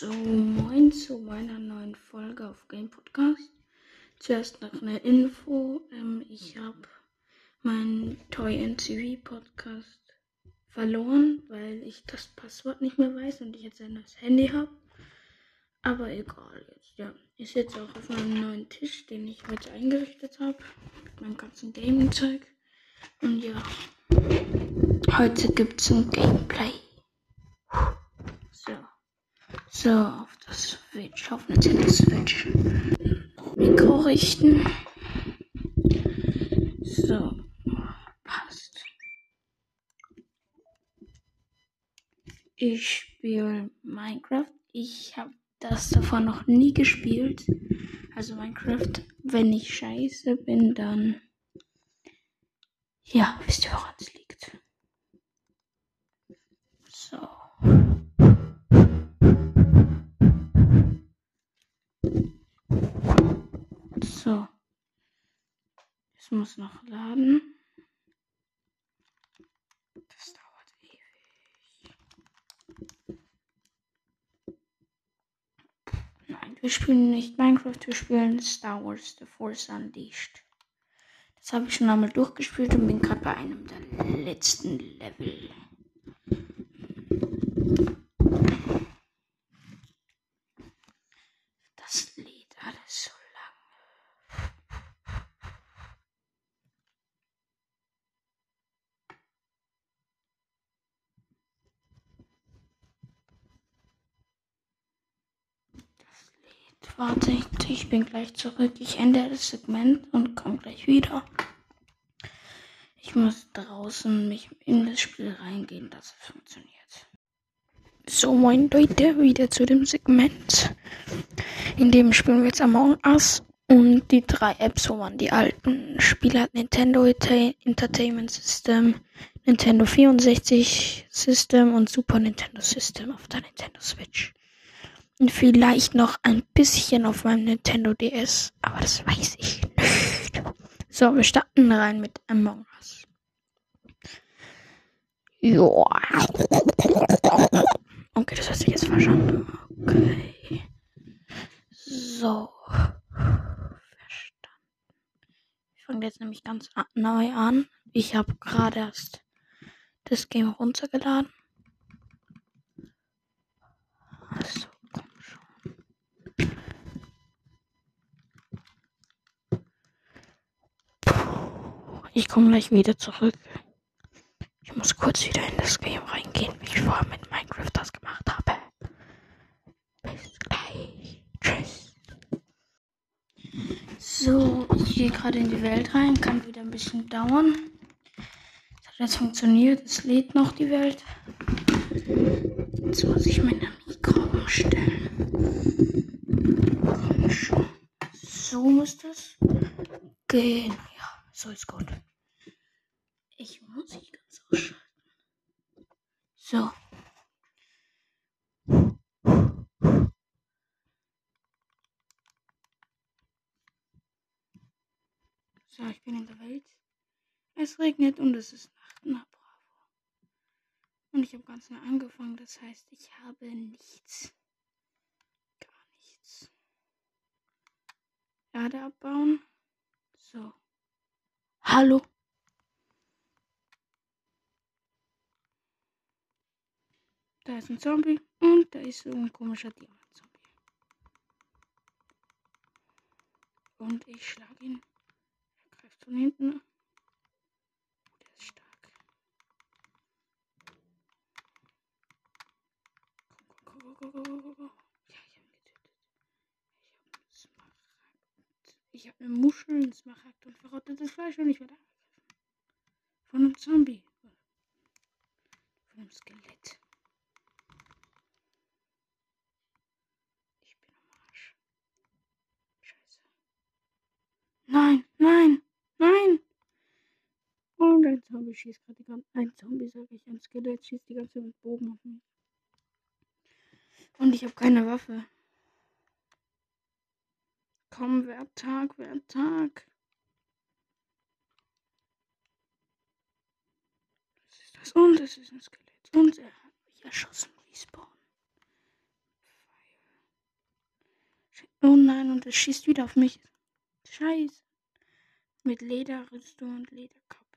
So, moin zu meiner neuen Folge auf Game Podcast. Zuerst noch eine Info. Ähm, ich habe meinen Toy NCV Podcast verloren, weil ich das Passwort nicht mehr weiß und ich jetzt ein neues Handy habe. Aber egal jetzt, ja. Ist jetzt auch auf meinem neuen Tisch, den ich heute eingerichtet habe. Mit meinem ganzen Gaming-Zeug. Und ja, heute gibt es ein Gameplay. So. Auf das Switch, auf Nintendo Switch. Mikro richten. So, passt. Ich spiele Minecraft. Ich habe das davor noch nie gespielt. Also Minecraft, wenn ich scheiße bin, dann... Ja, wisst ihr, woran es liegt. So. Es muss noch laden. Das dauert ewig. Nein, wir spielen nicht Minecraft, wir spielen Star Wars The Force Unleashed. Das habe ich schon einmal durchgespielt und bin gerade bei einem der letzten Level. Das lädt alles so lange. Das lädt. Warte, ich, bin gleich zurück. Ich ändere das Segment und komme gleich wieder. Ich muss draußen mich in das Spiel reingehen, dass es funktioniert. So, moin Leute, wieder zu dem Segment. In dem spielen wir jetzt Among Us und die drei Apps, wo man die alten Spiele hat. Nintendo Entertainment System, Nintendo 64 System und Super Nintendo System auf der Nintendo Switch. Vielleicht noch ein bisschen auf meinem Nintendo DS, aber das weiß ich nicht. So, wir starten rein mit Among Us. Ja. Okay, das hat sich jetzt verstanden. Okay. So. Verstanden. Ich fange jetzt nämlich ganz neu an. Ich habe gerade erst das Game runtergeladen. Also, Ich komme gleich wieder zurück. Ich muss kurz wieder in das Game reingehen, wie ich vorher mit Minecraft das gemacht habe. Bis gleich. Tschüss. So, ich gehe gerade in die Welt rein. Kann wieder ein bisschen dauern. Das hat jetzt funktioniert. Es lädt noch die Welt. Jetzt muss ich meine Mikro umstellen. So muss das gehen. Ja, so ist gut. Ich muss mich ganz ausschalten. So. So, ich bin in der Welt. Es regnet und es ist Nacht. Na, bravo. Und ich habe ganz neu angefangen. Das heißt, ich habe nichts. Gar nichts. Erde abbauen. So. Hallo. Da ist ein Zombie und da ist so ein komischer Diamant-Zombie. Und ich schlage ihn. Er greift von hinten. Der ist stark. Go, go, go, go, go, go. Ja, ich habe ihn getötet. Ich habe Smaragd. Ich habe eine Muschel, einen Smaragd und verrottetes Fleisch und ich werde angegriffen. Von einem Zombie. Von einem Skelett. Nein, nein, nein. Und ein Zombie schießt gerade die ganze Ein Zombie, sage ich. Ein Skelett schießt die ganze Zeit mit Bogen auf mich. Und ich habe keine Waffe. Komm, wer Tag, wer Tag. Das ist das. Und es ist ein Skelett. Und er hat mich erschossen. Respawn. Oh nein, und es schießt wieder auf mich. Scheiße. Mit Lederrüstung und Lederkappe.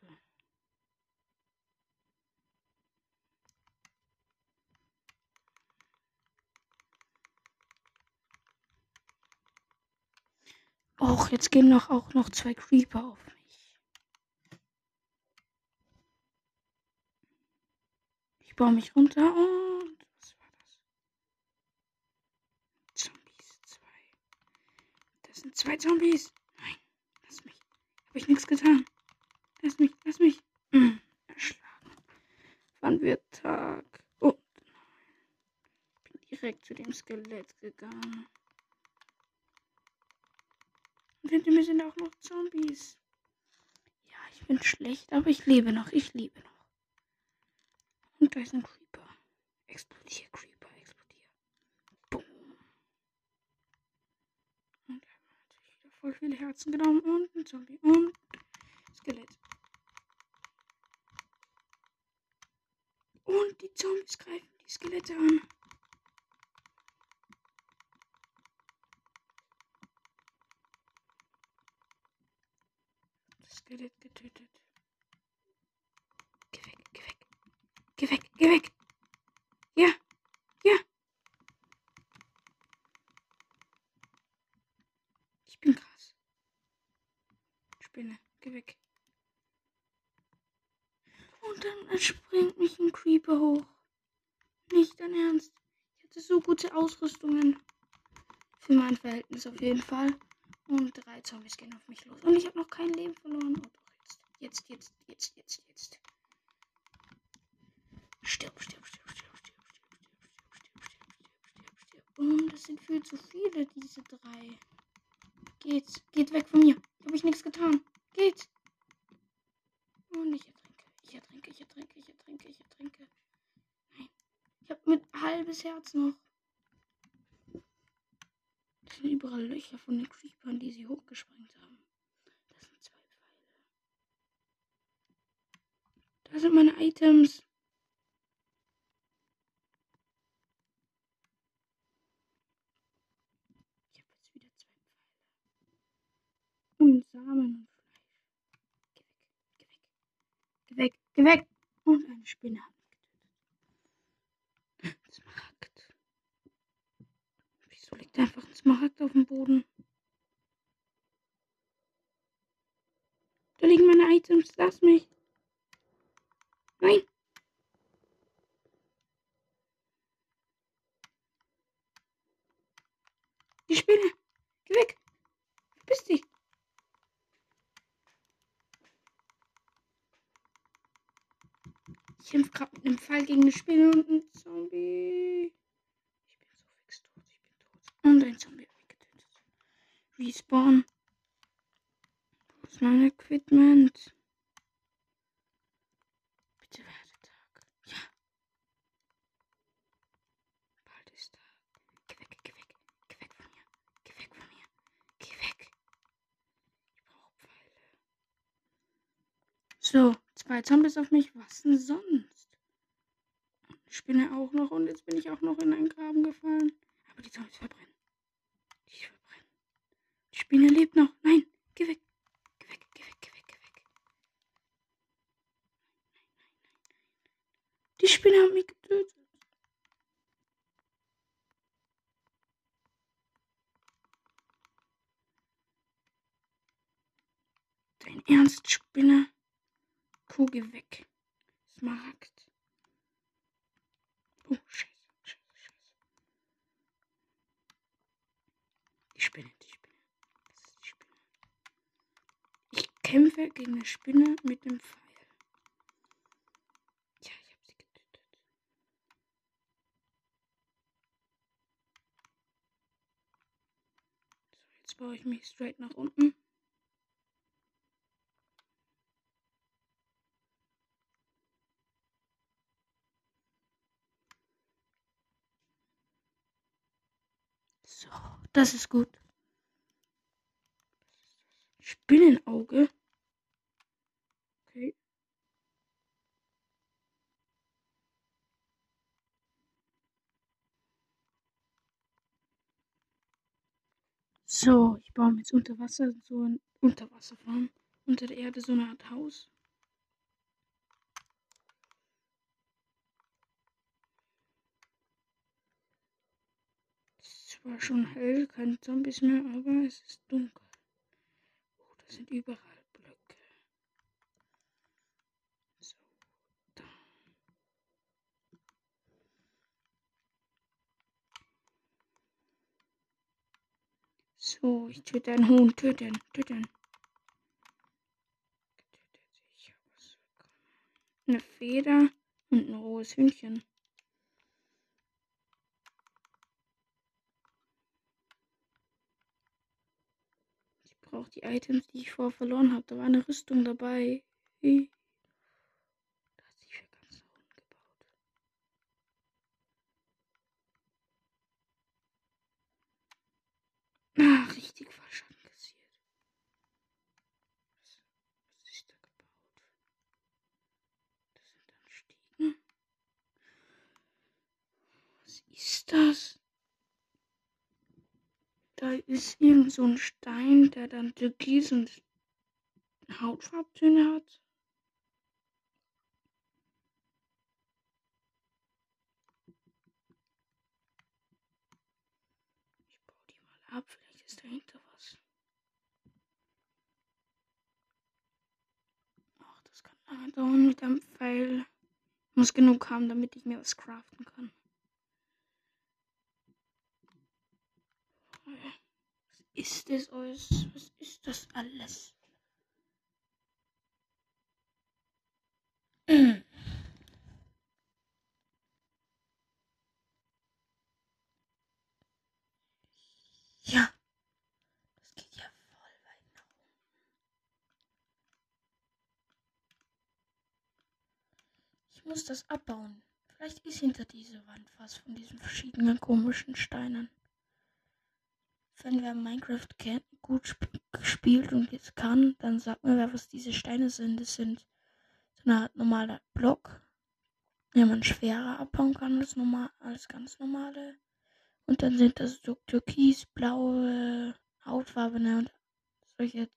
Och, jetzt gehen noch auch noch zwei Creeper auf mich. Ich baue mich runter und was war das? Zombies, zwei. Das sind zwei Zombies. Habe ich nichts getan. Lass mich, lass mich. Hm, erschlagen. Wann wird Tag? Oh. Bin direkt zu dem Skelett gegangen. Und hinter mir sind auch noch Zombies. Ja, ich bin schlecht, aber ich lebe noch. Ich lebe noch. Und da ist ein Creeper. Explodier, Creeper, explodier. Boom. Und er hat sich wieder voll viele Herzen genommen. Und ein Zombie. Und Skelett. Und die Zombies greifen die Skelette an. Skelett getötet. Geh weg, geh weg. Geh weg, geh weg. Ja, ja. Ich bin krass. Spinne, geh weg. Und dann springt mich ein Creeper hoch. Nicht dein Ernst. Ich hatte so gute Ausrüstungen. Für mein Verhältnis auf jeden Fall. Und drei Zombies gehen auf mich los. Und ich habe noch kein Leben verloren. Oh doch, jetzt. Jetzt, jetzt, jetzt, jetzt, jetzt. Stirb, stirb, stirb, stirb, stirb, stirb, stirb, stirb, stirb, stirb, stirb, stirb. Und das sind viel zu viele, diese drei. Geht, geht weg von mir. Habe ich nichts getan. Geht. Und ich ertrinke. Ich ertrinke, ich ertrinke, ich ertrinke, ich ertrinke. Nein. Ich habe mit halbes Herz noch. Das sind überall Löcher von den Creepern, die sie hochgesprengt haben. Das sind zwei Pfeile. Da sind meine Items. Ich habe jetzt wieder zwei Pfeile. Und Samen und Fleisch. Geh weg, geh weg. Und eine Spinne hat mich getötet. Smaragd. Wieso liegt einfach ein Smaragd auf dem Boden? Da liegen meine Items. Lass mich. Nein. Die Spinne. Geh weg. Verpiss dich. Ich kämpfe gerade mit einem Pfeil gegen eine Spinne und einen Zombie. Ich bin so fix tot. Ich bin tot. Und ein Zombie hat mich getötet. Respawn. Wo ist mein Equipment? Bitte werde Tag. Ja. Bald ist Tag. Geh weg, geh weg. Geh weg von mir. Geh weg von mir. Geh weg. Ich brauche Pfeile. So, zwei Zombies auf mich. Was denn sonst? Ich Spinne auch noch und jetzt bin ich auch noch in einen Graben gefallen. Aber die Zombies verbrennen. Die verbrennen. Die Spinne lebt noch. Nein, geh weg. Geh weg, geh weg, geh weg, geh weg. Die Spinne hat mich getötet. Dein Ernst, Spinne? Kuh, geh weg. Smaragd. Oh, scheiße, scheiße, scheiße. Die Spinne, die Spinne. Das ist die Spinne. Ich kämpfe gegen eine Spinne mit dem Pfeil. Ja, ich habe sie getötet. So, jetzt baue ich mich straight nach unten. So, das ist gut. Spinnenauge. Okay. So, ich baue mir jetzt unter Wasser so ein Unterwasserfarm. Unter der Erde so eine Art Haus. Zwar schon hell, keine Zombies mehr, aber es ist dunkel. Oh, das sind überall Blöcke. So, da. So, ich töte einen Huhn. Töten, töten. Was bekommen. Eine Feder und ein rohes Hühnchen. Brauche die Items, die ich vorher verloren habe. Da war eine Rüstung dabei. Da hat sich für ganz gebaut. Ah, richtig falsch angesiert. Was, was ist da gebaut? Das sind dann Stiegen. Was ist das? Da ist irgend so ein Stein, der dann Türkis und Hautfarbtöne hat. Ich baue die mal ab, vielleicht ist dahinter was. Ach, das kann lange dauern mit einem Pfeil. Ich muss genug haben, damit ich mir was craften kann. Ist das alles? Was ist das alles? Ja, das geht ja voll weit nach unten. Ich muss das abbauen. Vielleicht ist hinter dieser Wand was von diesen verschiedenen komischen Steinen. Wenn wer Minecraft kennt, gut sp gespielt und jetzt kann, dann sagt mir wer, was diese Steine sind. Das sind so eine Art normaler Block, den man schwerer abbauen kann als, normal, als ganz normale. Und dann sind das so türkisblaue, hautfarbene und solche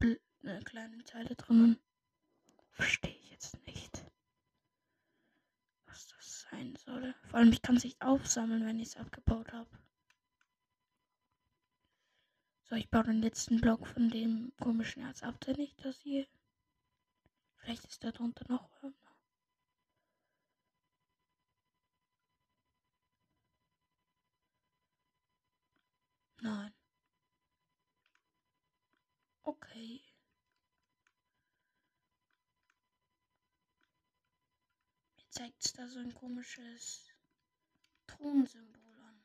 äh, kleinen Teile drinnen. Verstehe ich jetzt nicht, was das sein soll. Vor allem, ich kann es nicht aufsammeln, wenn ich es abgebaut habe. So, ich baue den letzten Block von dem komischen Erz ab, denn ich das hier. Vielleicht ist da drunter noch. Nein. Okay. Mir zeigt es da so ein komisches Thronsymbol an.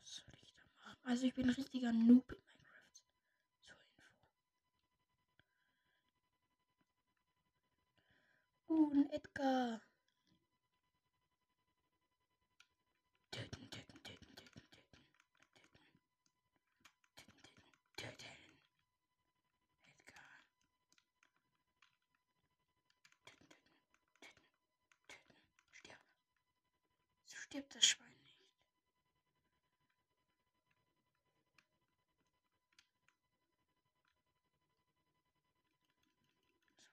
Was soll ich da machen? Also ich bin ein richtiger Noob in Minecraft. Zur Info. Uh, ein Edgar. Töten, töten, töten, töten, töten. Töten, töten, töten, töten. Töten, töten. So stirbt das Schwein nicht.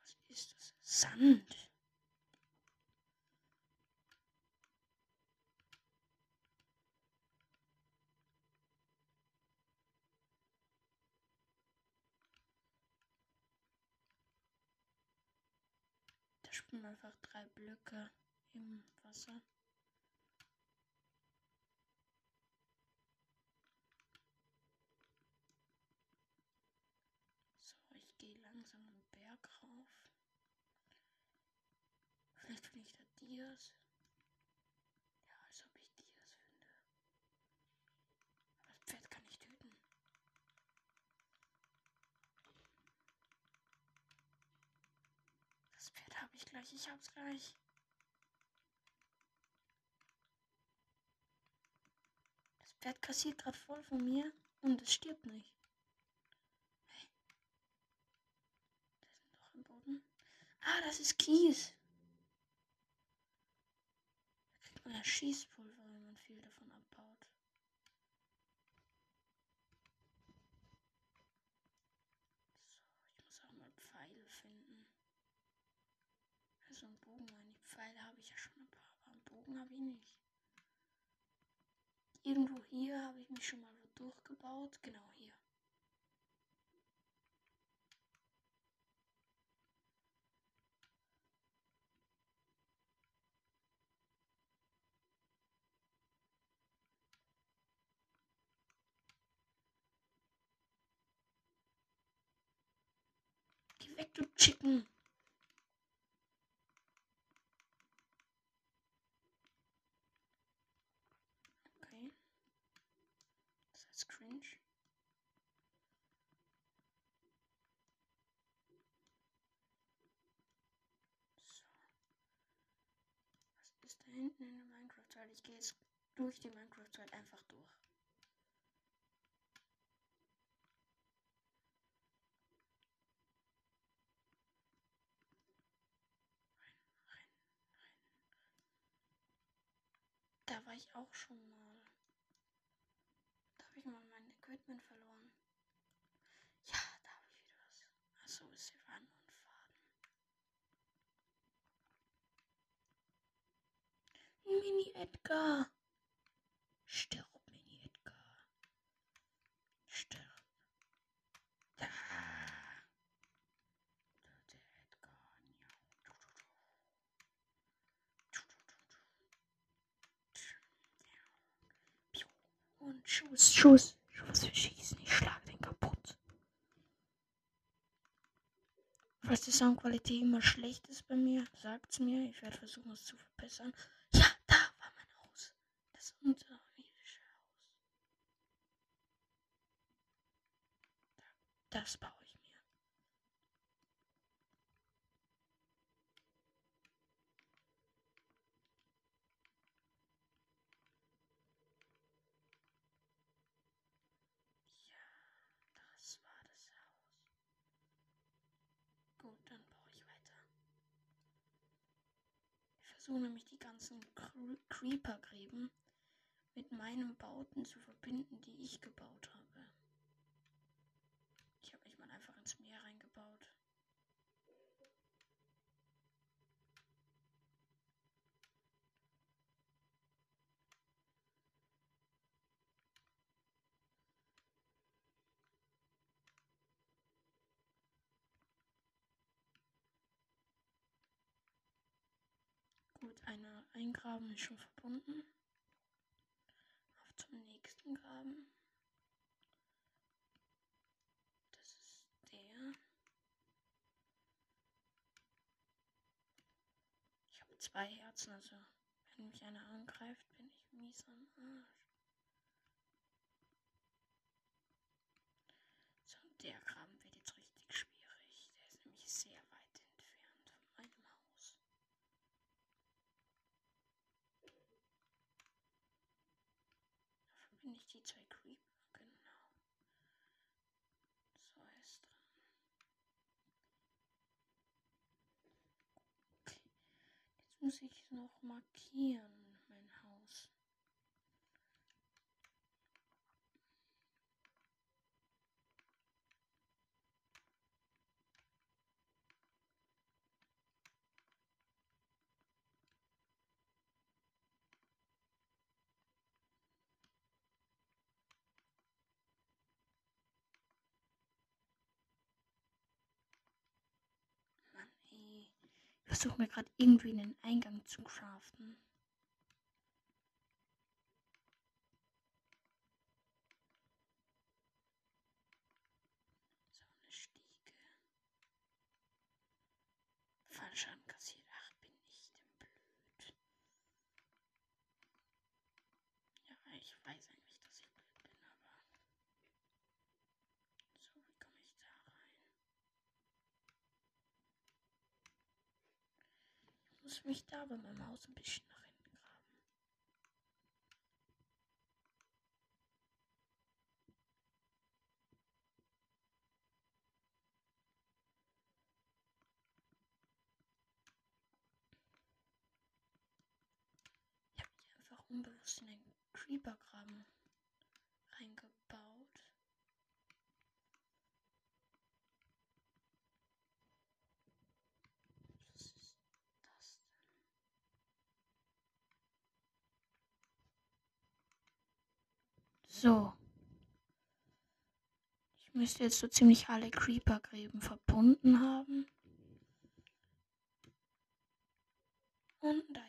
So, was Sand. Da schwimmen einfach drei Blöcke im Wasser. So, ich gehe langsam einen Berg rauf. Vielleicht Dias. Ja, als ob ich Dias finde. Das Pferd kann ich töten. Das Pferd habe ich gleich. Ich hab's gleich. Das Pferd kassiert gerade voll von mir und es stirbt nicht. Hey. Da ist ein Loch im Boden. Ah, das ist Kies. Oder Schießpulver, wenn man viel davon abbaut. So, ich muss auch mal Pfeile finden. Also ein Bogen, meine Pfeile habe ich ja schon ein paar, aber einen Bogen habe ich nicht. Irgendwo hier habe ich mich schon mal durchgebaut, genau. Chicken. Okay. Das heißt cringe. So. Was ist da hinten in der Minecraft-Welt? Ich gehe jetzt durch die Minecraft-Welt einfach durch. Ich auch schon mal. Da habe ich mal mein Equipment verloren. Ja, da habe ich wieder was. Achso, ist hier Run und Faden. Mini Edgar. Stirb, Mini Edgar. Stirb. Da. Der Edgar. Ja. Und Schuss, Schuss, Schuss für Schießen. Ich schlag den kaputt. Falls die Soundqualität immer schlecht ist bei mir, sagt's mir. Ich werde versuchen, es zu verbessern. Ja, da war mein Haus. Das unterirdische Haus. Das baue ich mir. Ja, das war das Haus. Gut, dann baue ich weiter. Versuche nämlich die ganzen Cre Creeper-Gräben mit meinen Bauten zu verbinden, die ich gebaut habe Gut, eine Eingraben ist schon verbunden. Auf zum nächsten Graben. Das ist der. Ich habe zwei Herzen, also wenn mich einer angreift, bin ich mies am Arsch. So, der Graben wird jetzt richtig schwierig. Der ist nämlich sehr weit entfernt von meinem Haus. Da verbinde ich die zwei Creeper. Genau. So ist dran. Okay. Jetzt muss ich noch markieren, mein Haus. Mann, ey. Ich versuche mir gerade irgendwie einen Eingang zu craften. So eine Stiege. Fallschaden kassiert. Ach, bin ich denn blöd. Ja, ich weiß eigentlich, dass ich blöd bin, aber. So, wie komme ich da rein? Ich muss mich da bei meinem Haus ein bisschen nach hinten graben. Ich habe mich einfach unbewusst in den Creeper-Graben reingebaut. Was ist das denn? So. Ich müsste jetzt so ziemlich alle Creeper-Gräben verbunden haben. Und da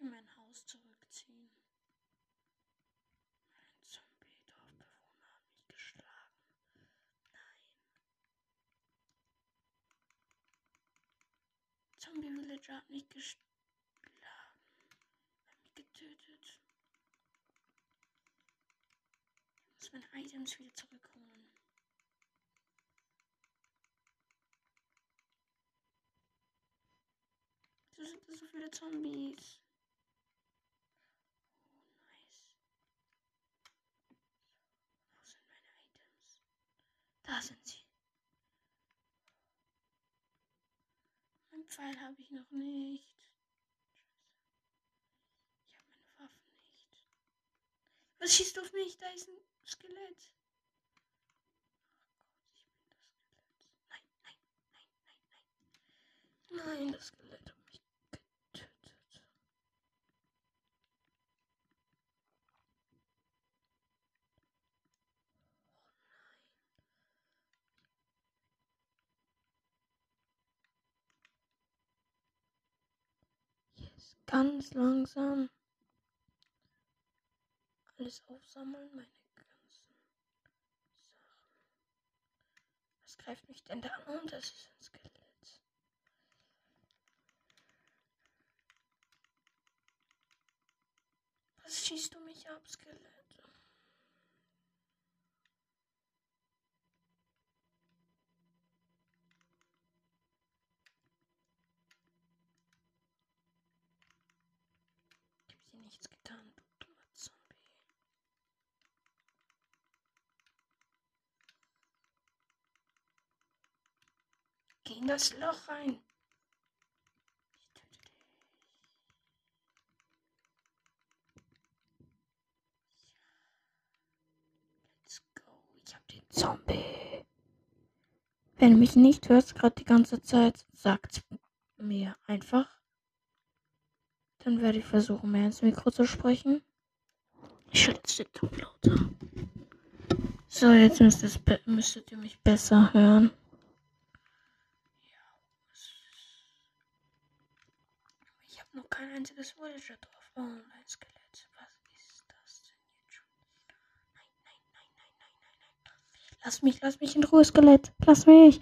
in mein Haus zurückziehen. Ein Zombie-Dorfbewohner hat mich geschlagen. Nein. Zombie-Villager hat mich geschlagen. Hat mich getötet. Ich muss meine Items wieder zurückholen. Wieso sind so viele Zombies? Oh, nice. Wo sind meine Items? Da sind sie. Mein Pfeil habe ich noch nicht. Ich habe meine Waffen nicht. Was schießt auf mich? Da ist ein Skelett. Oh Skelett. Nein, nein, nein, nein, nein. Nein, das Skelett hat mich getötet. Yes, ganz langsam. Alles aufsammeln, meine ganzen Sachen. Was greift mich denn da an? Das ist ein Skelett. Was schießt du mich ab, Skelett? Nichts getan, du dummer Zombie. Geh in das Loch rein. Ich töte dich. Let's go. Ich hab den Zombie. Wenn du mich nicht hörst, gerade die ganze Zeit, sagt mir einfach. Dann werde ich versuchen, mehr ins Mikro zu sprechen. Ich schalte jetzt den Ton lauter. So, jetzt müsst es müsstet ihr mich besser hören. Ja. Ich habe noch kein einziges Villager-Dorf. Oh, ein Skelett. Was ist das denn jetzt schon? Nein, nein, nein, nein, nein, nein, nein. Lass mich, lass mich in Ruhe, Skelett. Lass mich.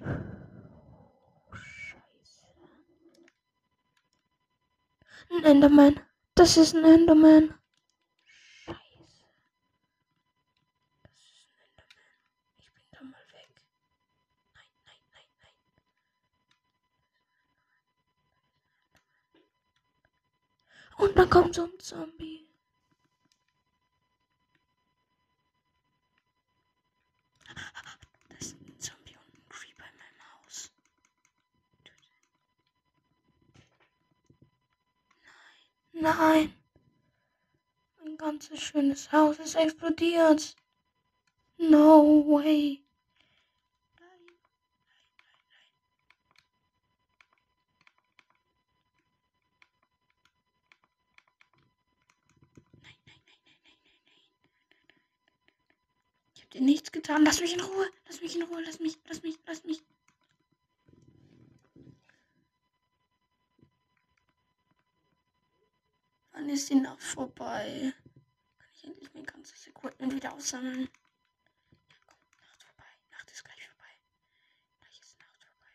Oh, Scheiße. Ein Enderman. Das ist ein Enderman. Scheiße. Das ist ein Enderman. Ich bin da mal weg. Nein, nein, nein, nein. Und dann kommt so ein Zombie. Da ist ein Zombie und ein Creeper in meinem Haus. Nein. Ein ganzes schönes Haus ist explodiert. No way. Nichts getan. Lass mich in Ruhe. Lass mich in Ruhe. Lass mich, lass mich, lass mich. Wann ist die Nacht vorbei? Kann ich endlich mein ganzes Equipment wieder aussammeln? Nacht vorbei. Nacht ist gleich vorbei. Gleich ist Nacht vorbei.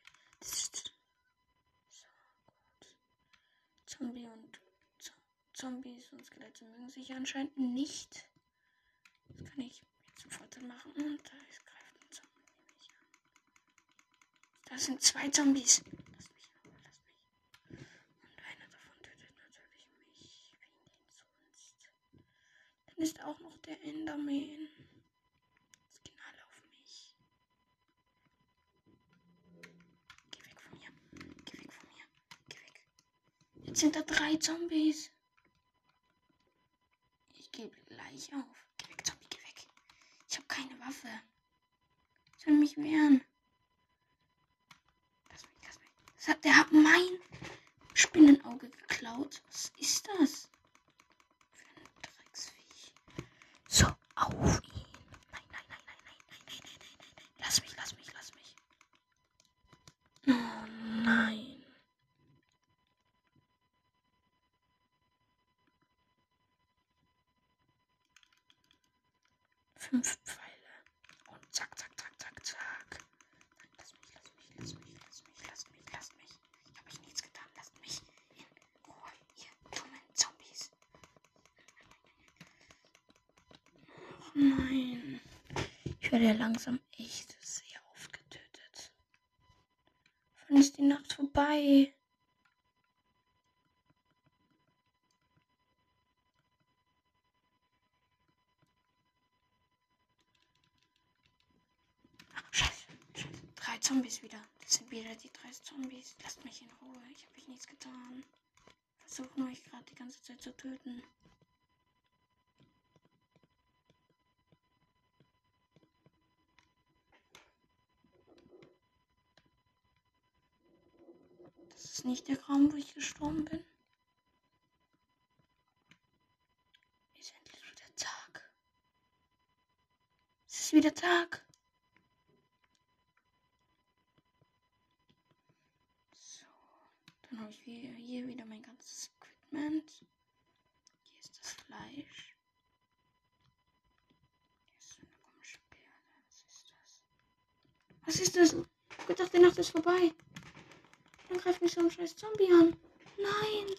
Zombie und Zo Zombies und Skelette mögen sich anscheinend nicht. Das kann ich jetzt sofort machen. Und da ist greift ein Zombie mich an. Das sind zwei Zombies. Lass mich in Ruhe, lass mich. Und einer davon tötet natürlich mich. Wegen den ist auch noch der Enderman. Jetzt gehen alle auf mich. Geh weg von mir. Geh weg von mir. Geh weg. Jetzt sind da drei Zombies. Ich gebe gleich auf. Geh weg, Zombie, geh weg. Ich habe keine Waffe. Ich soll mich wehren. Lass mich, lass mich. Das der hat mein Spinnenauge geklaut. Was ist das? Für ein Drecksviech. So, auf ihn. Nein, nein, nein, nein, nein, nein, nein, nein, nein, nein, nein. Lass mich, lass mich, lass mich. Oh nein. Fünf Pfeile. Und zack, zack, zack, zack, zack. Nein, lass mich, lass mich, lass mich, lass mich, lass mich, lass mich. Ich habe euch nichts getan. Lasst mich in Ruhe, ihr dummen Zombies. Oh nein. Ich werde ja langsam echt sehr oft getötet. Wann ist die Nacht vorbei? Scheiße, scheiße. Drei Zombies wieder. Das sind wieder die drei Zombies. Lasst mich in Ruhe. Ich habe euch nichts getan. Versuchen euch gerade die ganze Zeit zu töten. Nicht der Raum, wo ich gestorben bin. Ist endlich wieder Tag. Es ist wieder Tag. So, dann habe ich hier, hier wieder mein ganzes Equipment. Hier ist das Fleisch. Was ist das? Ich gedacht, die Nacht ist vorbei. Dann greift mich so ein scheiß Zombie an. Nein!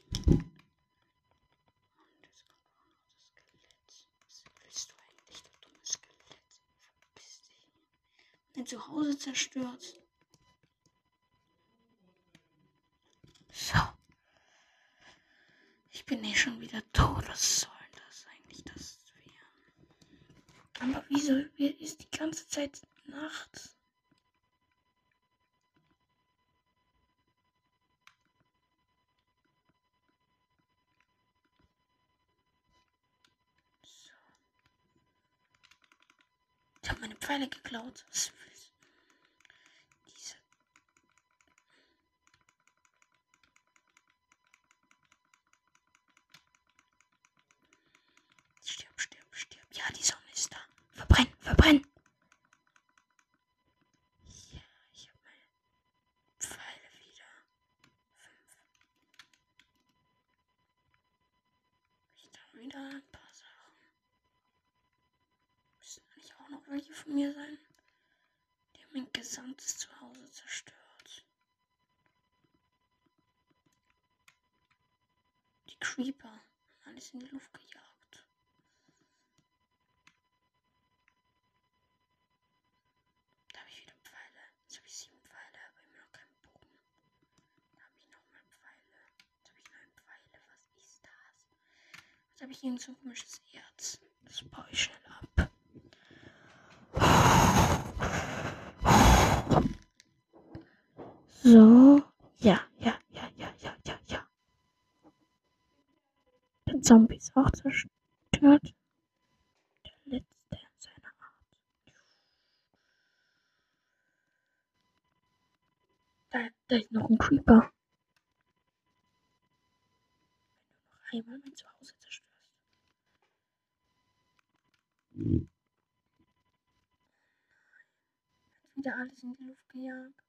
Dein Zuhause zerstört. So. Ich bin eh schon wieder tot. Was soll das eigentlich das werden? Aber wieso ist die ganze Zeit Nacht? Ich habe meine Pfeile geklaut. Diese. Stirb, stirb, stirb. Ja, die Sonne ist da. Verbrenn, verbrenn. Ja, ich habe meine Pfeile wieder. Fünf. Ich da wieder ein paar Sachen. Müssen eigentlich auch noch welche von mir sein. Haben mein gesamtes Zuhause zerstört. Die Creeper haben alles in die Luft gejagt. Da habe ich wieder Pfeile. Jetzt habe ich sieben Pfeile, aber immer noch keinen Bogen. Da habe ich nochmal Pfeile. Jetzt habe ich neun Pfeile. Was ist das? Jetzt habe ich irgend so ein komisches Erz. Das baue ich schnell ab. So. Ja, ja, ja, ja, ja, ja, ja. Der Zombie ist auch zerstört. Der letzte in seiner Art. Da, da ist noch ein Creeper. Wenn du noch einmal mein Zuhause zerstörst. Hat wieder alles in die Luft gejagt.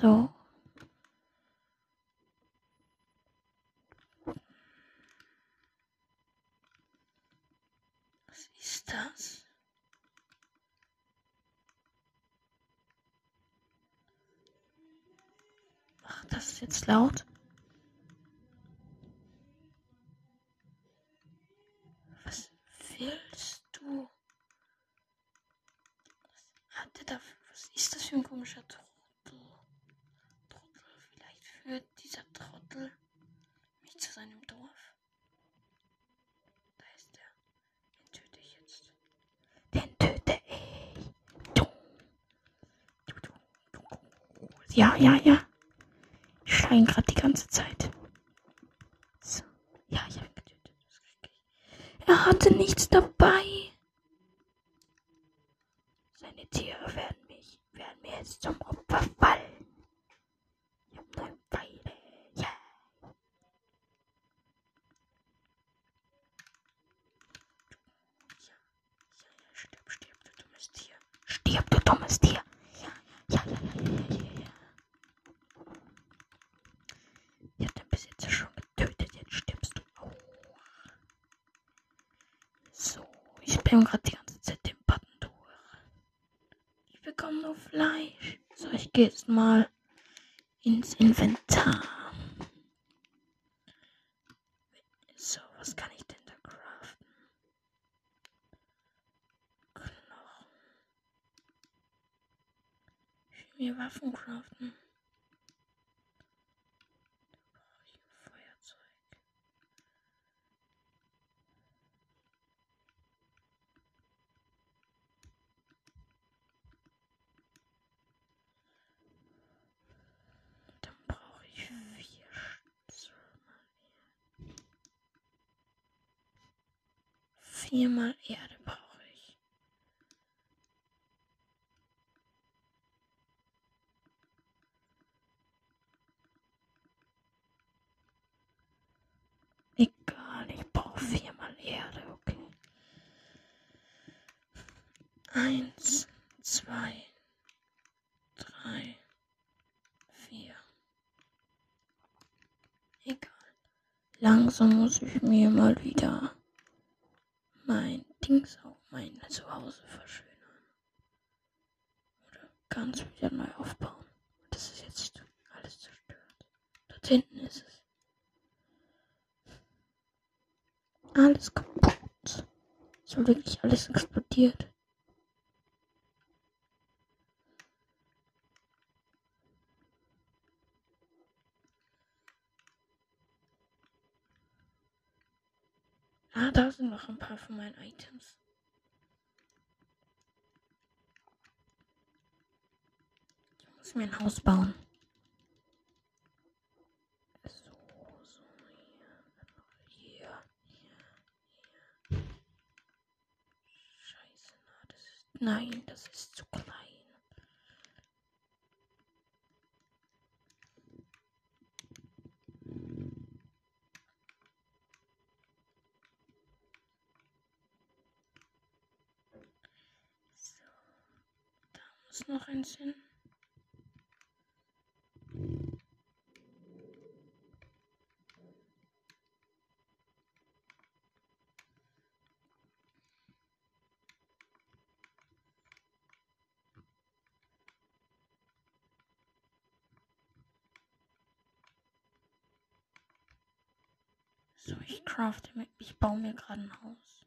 So. Was ist das? Ach, das ist jetzt laut. Was willst du? Was hat der da? Was ist das für ein komischer führt dieser Trottel mich zu seinem Dorf. Da ist er. Den töte ich jetzt. Den töte ich. Ja, ja, ja. Ich schreien gerade die ganze Zeit. So. Ja, ich habe getötet. Er hatte nichts dabei. Seine Tiere werden mich, werden mir jetzt zum Opfer fallen. Stirb, du dummes Tier. Ja, ja, ja, ja, ja, ja, ja. Ich hab den Besitzer schon getötet, jetzt stirbst du auch. So, ich spam gerade die ganze Zeit den Button durch. Ich bekomme nur Fleisch. So, ich gehe jetzt mal ins Inventar. So, was kann ich denn da craften? Knochen. Ich will mir Waffen craften. Feuerzeug. Vier Stütze. Viermal Erde brauche ich. Egal, ich brauche viermal Erde, okay. Eins, zwei, drei, vier. Egal. Langsam muss ich mir mal wieder mein Dings auch mein Zuhause verschönern. Oder ganz wieder neu aufbauen. Das ist jetzt alles zerstört. Dort hinten ist es. Alles kaputt. So wirklich alles explodiert. Ah, da sind noch ein paar von meinen Items. Ich muss mir ein Haus bauen. So, so, hier, hier. Scheiße. Nein, das ist zu klein. So, da muss noch eins hin. So, ich crafte mir, ich baue mir gerade ein Haus.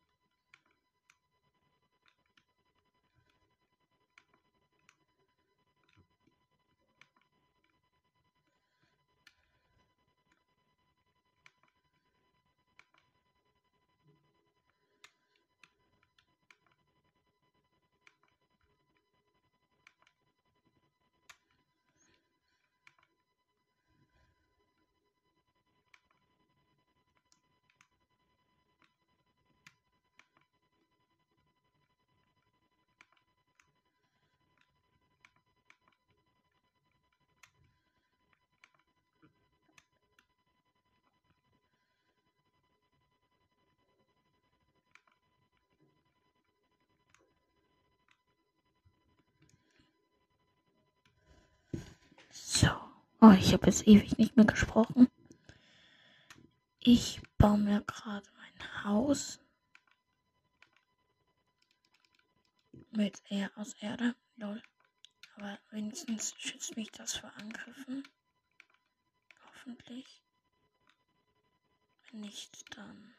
So. Oh, ich habe jetzt ewig nicht mehr gesprochen. Ich baue mir gerade mein Haus. Mit eher aus Erde. Lol. Aber wenigstens schützt mich das vor Angriffen. Hoffentlich. Wenn nicht, dann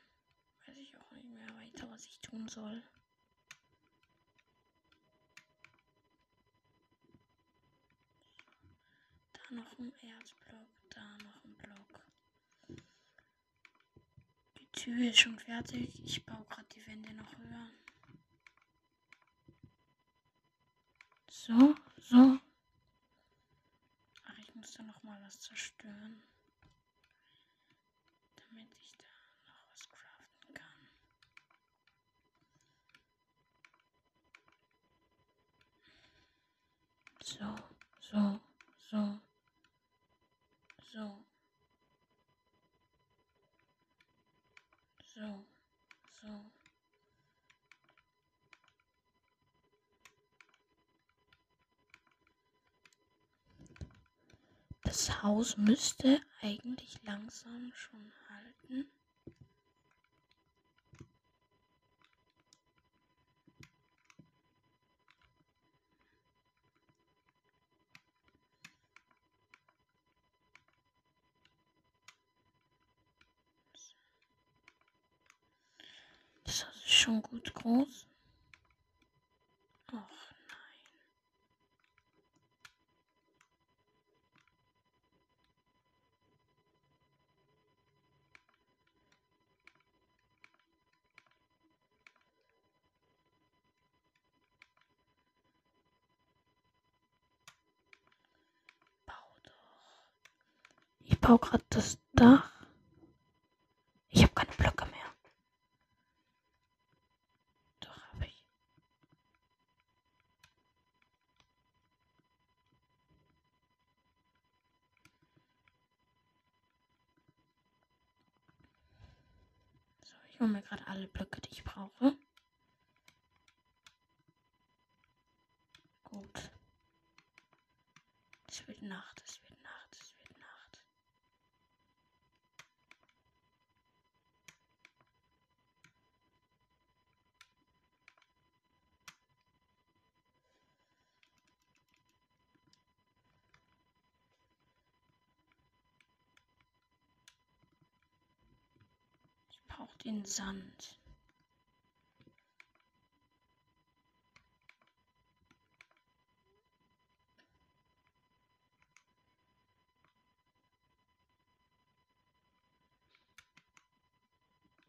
weiß ich auch nicht mehr weiter, was ich tun soll. Noch ein Erzblock, da noch ein Block. Die Tür ist schon fertig. Ich baue gerade die Wände noch höher. So, so. muss da noch mal was zerstören. Damit ich da noch was craften kann. So, so, so, so, so, so. Das Haus müsste eigentlich langsam schon halten. Das Haus ist schon gut groß. Och nein. Bau doch. Ich baue gerade das Dach. Ich habe keine Blöcke mehr. Doch habe ich. So, ich hole mir gerade alle Blöcke, die ich brauche. Gut. Es wird Nacht, es wird Nacht. Ich brauche den Sand.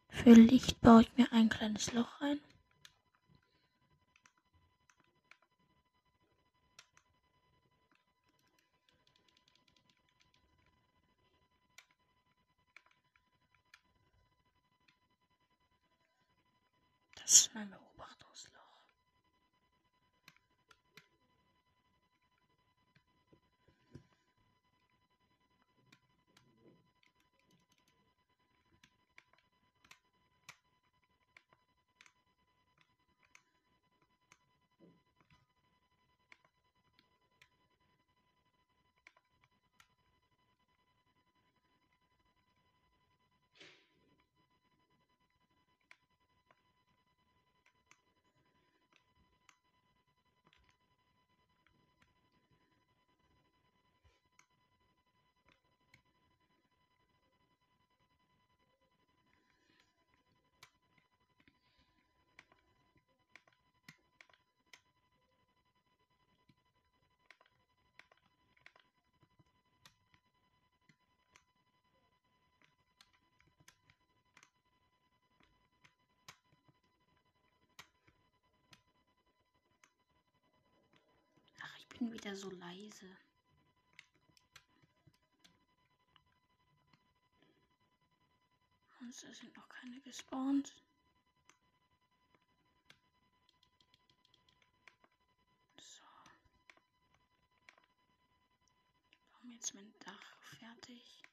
Für Licht baue ich mir ein kleines Loch ein. Das ist mein Beobachtungsloch. Ach, ich bin wieder so leise. Monster sind noch keine gespawnt. So. Ich baue jetzt mein Dach fertig.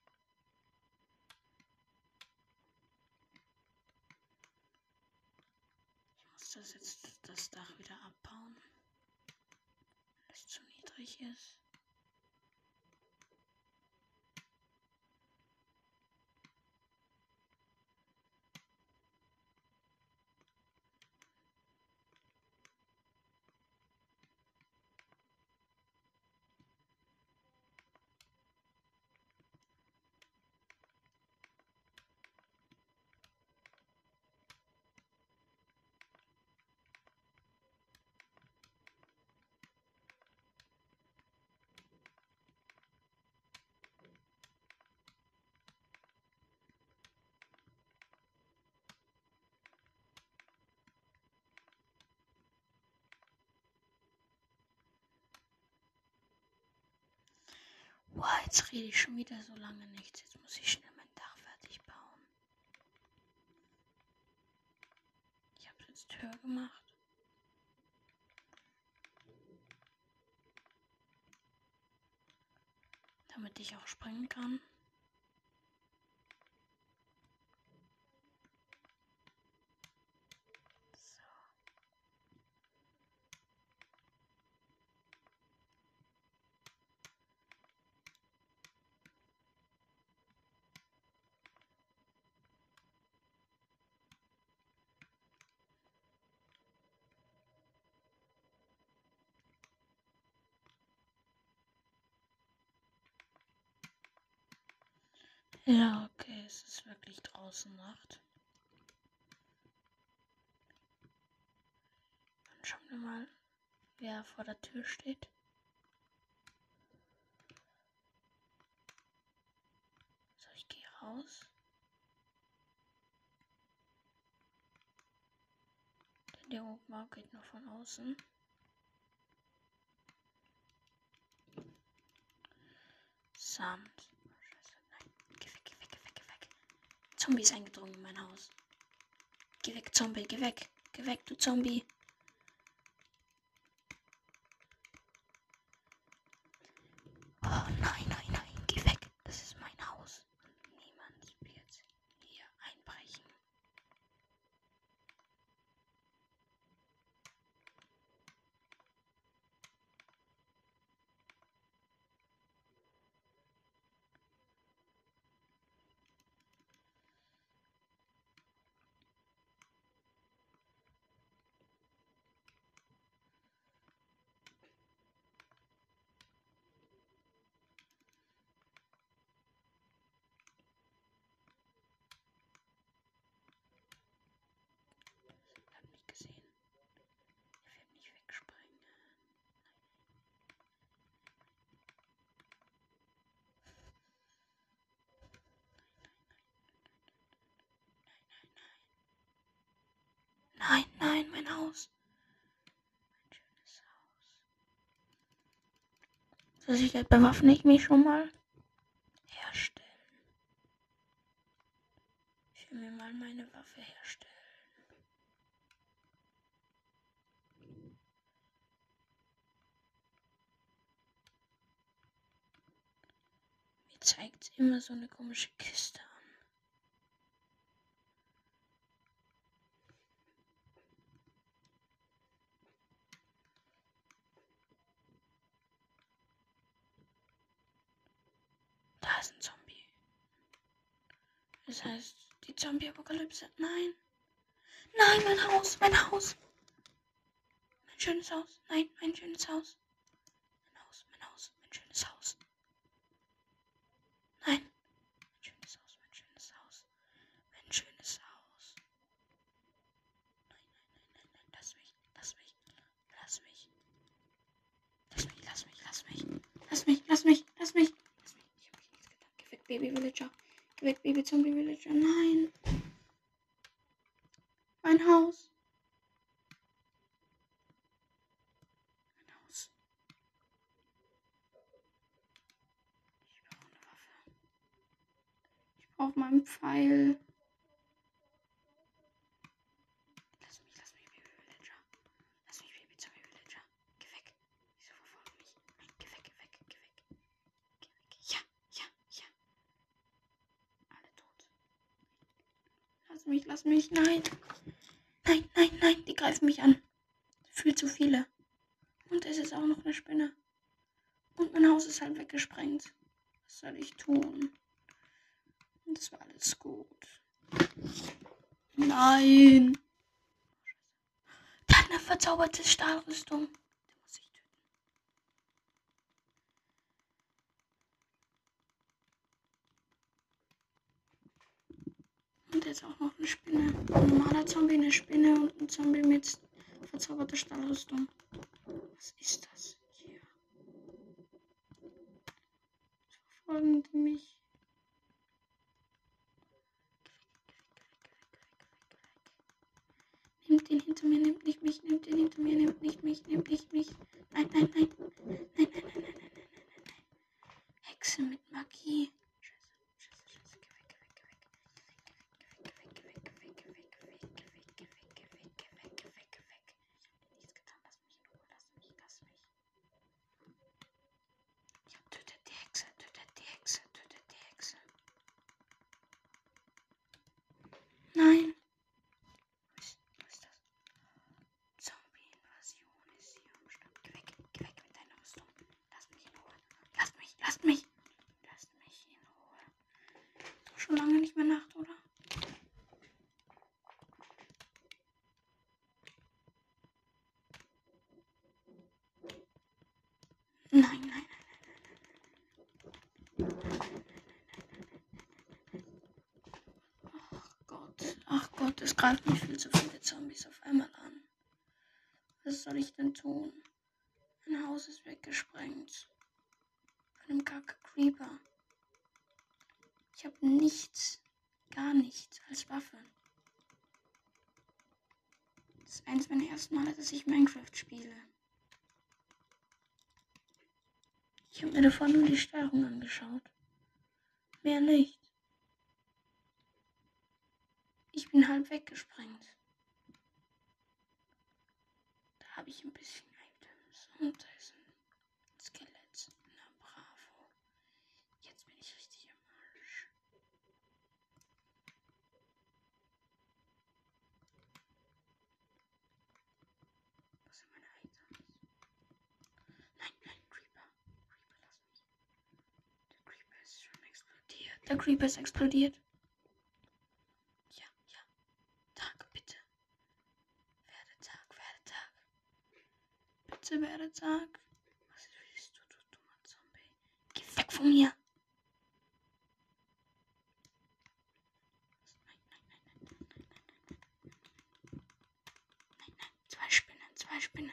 Ich muss das jetzt das Dach wieder abbauen, es zu niedrig ist. Boah, jetzt rede ich schon wieder so lange nichts. Jetzt muss ich schnell mein Dach fertig bauen. Ich habe jetzt höher gemacht. Damit ich auch springen kann. Ja, okay, es ist wirklich draußen Nacht. Dann schauen wir mal, wer vor der Tür steht. So, ich gehe raus. Der Ogmar geht noch von außen. Sand. Zombie ist eingedrungen in mein Haus. Geh weg, Zombie, geh weg. Geh weg, du Zombie. Oh nein, nein, nein, geh weg. Das ist mein Haus. Niemand wird hier einbrechen. Hat mich gesehen. Er wird nicht wegspringen. Nein, nein, mein Haus. Mein schönes Haus. Zur Sicherheit bewaffne ich mich schon mal. Herstellen. Ich will mir mal meine Waffe herstellen. Mir zeigt immer so eine komische Kiste an. Da ist ein Zombie. Das heißt, die Zombie-Apokalypse. Nein. Nein, mein Haus, mein Haus. Mein schönes Haus. Nein, mein schönes Haus. Mein Haus, mein Haus, mein schönes Haus. Nein. Mein schönes Haus, mein schönes Haus. Mein schönes Haus. Nein, nein, nein, nein, nein. Lass mich, lass mich, lass mich. Lass mich, lass mich, lass mich. Lass mich, lass mich, lass mich. Lass mich. Ich hab mich nichts getan. Geh weg, Baby Villager. Weg, Baby Zombie Villager. Nein. Mein Haus. Mein Haus. Ich brauche eine Waffe. Ich brauche meinen Pfeil. Lass mich, lass mich, Baby Villager. Lass mich, Baby Zombie Villager. Geh weg. Wieso verfolgen mich? Nein, geh weg, geh weg, geh weg. Geh weg. Ja, ja, ja. Alle tot. Mich. Nein. Nein, nein, nein. Die greifen mich an. Viel zu viele. Und es ist auch noch eine Spinne. Und mein Haus ist halt weggesprengt. Was soll ich tun? Und es war alles gut. Nein. Der hat eine verzauberte Stahlrüstung. Den muss ich töten. Und jetzt auch noch eine Spinne. Ein normaler Zombie, eine Spinne und ein Zombie mit verzauberter Stahlrüstung. Was ist das hier? Verfolgen die mich? Nimmt den hinter mir, nimmt nicht mich, nimmt den hinter mir, nimmt nicht mich, nimmt nicht mich. Nein, nein, nein. Nein, nein, nein, nein, nein, nein, nein, nein. Hexe. Mit Magie. Nein. Was ist, was ist das? Zombie-Invasion ist hier am Start. Geh weg, geh weg mit deiner Rüstung. Lass mich in Ruhe. Lasst mich, lasst mich. Lasst mich in Ruhe. So schon lange nicht mehr Nacht, oder? Nein, nein, nein, nein, nein, nein, nein. Ach Gott, ach Gott, es greifen mich viel zu viele Zombies auf einmal an. Was soll ich denn tun? Mein Haus ist weggesprengt. Von einem Kacke Creeper. Ich habe nichts, gar nichts als Waffe. Das ist eins meiner ersten Male, dass ich Minecraft spiele. Ich habe mir davon nur die Steuerung angeschaut. Mehr nicht. Ich bin halb weggesprengt. Da habe ich ein bisschen Items. Und da ist ein Skelett. Na bravo. Jetzt bin ich richtig am Arsch. Was sind meine Items? Nein, nein, Creeper. Creeper, lass mich. Der Creeper ist schon explodiert. Der Creeper ist explodiert. Ja, ja. Tag, bitte. Werde Tag, werde Tag. Bitte werde Tag. Was willst du, du dummer Zombie? Geh weg von mir. Nein, nein, nein, nein, nein, nein, nein, nein. Nein, nein, zwei Spinnen, zwei Spinnen.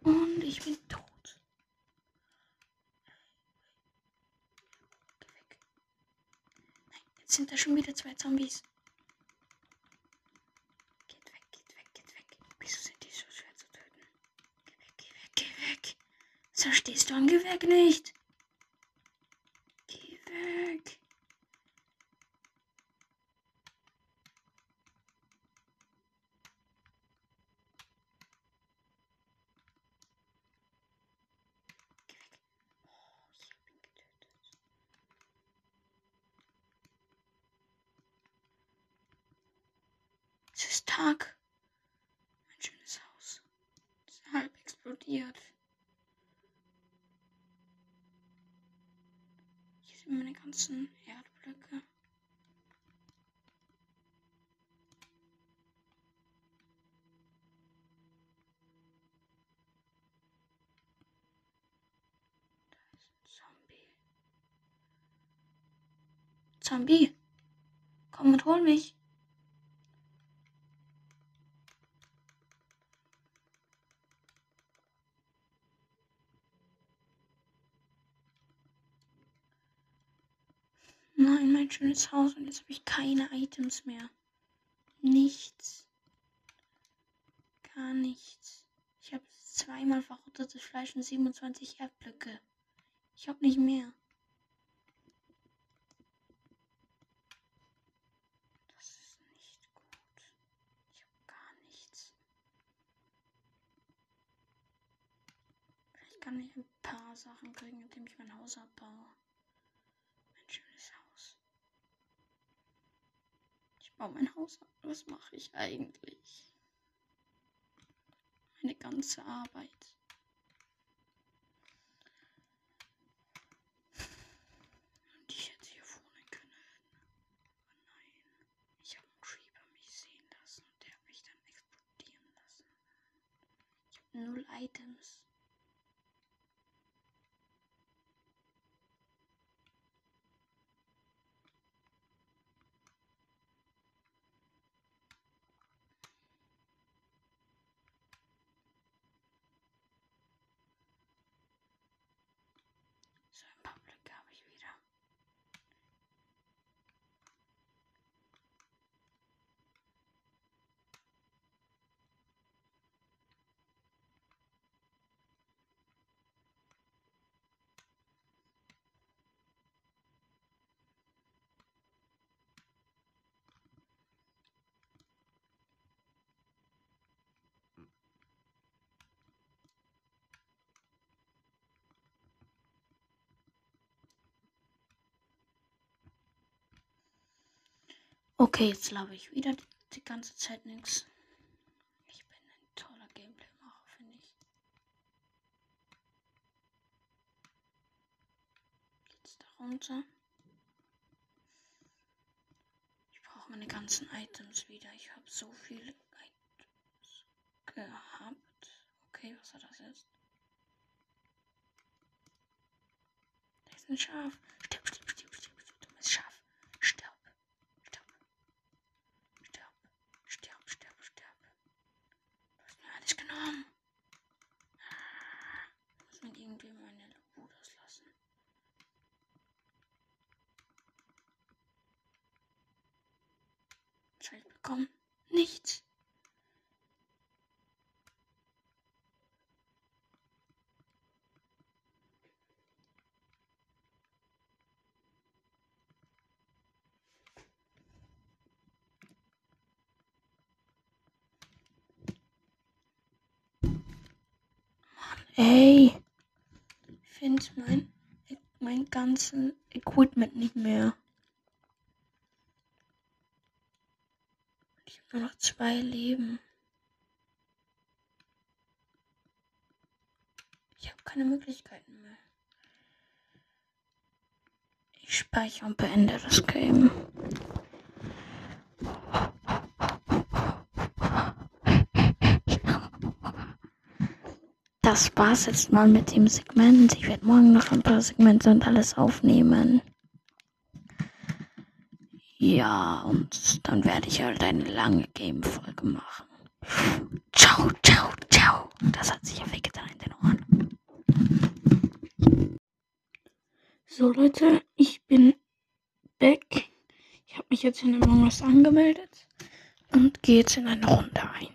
Und ich bin tot. Geh weg. Nein, jetzt sind da schon wieder zwei Zombies. Geht weg, geht weg, geht weg. Wieso sind die so schwer zu töten? Geh weg, geh weg, geh weg. So stehst du am Geh weg nicht. Geh weg. Geh weg. Oh, ich hab ihn getötet. Es ist Tag. Ein schönes Haus. Es ist halb explodiert. Hier ganzen Erdblöcke. Da ist ein Zombie. Zombie. Komm und hol mich. Nein, mein schönes Haus und jetzt habe ich keine Items mehr. Nichts. Gar nichts. Ich habe zweimal verrottetes Fleisch und 27 Erdblöcke. Ich habe nicht mehr. Das ist nicht gut. Ich habe gar nichts. Vielleicht kann ich ein paar Sachen kriegen, indem ich mein Haus abbaue. Baue mein Haus. Was mache ich eigentlich? Meine ganze Arbeit. Und ich hätte hier wohnen können. Nein. Ich habe mich sehen lassen und der mich dann explodieren lassen. Ich habe null Items. So ein paar Blöcke habe ich wieder. Okay, jetzt glaube ich wieder die, ganze Zeit nichts. Ich bin ein toller Gameplay-Macher, finde ich. Geht's da runter? Ich brauche meine ganzen Items wieder. Ich habe so viele Items gehabt. Okay, was war das jetzt? Da ist ein Schaf. Stirb, stirb, stirb, stirb, stirb, dummes Schaf. Stirb. Stirb. Stirb. Stirb, stirb, stirb. Du hast mir alles genommen. Ich muss mir irgendwie meine Wut auslassen. Was habe ich bekommen? Nichts. Ey, ich finde mein, mein ganzen Equipment nicht mehr. Ich habe nur noch zwei Leben. Ich habe keine Möglichkeiten mehr. Ich speichere und beende das Game. Das war's jetzt mal mit dem Segment. Ich werde morgen noch ein paar Segmente und alles aufnehmen. Ja, und dann werde ich halt eine lange Game-Folge machen. Ciao, ciao, ciao. Das hat sich ja wehgetan in den Ohren. So, Leute, ich bin back. Ich habe mich jetzt in Among Us angemeldet und gehe jetzt in eine Runde ein.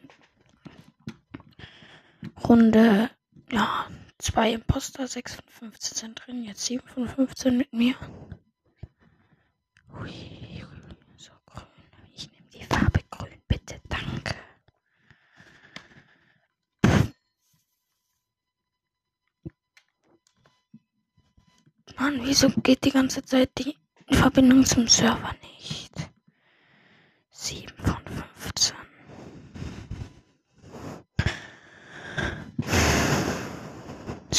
Runde, ja, zwei Imposter, 6 von 15 sind drin, jetzt 7 von 15 mit mir. Grün. Ich nehme die Farbe grün, bitte, danke. Mann, wieso geht die ganze Zeit die Verbindung zum Server nicht? 7 von 15.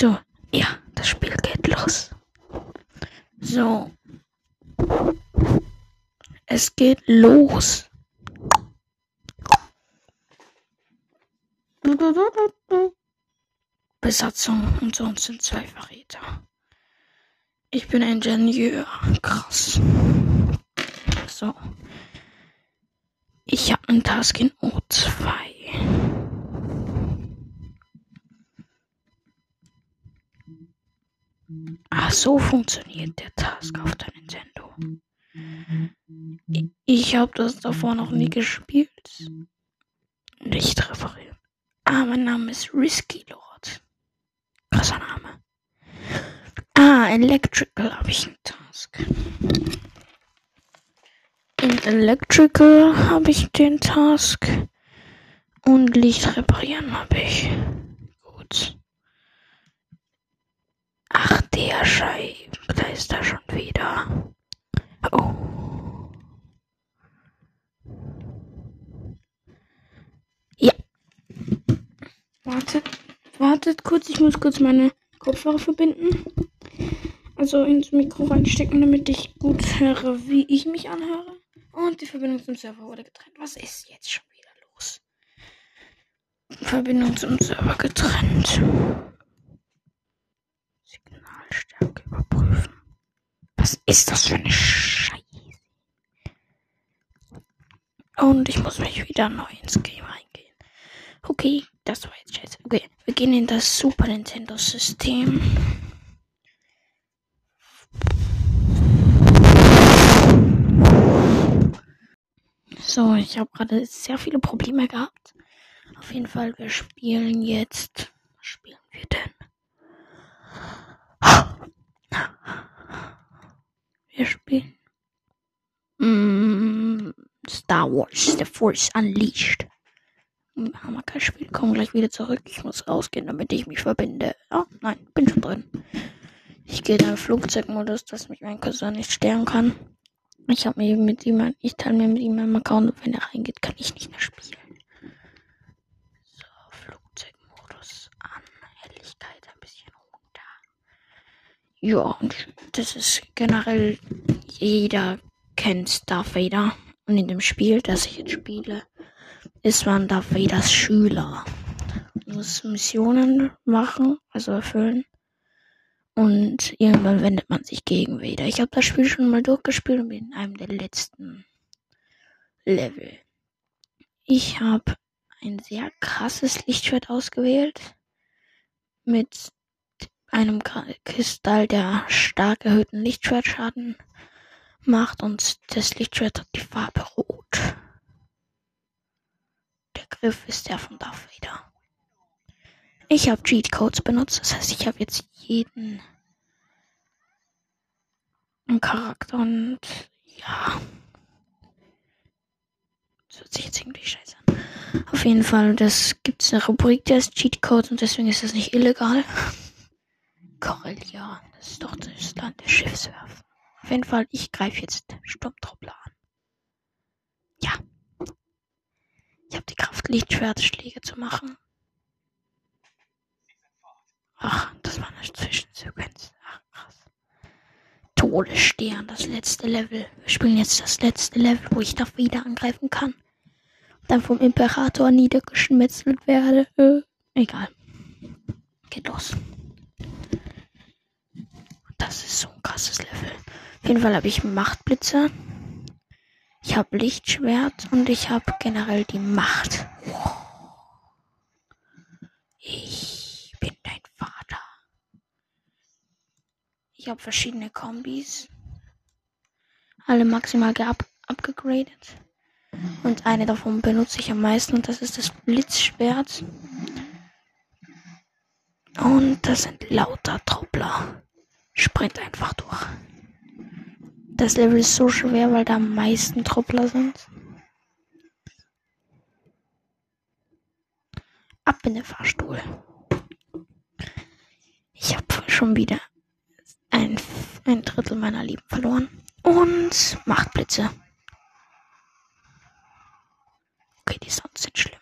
So, ja, das Spiel geht los. So. Es geht los. Besatzung und sonst sind zwei Verräter. Ich bin Ingenieur. Krass. So. Ich habe einen Task in O2. Ach, so funktioniert der Task auf der Nintendo. Ich habe das davor noch nie gespielt. Nicht referiert. Ah, mein Name ist Risky Lord. Krasser Name. Ah, Electrical habe ich einen Task. In Electrical habe ich den Task. Und Licht reparieren habe ich. Gut. Ach, der Scheib. Da ist er schon wieder. Oh. Ja. Wartet, wartet kurz. Ich muss kurz meine Kopfhörer verbinden. Also ins Mikro reinstecken, damit ich gut höre, wie ich mich anhöre. Und die Verbindung zum Server wurde getrennt. Was ist jetzt schon wieder los? Verbindung zum Server getrennt. Überprüfen. Was ist das für eine Scheiße? Und ich muss mich wieder neu ins Game reingehen. Okay, das war jetzt scheiße. Okay, wir gehen in das Super Nintendo System. So, ich habe gerade sehr viele Probleme gehabt. Auf jeden Fall, wir spielen jetzt. Was spielen wir denn? Wir spielen mm, Star Wars, The Force Unleashed. Haben wir Spiel, kommen gleich wieder zurück. Ich muss rausgehen, damit ich mich verbinde. Ah, nein, bin schon drin. Ich gehe in den Flugzeugmodus, dass mich mein Cousin nicht sterben kann. Ich habe mir mit ihm, ich teile mir mit ihm meinen Account und wenn er reingeht, kann ich nicht mehr spielen. So, Flugzeugmodus an, Helligkeit ein bisschen runter. Ja, und das ist generell, jeder kennt Darth Vader. Und in dem Spiel, das ich jetzt spiele, ist man Darth Vaders Schüler. Man muss Missionen machen, also erfüllen. Und irgendwann wendet man sich gegen Vader. Ich habe das Spiel schon mal durchgespielt und bin in einem der letzten Level. Ich habe ein sehr krasses Lichtschwert ausgewählt. Mit einem Kristall, der stark erhöhten Lichtschwertschaden macht. Und das Lichtschwert hat die Farbe Rot. Der Griff ist der von Darth Vader. Ich habe Cheatcodes benutzt, das heißt, ich habe jetzt jeden Charakter und ja. Das hört sich jetzt irgendwie scheiße an. Auf jeden Fall, das gibt es eine Rubrik, der ist Cheatcode und deswegen ist das nicht illegal. Corellia, das ist doch das Land der Schiffswerfen. Auf jeden Fall, ich greife jetzt Sturmtruppler an. Ja. Ich habe die Kraft, Lichtschwertschläge zu machen. Ach, das war eine Zwischensequenz. Ach, krass. Todesstern, das letzte Level. Wir spielen jetzt das letzte Level, wo ich da wieder angreifen kann. Dann vom Imperator niedergeschmetzelt werde. Äh, egal. Geht los. Das ist so ein krasses Level. Auf jeden Fall habe ich Machtblitze. Ich habe Lichtschwert und ich habe generell die Macht. Ich Ich habe verschiedene Kombis. Alle maximal abgegradet. Und eine davon benutze ich am meisten und das ist das Blitzschwert. Und das sind lauter Troppler. Sprint einfach durch. Das Level ist so schwer, weil da am meisten Troppler sind. Ab in den Fahrstuhl. Ich habe schon wieder ein, ein Drittel meiner Lieben verloren. Und Machtblitze. Okay, die Sounds sind schlimm.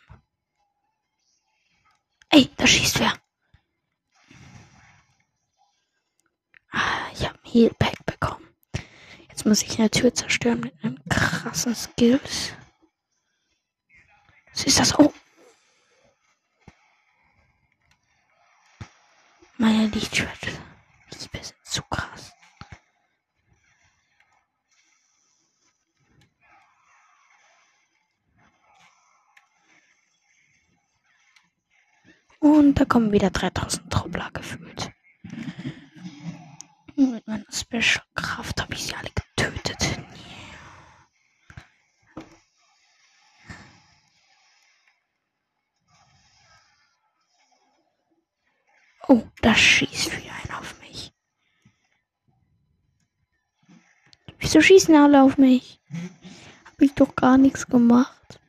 Ey, da schießt wer. Ah, ich habe ein Heal Pack bekommen. Jetzt muss ich eine Tür zerstören mit einem krassen Skills. Was ist das? Oh. Meine Lichtschwert. Liebe sind zu krass. Und da kommen wieder 3000 Truppler gefühlt. Und mit meiner Special-Kraft habe ich sie alle getötet. Oh, da schießt wieder einer auf mich. Wieso schießen alle auf mich? Hab ich doch gar nichts gemacht.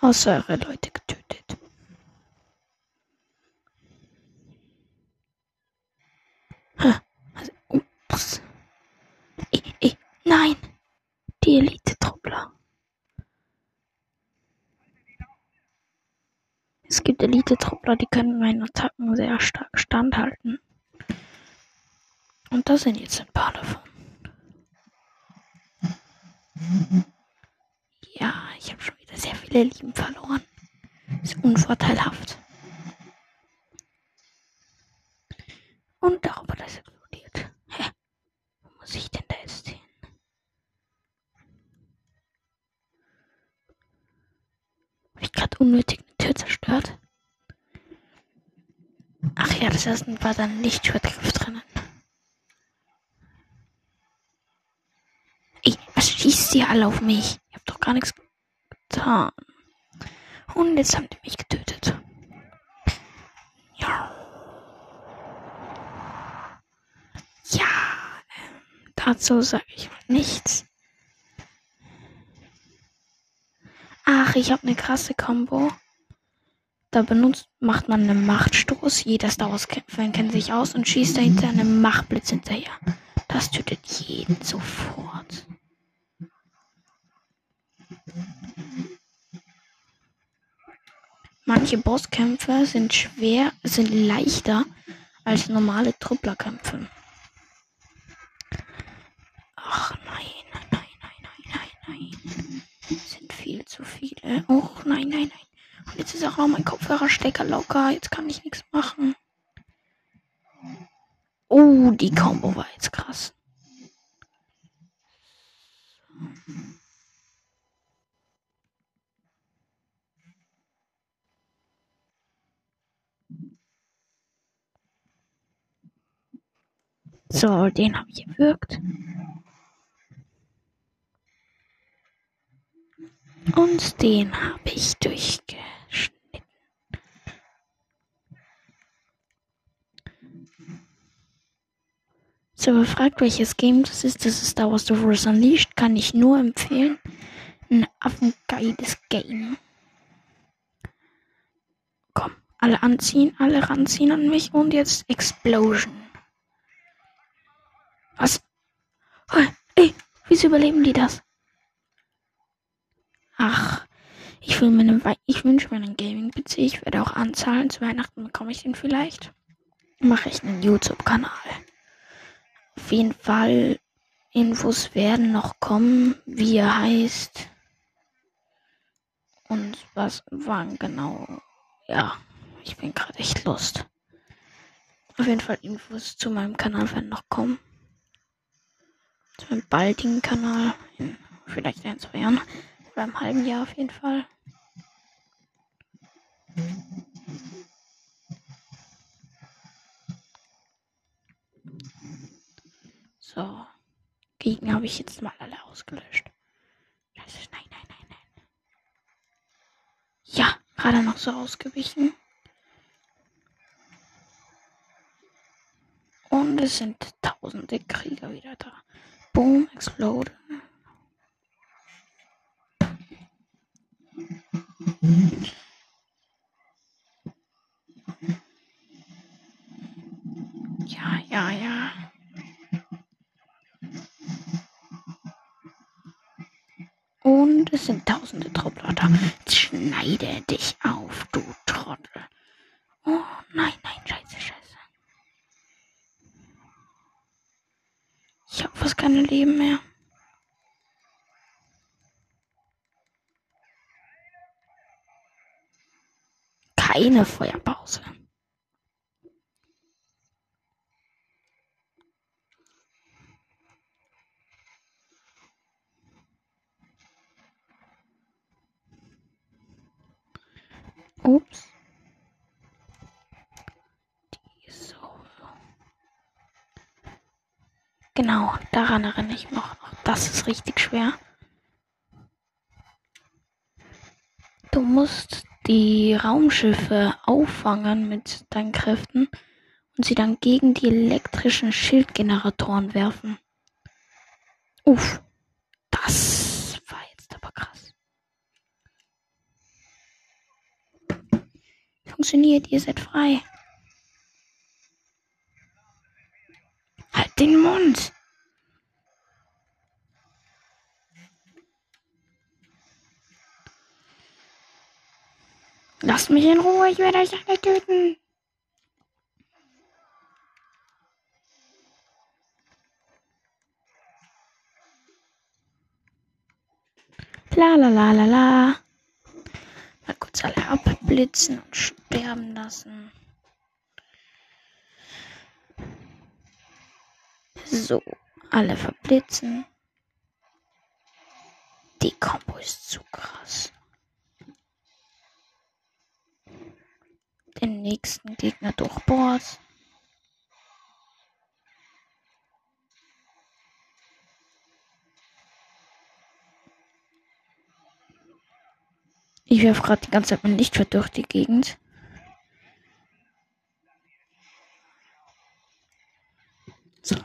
Außer eure Leute getötet. Also, ups. Ich, ich, nein! Die Elite-Truppler. Es gibt Elite-Truppler, die können meinen Attacken sehr stark standhalten. Und da sind jetzt ein paar davon. Ja, ich habe schon wieder sehr viele Lieben verloren. Ist unvorteilhaft. Und der Roboter ist explodiert. Hä? Wo muss ich denn da jetzt hin? Habe ich gerade unnötig eine Tür zerstört? Ach ja, das erste war dann Lichtschwertgriff drinnen. Was schießt ihr alle auf mich? Ich hab doch gar nichts getan. Und jetzt haben die mich getötet. Ja. Ja, ähm, dazu sage ich mal nichts. Ach, ich habe eine krasse Combo. Da benutzt, macht man einen Machtstoß. Jeder Star Wars-Fan kennt sich aus und schießt dahinter einen Machtblitz hinterher. Das tötet jeden sofort. Manche Bosskämpfe sind schwer, sind leichter als normale Trupplerkämpfe. Ach nein, nein, nein, nein, nein, nein. Sind viel zu viele. Oh nein, nein, nein. Und jetzt ist auch noch mein Kopfhörerstecker locker. Jetzt kann ich nichts machen. Oh, die Combo war jetzt krass. So, den habe ich gewürgt. Und den habe ich durchgeschnitten. So, gefragt, welches Game das ist. Das ist Star Wars The Force Unleashed. Kann ich nur empfehlen. Ein affengeiles Game. Komm, alle anziehen, alle ranziehen an mich und jetzt Explosion. Was? Oh, ey, wieso überleben die das? Ach, ich, will mir einen, ich wünsche mir einen Gaming-PC. Ich werde auch anzahlen. Zu Weihnachten bekomme ich den vielleicht. Mache ich einen YouTube-Kanal. Auf jeden Fall, Infos werden noch kommen, wie er heißt. Und was wann genau. Ja, ich bin gerade echt lust. Auf jeden Fall Infos zu meinem Kanal werden noch kommen zu einem baldigen Kanal. In vielleicht ein, zwei Jahren. Einem halben Jahr auf jeden Fall. So. Gegner habe ich jetzt mal alle ausgelöscht. Scheiße, nein, nein, nein, nein. Ja, gerade noch so ausgewichen. Und es sind tausende Krieger wieder da. Boom, explode. Ja, ja, ja. Und es sind tausende da. schneide dich auf, du Trottel. Oh, nein, nein, scheiße, scheiße. Ich habe fast keine Leben mehr. Feuerpause. Ups. Genau, daran erinnere ich mich noch. Das ist richtig schwer. Du musst die Raumschiffe auffangen mit deinen Kräften und sie dann gegen die elektrischen Schildgeneratoren werfen. Uff, das war jetzt aber krass. Funktioniert, ihr seid frei. Halt den Mund! Lasst mich in Ruhe, ich werde euch alle töten. La la la la la. Mal kurz alle abblitzen und sterben lassen. So, alle verblitzen. Die Kombo ist zu krass. Den nächsten Gegner durchbohrt. Ich werfe gerade die ganze Zeit mein Lichtschwert durch die Gegend. So.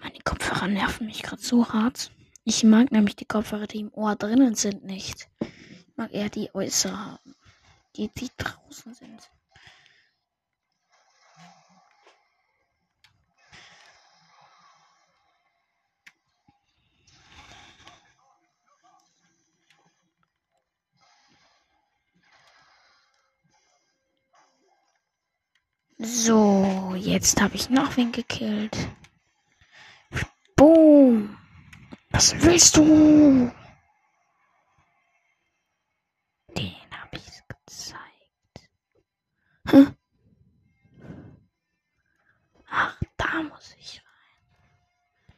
Meine Kopfhörer nerven mich gerade so hart. Ich mag nämlich die Kopfhörer, die im Ohr drinnen sind, nicht. Ich mag eher die äußere haben. Die, die draußen sind. So, jetzt habe ich noch wen gekillt. Boom. Was willst du? Den habe ich gezeigt. Hm? Ach, da muss ich rein.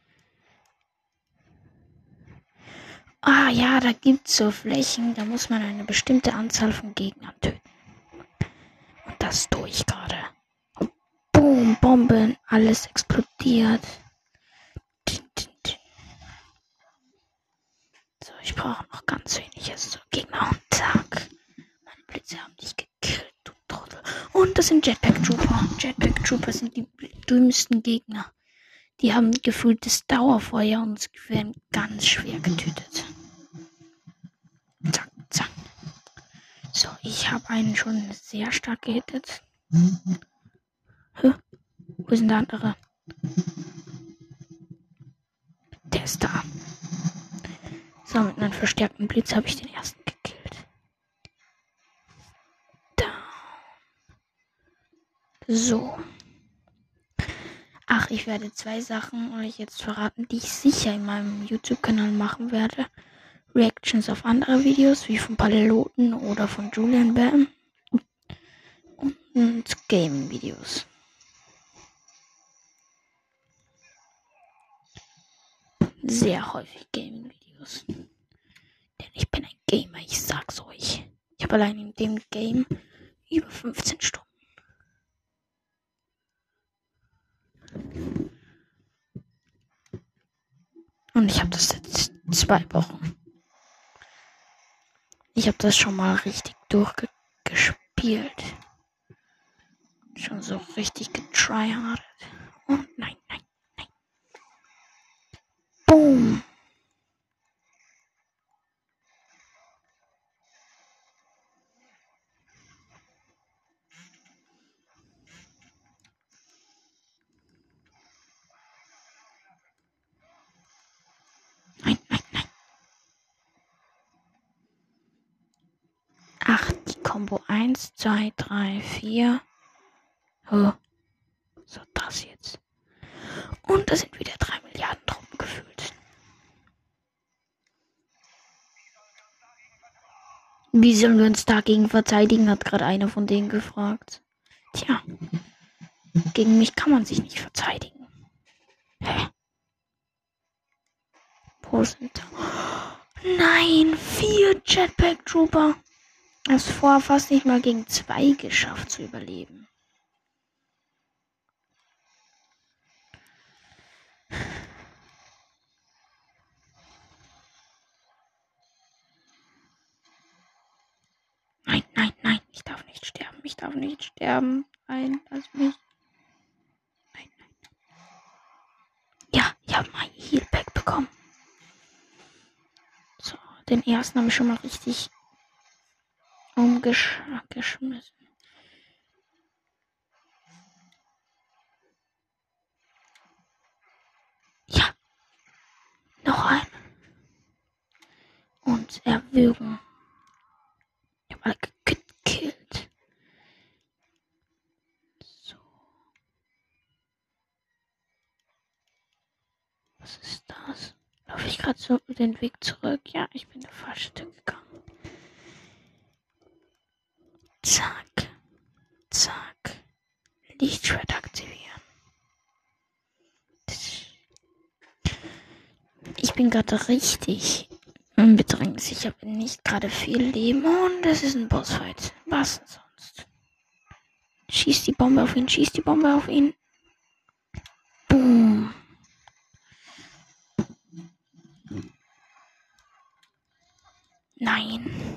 Ah ja, da gibt's so Flächen, da muss man eine bestimmte Anzahl von Gegnern töten. Und das tue ich gerade. Boom, Bomben, alles explodiert. So, ich brauche noch ganz wenig so Gegner und zack. Blitze haben dich gekillt, du Trottel. Und das sind Jetpack Trooper. Jetpack Trooper sind die dümmsten Gegner. Die haben gefühltes Dauerfeuer und werden ganz schwer getötet. Zack, zack. So, ich habe einen schon sehr stark gehittet. Hä? Wo denn der andere? Der ist da. So, mit einem verstärkten Blitz habe ich den ersten gekillt. So. Ach, ich werde zwei Sachen euch jetzt verraten, die ich sicher in meinem YouTube-Kanal machen werde. Reactions auf andere Videos, wie von Paleloten oder von Julian Bam. Und Gaming-Videos. Sehr häufig Gaming-Videos. Denn ich bin ein Gamer, ich sag's euch. Ich habe allein in dem Game über 15 Stunden. Und ich habe das jetzt zwei Wochen. Ich habe das schon mal richtig durchgespielt. Schon so richtig getryhardet. Und nein, nein, nein. Boom. Nein, nein, nein. Ach, die 1, 2, 3, 4. Oh. So, das jetzt. Und da sind wieder 3 Milliarden Truppen gefühlt. Wie sollen wir uns dagegen verteidigen, hat gerade einer von denen gefragt. Tja, gegen mich kann man sich nicht verteidigen. Hä? Wo sind? Nein, vier Jetpack Trooper. Es vorher fast nicht mal gegen zwei geschafft zu überleben. Nein, nein, nein, ich darf nicht sterben. Ich darf nicht sterben. Nein, lass mich. Nein, nein. Ja, ich habe mein Healpack bekommen. So, den ersten habe ich schon mal richtig umgeschmissen. Ja. Noch ein. Und erwürgen. Ich habe gekillt. So. Was ist das? Laufe ich gerade so den Weg zurück? Ja, ich bin der falsche Stück gegangen. Zack. Zack. Lichtschwert aktivieren. Ich bin gerade richtig im Bedrängnis. Ich habe nicht gerade viel Leben und das ist ein Bossfight. Was denn sonst? Schieß die Bombe auf ihn, schieß die Bombe auf ihn. Boom. Nein.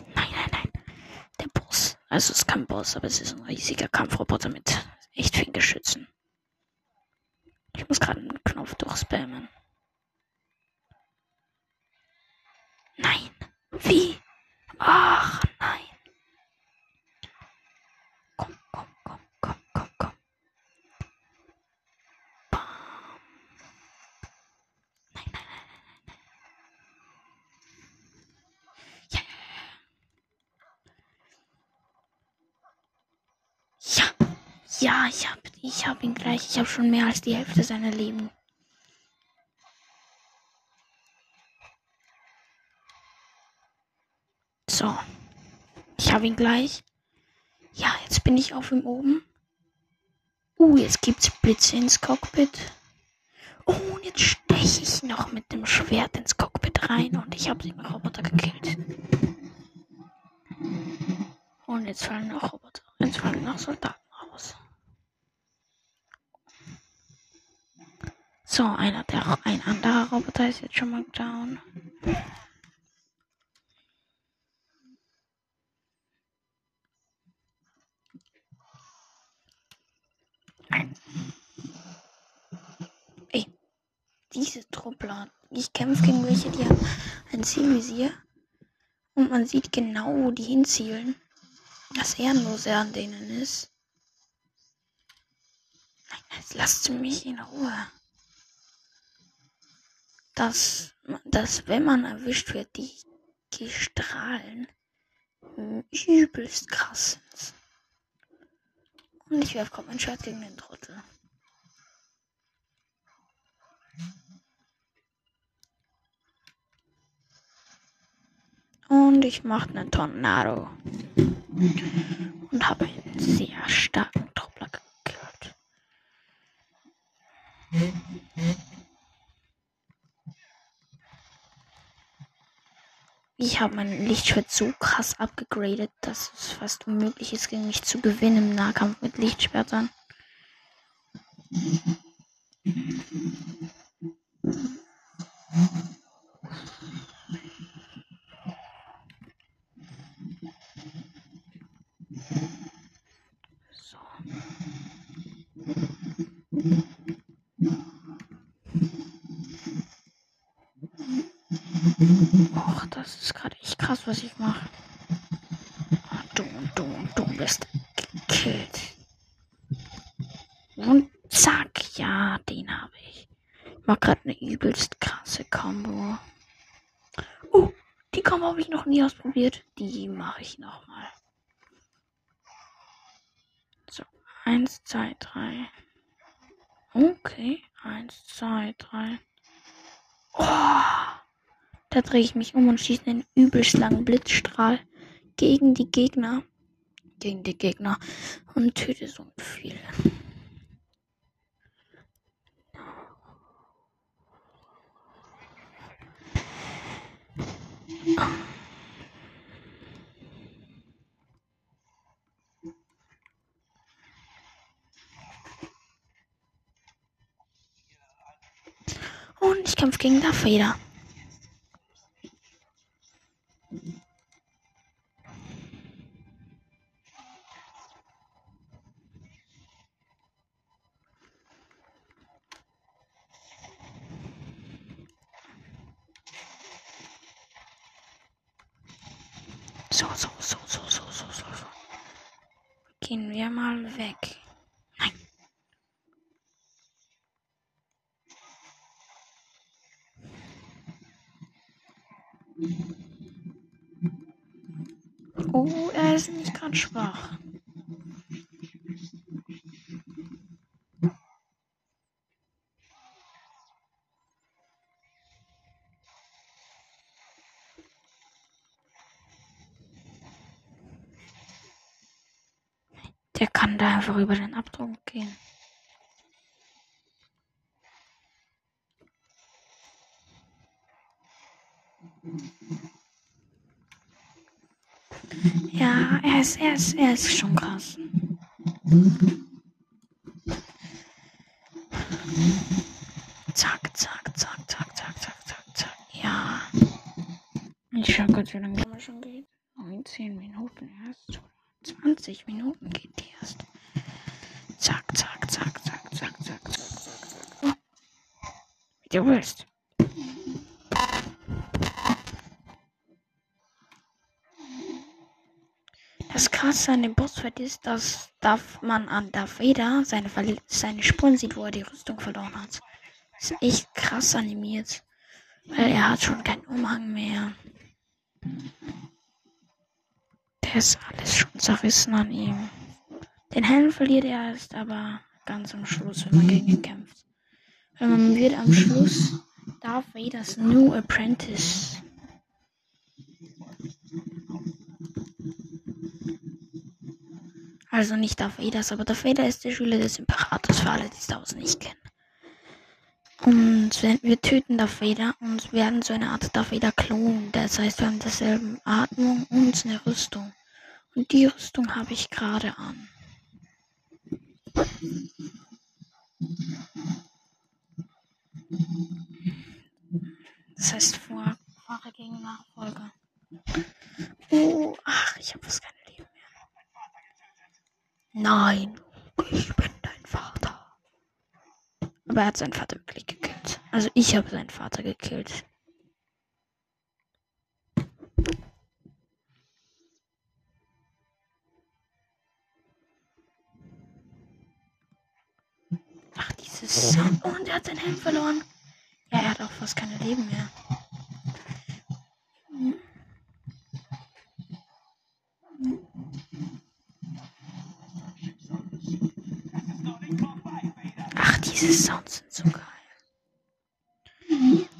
Also es ist kein Boss, aber es ist ein riesiger Kampfroboter mit echt vielen Geschützen. Ich muss gerade einen Knopf durchspammen. Nein. Wie? Ach, nein. Komm, komm, komm, komm, komm, komm. Bam. Nein, nein, nein, nein, nein. Ja, ja, ja, bitte. Ich habe ihn gleich. Ich habe schon mehr als die Hälfte seiner Leben. So. Ich habe ihn gleich. Ja, jetzt bin ich auf ihm oben. Uh, jetzt gibt's Blitze ins Cockpit. Oh, und jetzt steche ich noch mit dem Schwert ins Cockpit rein und ich habe den Roboter gekillt. Und jetzt fallen noch Roboter. Jetzt fallen noch Soldaten raus. So, einer der ein anderer Roboter ist jetzt schon mal down. Ey, diese Truppler. Ich kämpfe gegen welche, die haben ein Zielvisier. Und man sieht genau, wo die hinzielen. Das Ehrenlose an denen ist. Nein, jetzt lasst mich in Ruhe. Dass, dass wenn man erwischt wird, die, die Strahlen übelst krass sind. Und ich werfe gerade mein Schwert gegen den Trottel. Und ich mache einen Tornado. Und habe einen sehr starken Truppler gekillt. Ich habe mein Lichtschwert so krass abgegradet, dass es fast unmöglich ist, gegen mich zu gewinnen im Nahkampf mit Lichtschwertern. So. Och, das ist gerade echt krass, was ich mache. Du und du und du bist gekillt. Und zack, ja, den habe ich. Ich mach gerade eine übelst krasse Combo. Oh, die Combo habe ich noch nie ausprobiert. Die mache ich nochmal. So, eins, zwei, drei. Okay, eins, zwei, drei. Oh. Da drehe ich mich um und schieße einen übelst langen Blitzstrahl gegen die Gegner. Gegen die Gegner. Und töte so viel. Und ich kämpfe gegen Darth Vader. So, so, so, so, so, so, so. Gehen wir mal weg. Nein. Oh, er ist nicht gerade schwach. Einfach über den Abdruck gehen. Ja, er ist, er ist, er ist schon krass. Zack, zack, zack, zack, zack, zack, zack. Ja. Ich schau kurz, wie lange Ist, dass darf man an Darth Vader seine, seine Spuren sieht, wo er die Rüstung verloren hat. Ist echt krass animiert. Weil er hat schon keinen Umhang mehr. Der ist alles schon zerrissen an ihm. Den Helm verliert er erst, aber ganz am Schluss, wenn man gegen ihn kämpft. Weil man wird am Schluss Darth Vader's New Apprentice. Also nicht Darth Vader's, aber Darth Vader ist der Schüler des Imperators, für alle, die Star Wars nicht kennen. Und wir töten Darth Vader und werden so eine Art Darth Vader Klon. Das heißt, wir haben derselben Atmung und eine Rüstung. Und die Rüstung habe ich gerade an. Das heißt vor, Fahrer gegen Nachfolger. Oh, ach, ich habe fast keine. Nein, ich bin dein Vater. Aber er hat seinen Vater wirklich gekillt. Also ich habe seinen Vater gekillt. Ach, dieses Sound. Und er hat seinen Helm verloren. Ja, er hat auch fast keine Leben mehr. Ach, diese Sounds sind so geil.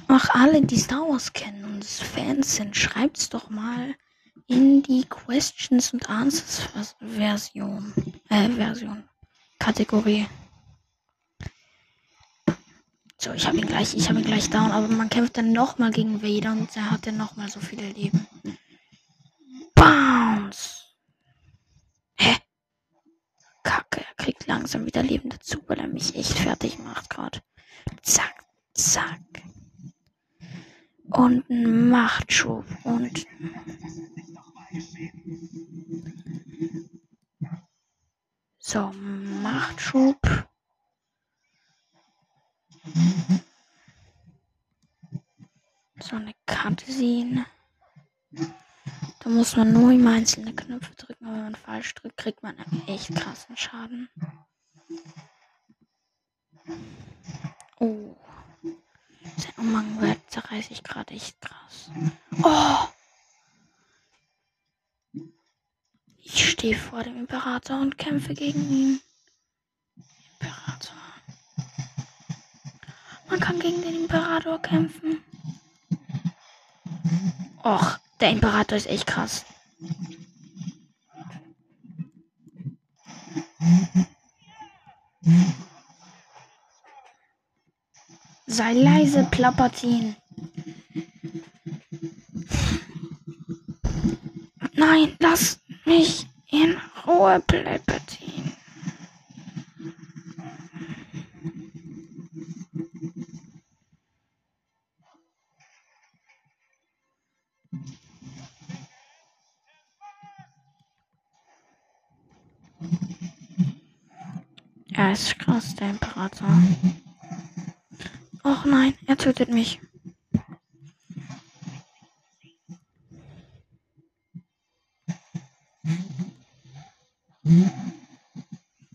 Ach, alle, die Star Wars kennen und Fans sind, schreibt's doch mal in die Questions und Answers Version. Äh, Version. Kategorie. So, ich habe ihn gleich, ich habe ihn gleich down, aber man kämpft dann nochmal gegen Vader und er hat dann nochmal so viele Leben. Bounce! Hä? Kacke, er kriegt langsam wieder Leben dazu, weil er mich echt fertig macht gerade. Zack, zack. Und ein Machtschub und. So, Machtschub. So eine Karte sehen. Da muss man nur immer einzelne Knöpfe drücken, aber wenn man falsch drückt, kriegt man einen echt krassen Schaden. Oh. Sein Umhangwert zerreiße ich gerade echt krass. Oh! Ich stehe vor dem Imperator und kämpfe gegen ihn. Imperator. Man kann gegen den Imperator kämpfen. Och, der Imperator ist echt krass. Sei leise, Plappertin. Nein, lass mich in Ruhe, Plappertin. Er ist krass, der Imperator. Och nein, er tötet mich.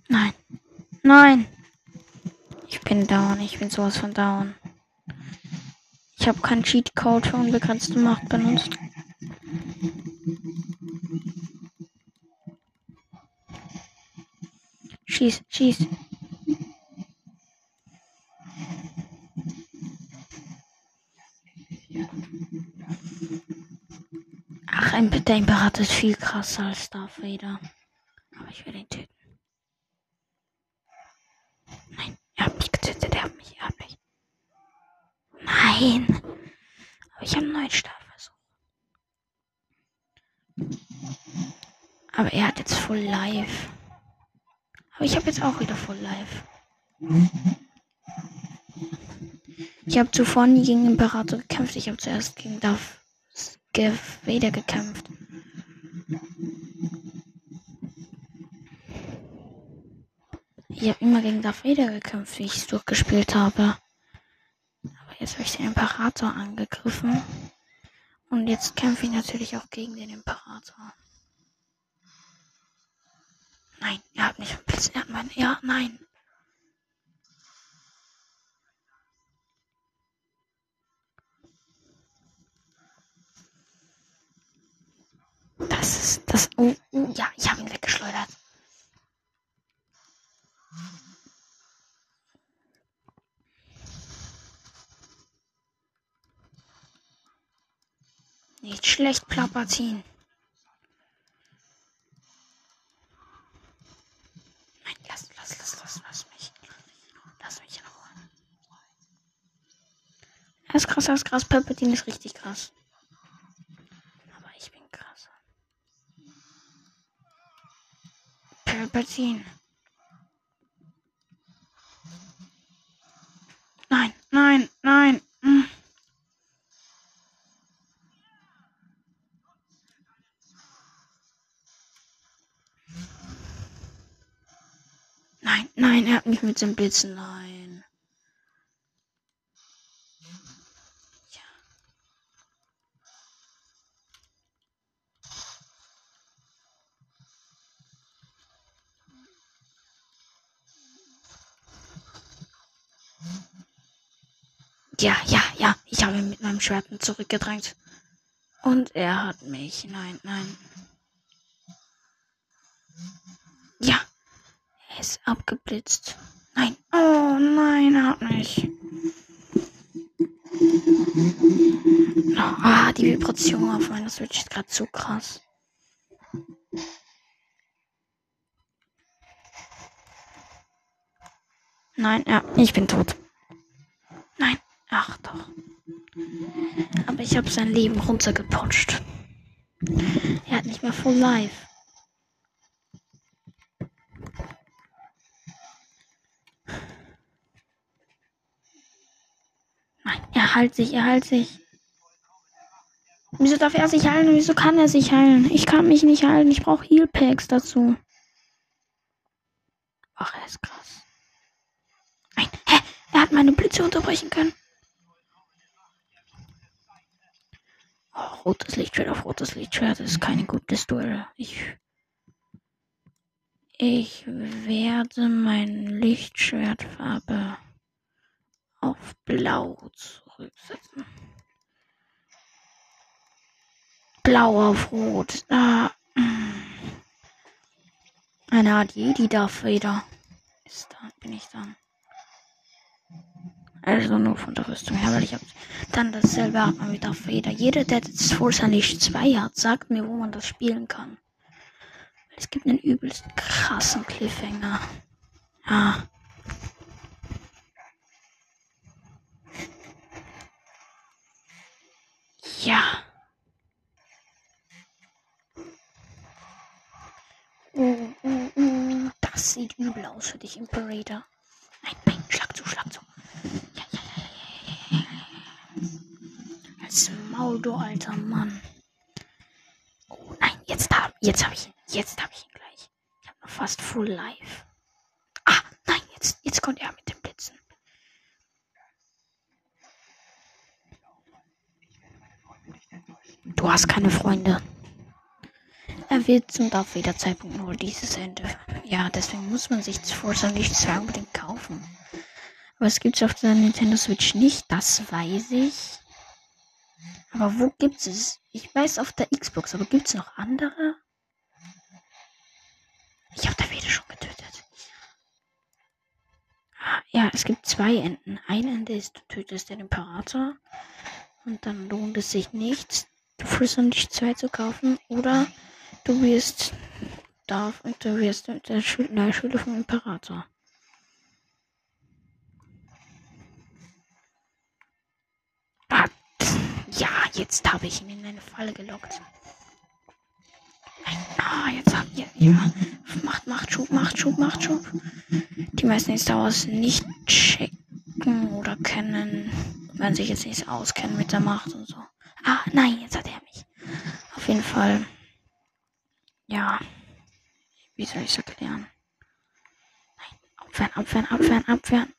Nein. Nein. Ich bin down. Ich bin sowas von down. Ich habe keinen Cheatcode für unbegrenzte Macht benutzt. Schieß, schieß. Ein der Imperator ist viel krasser als Darth Vader. Aber ich will ihn töten. Nein, er hat mich getötet, er hat mich, er hat mich. Nein. Aber ich habe einen neuen Startversuch. Aber er hat jetzt Full Life. Aber ich habe jetzt auch wieder Full Life. Ich habe zuvor nie gegen Imperator gekämpft. Ich habe zuerst gegen Darth Vader gekämpft. Ich habe immer gegen Darth Vader gekämpft, wie ich es durchgespielt habe. Aber jetzt habe ich den Imperator angegriffen. Und jetzt kämpfe ich natürlich auch gegen den Imperator. Nein, er hat mich verpilzt. Er hat mein. Ja, nein. das. Äh, äh, äh, ja, ich habe ihn weggeschleudert. Nicht schlecht, Plappertin. Nein, lass, lass, lass, lass, lass mich. Lass mich in Ruhe. Er ist krass, er ist krass. Palpatine ist richtig krass. Palpatine. Nein, nein, nein. Hm. Nein, nein, er hat mich mit dem Blitzen. Nein. Ja, ja, ja. Ich habe ihn mit meinem Schwert zurückgedrängt. Und er hat mich. Nein, nein. Ja. Er ist abgeblitzt. Nein. Oh nein, er hat mich. Ah, die Vibration auf meiner Switch ist gerade zu krass. Nein, ja, ich bin tot. Nein, ach doch. Aber ich habe sein Leben runtergeputscht. Er hat nicht mehr Full Life. Nein, er heilt sich, er heilt sich. Wieso darf er sich heilen? Wieso kann er sich heilen? Ich kann mich nicht heilen. Ich brauche Heal Packs dazu. Ach, er ist krass. Nein, hä? Er hat meine Blitze unterbrechen können. Rotes Lichtschwert auf rotes Lichtschwert ist kein gutes Duell. Ich. Ich werde mein Lichtschwertfarbe auf Blau zurücksetzen. Blau auf Rot. Ah. Eine Art Jedi Darth Vader. Ist da, bin ich dann. Also nur von der Rüstung her, weil ich habe dann dasselbe hat man wieder Feder. Jeder, der das Force Unleashed 2 hat, sagt mir, wo man das spielen kann. Es gibt einen übelst krassen Cliffhanger. Ja. Ja. Uh, uh, uh. Das sieht übel aus für dich, Imperator. Nein, nein, schlag zu, schlag zu. Ja, ja, ja, ja, ja. Als Maul, du alter Mann. Oh nein, jetzt hab, jetzt hab ich ihn. Jetzt hab ich ihn gleich. Ich hab noch fast full life. Ah, nein, jetzt, jetzt kommt er mit dem Blitzen. Du hast keine Freunde. Er wird zum Darth Vader Zeitpunkt nur dieses Ende. Ja, deswegen muss man sich Force nicht zwei unbedingt kaufen. Aber es gibt es auf der Nintendo Switch nicht, das weiß ich. Aber wo gibt es? Ich weiß auf der Xbox, aber gibt es noch andere? Ich habe da wieder schon getötet. Ah, ja, es gibt zwei Enden. Ein Ende ist, du tötest den Imperator. Und dann lohnt es sich nicht, Force nicht zwei zu kaufen. Oder du wirst darf und du wirst der Schüler, Schüler vom Imperator. Ah, ja, jetzt habe ich ihn in eine Falle gelockt. Ah, jetzt habt ihr. Ja. Macht, macht Schub, macht Schub, macht Schub. Die meisten ist daraus nicht checken oder kennen. Wenn sich jetzt nicht auskennen mit der Macht und so. Ah, nein, jetzt hat er mich. Auf jeden Fall. Ja. Wie soll ich es erklären? Nein. Abwehren, abwehren, abwehren, abwehren.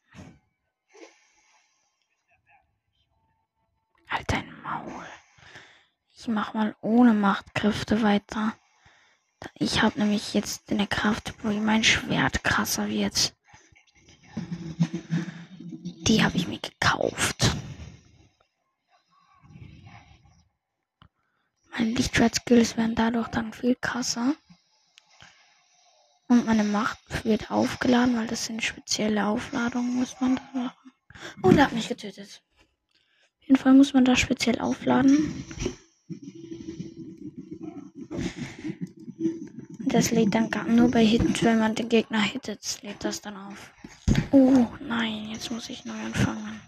Halt dein Maul. Ich mach mal ohne Machtkräfte weiter. Ich habe nämlich jetzt eine Kraft, wo mein Schwert krasser wird. Die habe ich mir gekauft. Meine Lichtschwert-Skills werden dadurch dann viel krasser. Und meine Macht wird aufgeladen, weil das sind spezielle Aufladungen, muss man da machen. Oh, der hat mich getötet jeden Fall muss man da speziell aufladen. Das lädt dann gar nur bei Hits, wenn man den Gegner hittet, lädt das dann auf. Oh nein, jetzt muss ich neu anfangen.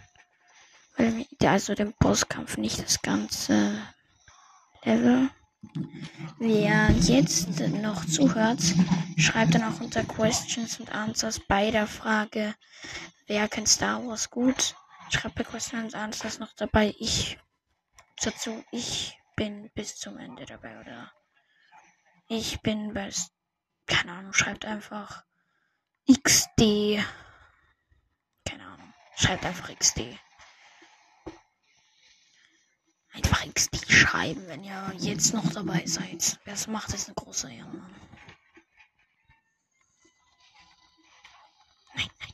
Weil also den Bosskampf nicht das ganze Level. Wer jetzt noch zuhört, schreibt dann auch unter Questions und Answers bei der Frage, wer kennt Star Wars gut? Schreibt Questions und Answers noch dabei, ich dazu, ich bin bis zum Ende dabei oder ich bin bis, keine Ahnung, schreibt einfach XD. Keine Ahnung, schreibt einfach XD einfach XD schreiben, wenn ihr jetzt noch dabei seid. Wer es macht, ist eine große Ehre. Nein, nein.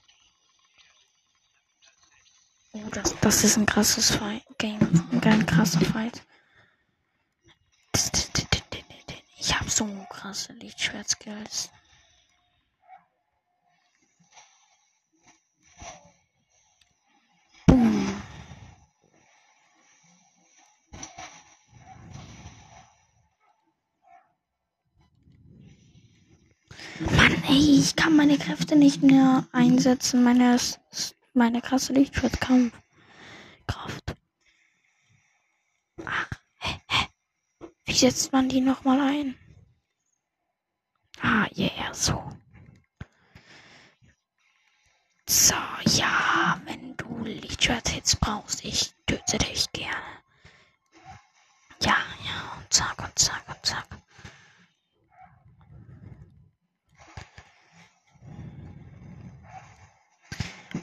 Oh, das, das ist ein krasses Fight Game. Ein krasser Fight. Ich habe so krasse Lichtschwertskills. Ey, ich kann meine Kräfte nicht mehr einsetzen. Meine, meine krasse Lichtschwertkampf. Kraft. Ach, hä, hä. Wie setzt man die nochmal ein? Ah, yeah, so. So, ja, wenn du Lichtschwert-Hits brauchst, ich töte dich gerne. Ja, ja, und zack, und zack, und zack.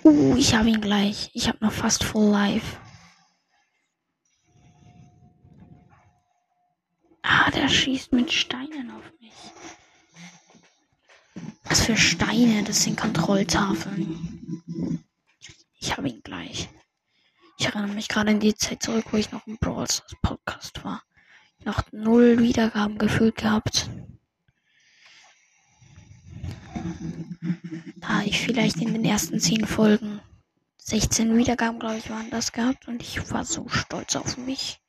Uh, ich habe ihn gleich. Ich habe noch fast Full Life. Ah, der schießt mit Steinen auf mich. Was für Steine? Das sind Kontrolltafeln. Ich habe ihn gleich. Ich erinnere mich gerade in die Zeit zurück, wo ich noch im Brawl Stars Podcast war. Noch null Wiedergaben gefühlt gehabt. Da ich vielleicht in den ersten 10 Folgen 16 Wiedergaben, glaube ich, waren das gehabt und ich war so stolz auf mich.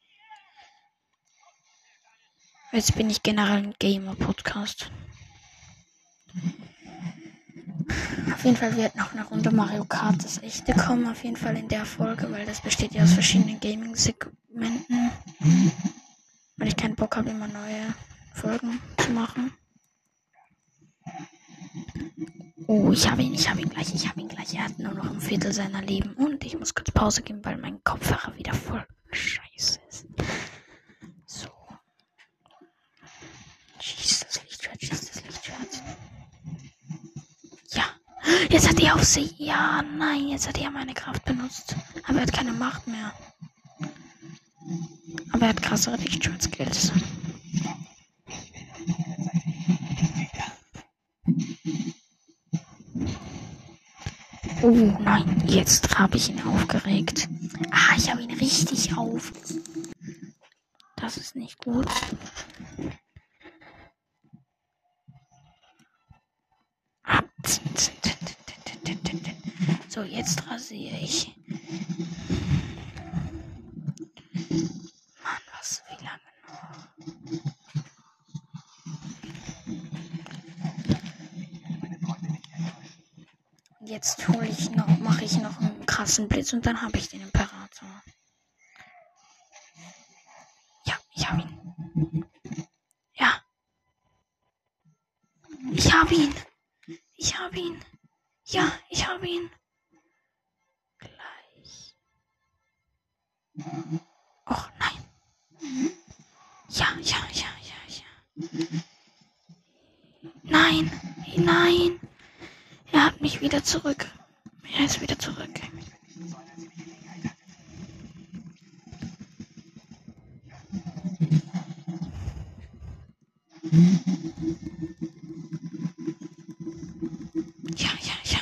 Jetzt bin ich generell ein Gamer-Podcast. Auf jeden Fall wird noch eine Runde Mario Kart das echte kommen, auf jeden Fall in der Folge, weil das besteht ja aus verschiedenen Gaming-Segmenten. Weil ich keinen Bock habe, immer neue Folgen zu machen. Oh, ich habe ihn, ich habe ihn gleich, ich habe ihn gleich. Er hat nur noch ein Viertel seiner Leben. Und ich muss kurz Pause geben, weil mein Kopfhörer wieder voll scheiße ist. So. Schieß das Lichtschwert, schieß das Lichtschwert. Ja. Jetzt hat er auf sich. Ja, nein, jetzt hat er meine Kraft benutzt. Aber er hat keine Macht mehr. Aber er hat krassere Lichtschwertskills. Oh nein, jetzt habe ich ihn aufgeregt. Ah, ich habe ihn richtig auf. Das ist nicht gut. So, jetzt rasiere ich. Mann, was, wie lange noch? Jetzt hole ich noch, mache ich noch einen krassen Blitz und dann habe ich den Imperator. Ja, ich habe ihn. Ja. Ich habe ihn. Ich habe ihn. Ja, ich habe ihn. Gleich. Och nein. Ja, ja, ja, ja, ja. Nein, nein. Er hat mich wieder zurück. Er ist wieder zurück. Ja, ja, ja.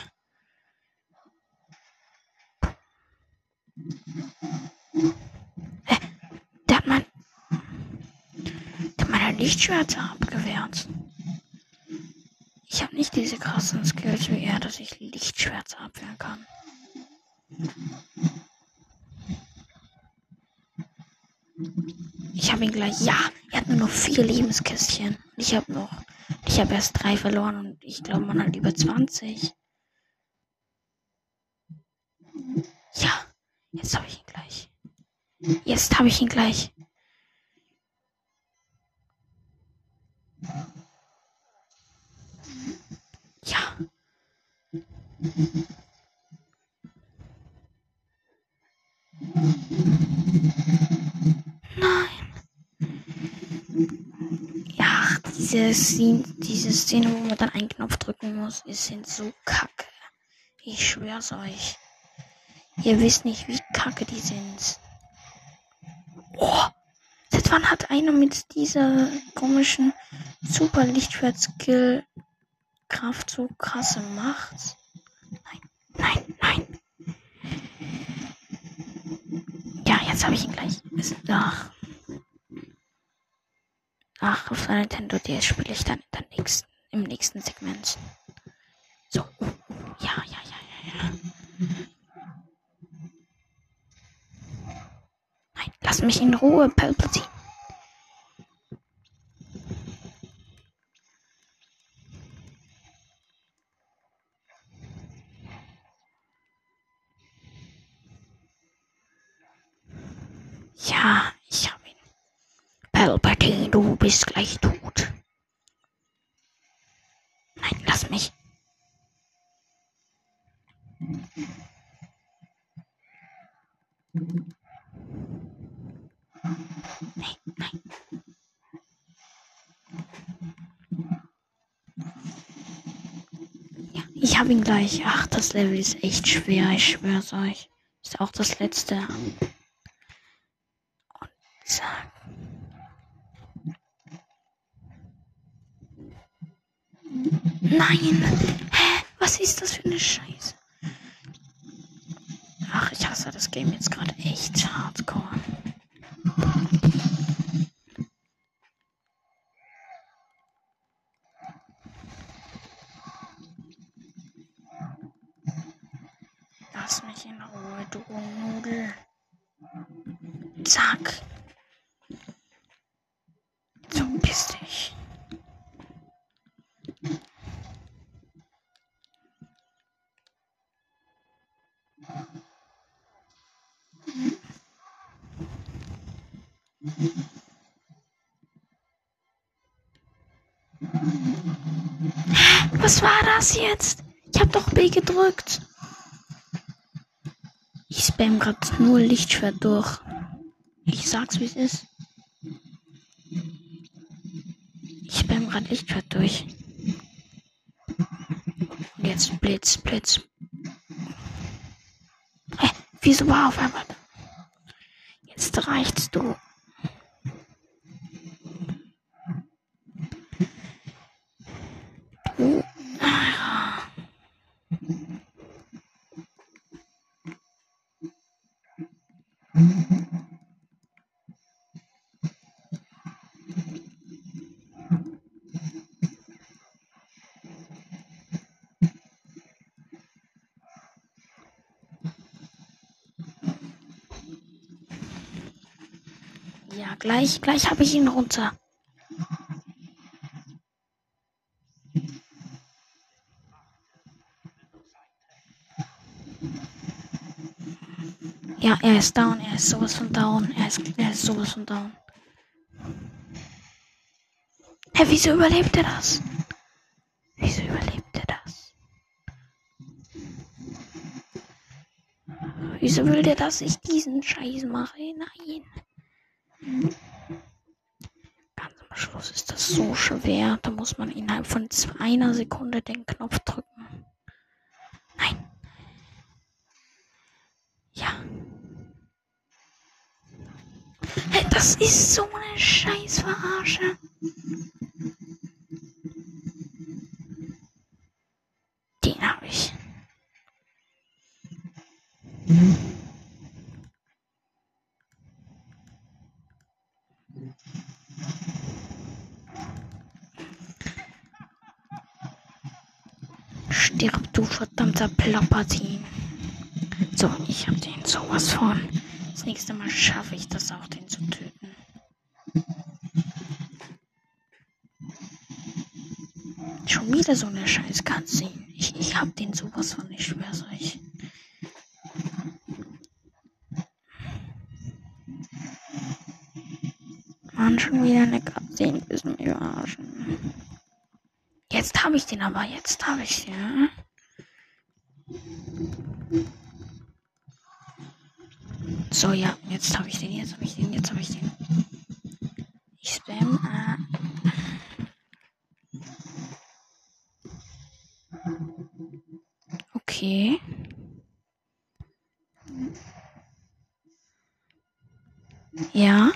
Äh, der hat mein. Der hat meine Lichtschwerter abgewehrt. Ich habe nicht diese krassen Skills wie er, dass ich Lichtschwerter abwehren kann. Ich habe ihn gleich. Ja, er hat nur noch vier Lebenskästchen. Ich habe noch Ich habe erst drei verloren und ich glaube, man hat über 20. Ja, jetzt habe ich ihn gleich. Jetzt habe ich ihn gleich. Ja. Nein. Ja, diese Szene, diese Szene, wo man dann einen Knopf drücken muss, ist sind so kacke. Ich schwör's euch. Ihr wisst nicht, wie kacke die sind. Oh, seit wann hat einer mit dieser komischen Super Lichtschwert-Skill Kraft so krasse Macht? Nein, nein, nein. Ja, jetzt habe ich ihn gleich. Ach. Ach, auf der Nintendo DS spiele ich dann der nächsten, im nächsten Segment. So. Ja, ja, ja, ja, ja. Nein, lass mich in Ruhe, Palpatine. Ja, ich hab ihn. Palpatine, du bist gleich tot. Nein, lass mich. Nein, nein. Ja, ich hab ihn gleich. Ach, das Level ist echt schwer, ich schwör's euch. Ist auch das letzte. Nein! Was war das jetzt? Ich hab doch B gedrückt. Ich spam grad nur Lichtschwert durch. Ich sag's wie es ist. Ich spam grad Lichtschwert durch. Und jetzt Blitz, Blitz. Hä? Wieso war auf einmal? Jetzt reicht's. Du. Gleich, gleich habe ich ihn runter. Ja, er ist down, er ist sowas von down, er ist, er ist sowas von down. Hä, wieso überlebt er das? Wieso überlebt er das? Wieso will der, dass ich diesen Scheiß mache? Nein. Ganz am Schluss ist das so schwer. Da muss man innerhalb von einer Sekunde den Knopf drücken. Nein. Ja. Hey, Das ist so eine Scheißverarsche. Den habe ich. Stirb, du verdammter Plappertin. So, ich hab den sowas von. Das nächste Mal schaffe ich das auch, den zu töten. schon wieder so eine scheiß Cutscene. Ich, ich hab den sowas von nicht mehr solch. Mann, schon wieder eine Cutscene. Müssen wir überraschen. Jetzt habe ich den aber, jetzt habe ich den. So, ja, jetzt habe ich den, jetzt habe ich den, jetzt habe ich den. Ich spam. Äh. Okay. Ja.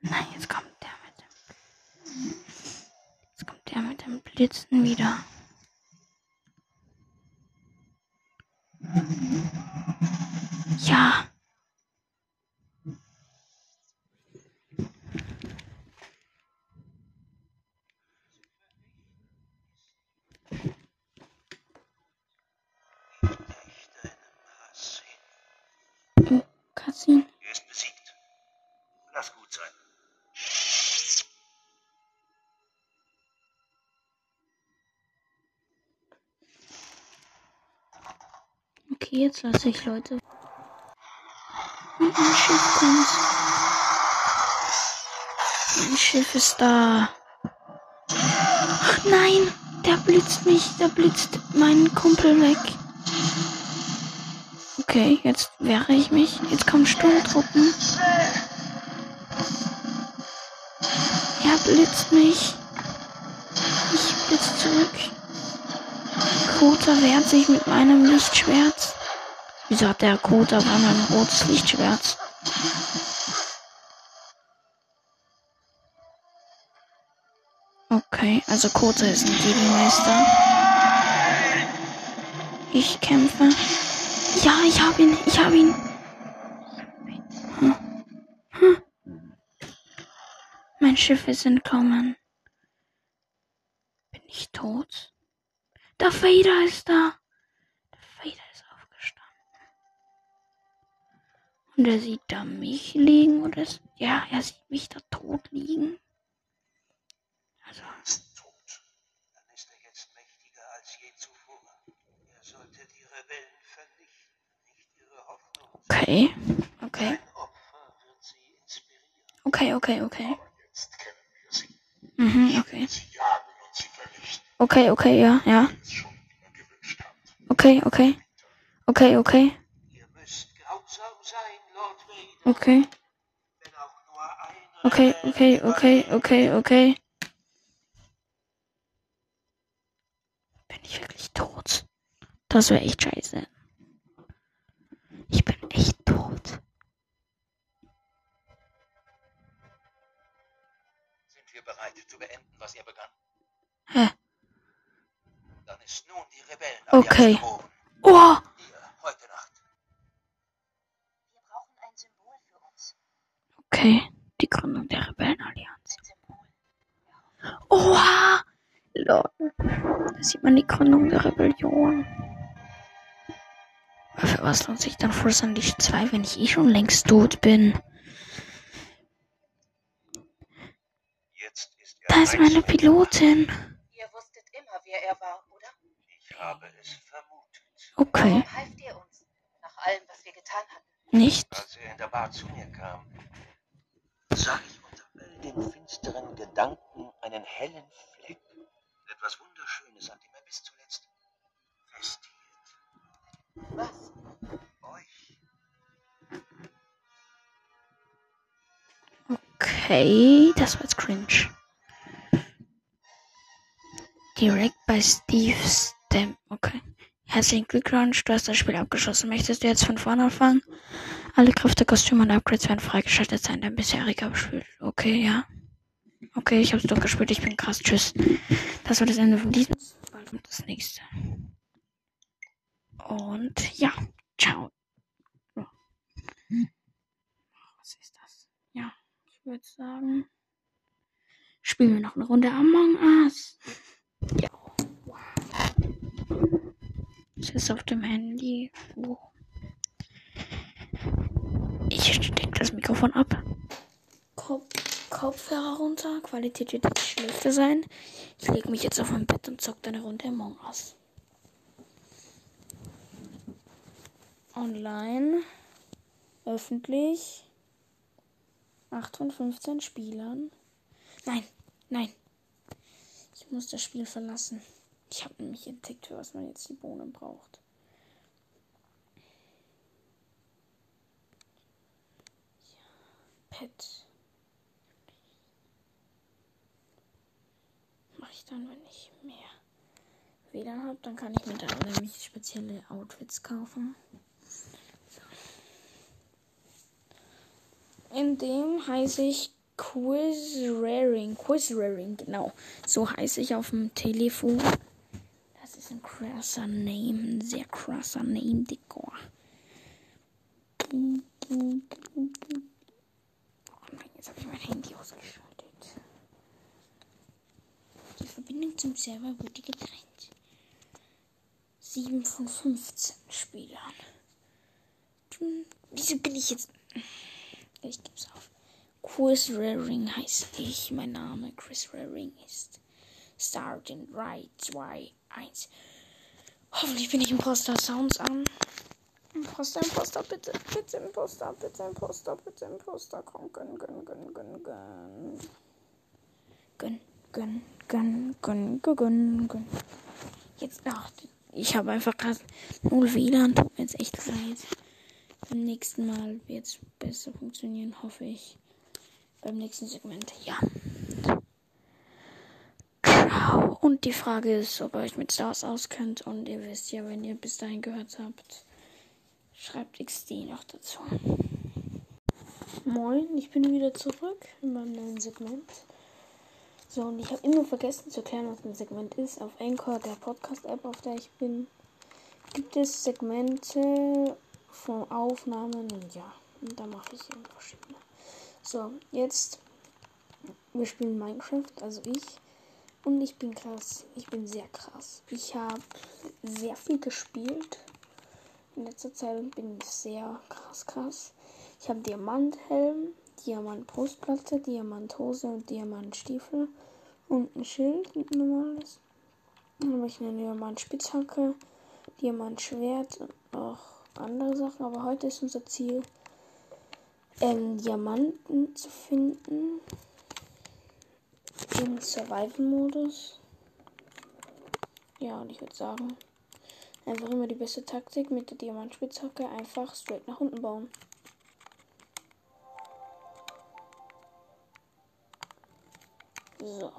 Nein, jetzt kommt der mit dem. Jetzt kommt der dem Blitzen wieder. Jetzt lasse ich Leute. Und mein Schiff kommt. Mein Schiff ist da. Nein, der blitzt mich, der blitzt meinen Kumpel weg. Okay, jetzt wehre ich mich. Jetzt kommen Sturmtruppen. Er blitzt mich. Ich blitz zurück. Kota wehrt sich mit meinem Lichtschwert. Wieso hat der Kota auf einmal ein rotes Lichtschwert? Okay, also Kota ist ein Gegenmeister. Ich kämpfe. Ja, ich hab ihn, ich hab ihn. Hm. Hm. Mein Schiff ist entkommen. Bin ich tot? Der Vader ist da. Und er sieht da mich liegen oder ist, ja, er sieht mich da tot liegen. Also, Er ist tot. Dann ist er jetzt mächtiger als je zuvor. Er sollte die Rebellen vernichten, nicht ihre Hoffnung. okay. Okay. Ein Opfer wird sie inspirieren. Okay, okay, okay. Jetzt kennen wir sie. Mhm, okay. Sie jagen und sie vernichten, Okay, okay, ja, ja. Okay, okay. Okay, okay. Ihr müsst grausam sein. Okay. Okay, okay, okay, okay, okay. Bin ich wirklich tot? Das wäre echt scheiße. Ich bin echt tot. Sind wir bereit zu beenden, was er begann? Hä? Dann ist nun die Rebellen Okay. Oh! Okay. Die Gründung der Rebellenallianz. Oha! Lol. Da sieht man die Gründung der Rebellion. Aber für was lohnt sich dann Unleashed 2, wenn ich eh schon längst tot bin? Jetzt ist er Da ist meine. Pilotin. Ihr wusstet immer, wer er war, oder? Ich habe es vermutet. Okay. Warum halft ihr uns? Nach allem, was wir getan hatten. Nicht? Als er in der Bar zu mir kam, sah ich unter all den finsteren Gedanken einen hellen Fleck. Etwas Wunderschönes, an dem er bis zuletzt festhielt. Was? Euch. Okay, das war jetzt cringe. Direkt bei Steve Stamp. Okay. Herzlichen Glückwunsch, du hast das Spiel abgeschlossen. Möchtest du jetzt von vorne anfangen? Alle Kräfte, Kostüme und Upgrades werden freigeschaltet sein. Dein bisheriger Spiel. Okay, ja. Okay, ich hab's durchgespielt. Ich bin krass. Tschüss. Das war das Ende von diesem. Bald kommt das nächste. Und ja, ciao. Was ist das? Ja, ich würde sagen, spielen wir noch eine Runde Among Us. Ja. Es ist auf dem Handy. Oh. Ich stecke das Mikrofon ab. Kopf, Kopf. Kopfhörer runter. Qualität wird jetzt schlechter sein. Ich lege mich jetzt auf mein Bett und zocke eine Runde Among Us. Online. Öffentlich. 8 von 15 Spielern. Nein, nein. Ich muss das Spiel verlassen. Ich habe nämlich entdeckt, für was man jetzt die Bohnen braucht. Ja, Pet. Mache ich dann, wenn ich mehr WLAN habe, dann kann ich mir da nämlich spezielle Outfits kaufen. In dem heiße ich Quiz Raring. Quiz Raring, genau. So heiße ich auf dem Telefon. Ein krasser Name. Ein sehr krasser Name, Dekor. Oh nein, jetzt habe ich mein Handy ausgeschaltet. Die Verbindung zum Server wurde getrennt. 7 von 15 Spielern. Wieso bin ich jetzt. Ich geb's auf. Chris Raring heiße ich. Mein Name Chris Raring ist. In 3, 2, 1. Hoffentlich bin ich Imposter. Sounds an. Imposter, Imposter, bitte, bitte, Imposter, bitte, Imposter, bitte, Imposter. Komm, gönn, gönn, gönn, gönn. Gönn, gönn, gönn, gönn, gönn, gönn, gönn. Jetzt, ach, ich habe einfach gerade null WLAN. Tut mir jetzt echt leid. Beim nächsten Mal wird es besser funktionieren, hoffe ich. Beim nächsten Segment, ja. Und die Frage ist, ob ihr euch mit Stars auskennt. Und ihr wisst ja, wenn ihr bis dahin gehört habt, schreibt XD noch dazu. Moin, ich bin wieder zurück in meinem neuen Segment. So, und ich habe immer vergessen zu erklären, was ein Segment ist. Auf Anchor, der Podcast-App, auf der ich bin, gibt es Segmente von Aufnahmen und ja, und da mache ich eben verschiedene. So, jetzt, wir spielen Minecraft, also ich. Und ich bin krass, ich bin sehr krass. Ich habe sehr viel gespielt in letzter Zeit und bin sehr krass, krass. Ich habe Diamanthelm, Diamantbrustplatte, Diamanthose und Diamantstiefel und ein Schild, ein normales. Dann habe ich eine Diamantspitzhacke, Diamantschwert und noch andere Sachen. Aber heute ist unser Ziel, ähm, Diamanten zu finden im Survival-Modus. Ja, und ich würde sagen, einfach immer die beste Taktik mit der Diamantspitzhacke einfach straight nach unten bauen. So.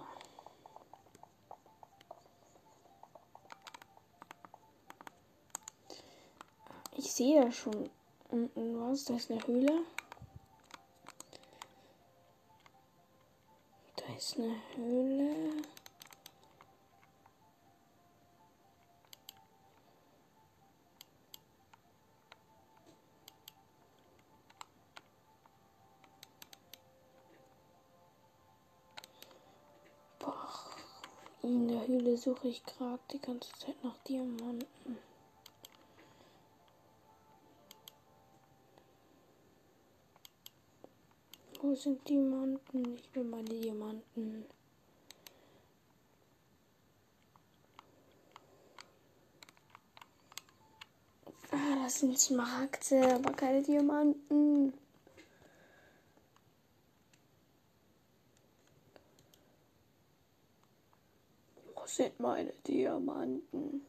Ich sehe da schon unten was. Da ist eine Höhle. Da ist eine Höhle. In der Höhle suche ich gerade die ganze Zeit nach Diamanten. Wo sind Diamanten? Ich will meine Diamanten. Ah, das sind Smaragde, aber keine Diamanten. Wo sind meine Diamanten?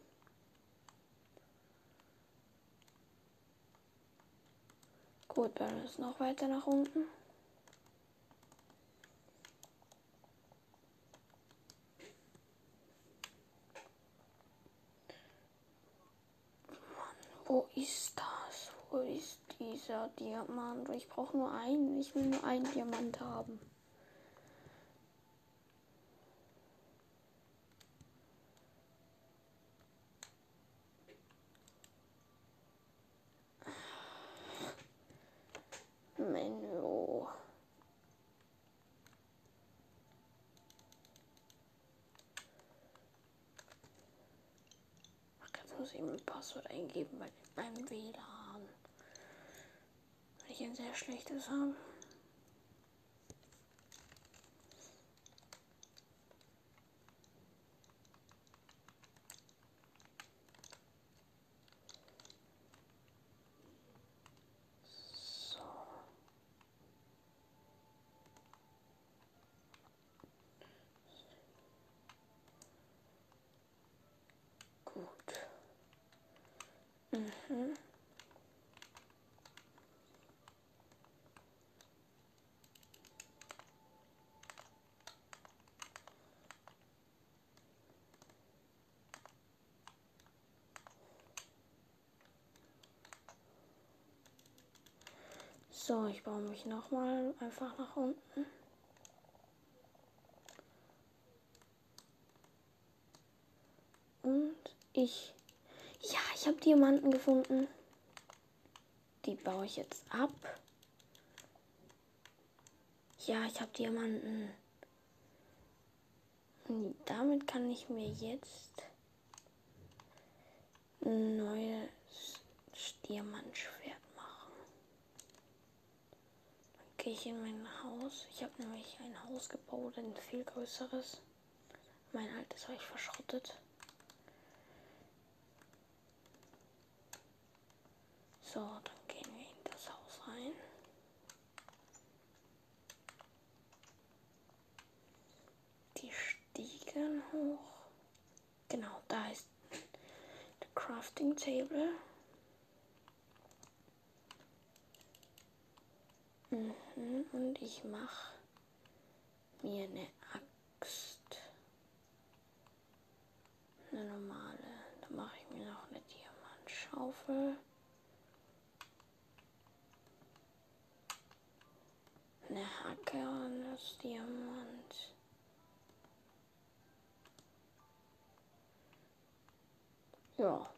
Gut, dann ist noch weiter nach unten. Wo ist das? Wo ist dieser Diamant? Ich brauche nur einen. Ich will nur einen Diamant haben. Menü. Ach, jetzt muss ich mein Passwort eingeben bei meinem WLAN. Weil ich ein sehr schlechtes habe. Mhm. So, ich baue mich nochmal einfach nach unten. Und ich. Ja, ich habe Diamanten gefunden. Die baue ich jetzt ab. Ja, ich habe Diamanten. Und damit kann ich mir jetzt ein neues Diamantschwert machen. Dann gehe ich in mein Haus. Ich habe nämlich ein Haus gebaut, ein viel größeres. Mein altes habe ich verschrottet. So, dann gehen wir in das Haus rein. Die Stiegen hoch. Genau, da ist der Crafting Table. Mhm, und ich mache mir eine Axt. Eine normale. Dann mache ich mir noch eine Diamantschaufel. Eine Hacke und das Diamant. Ja.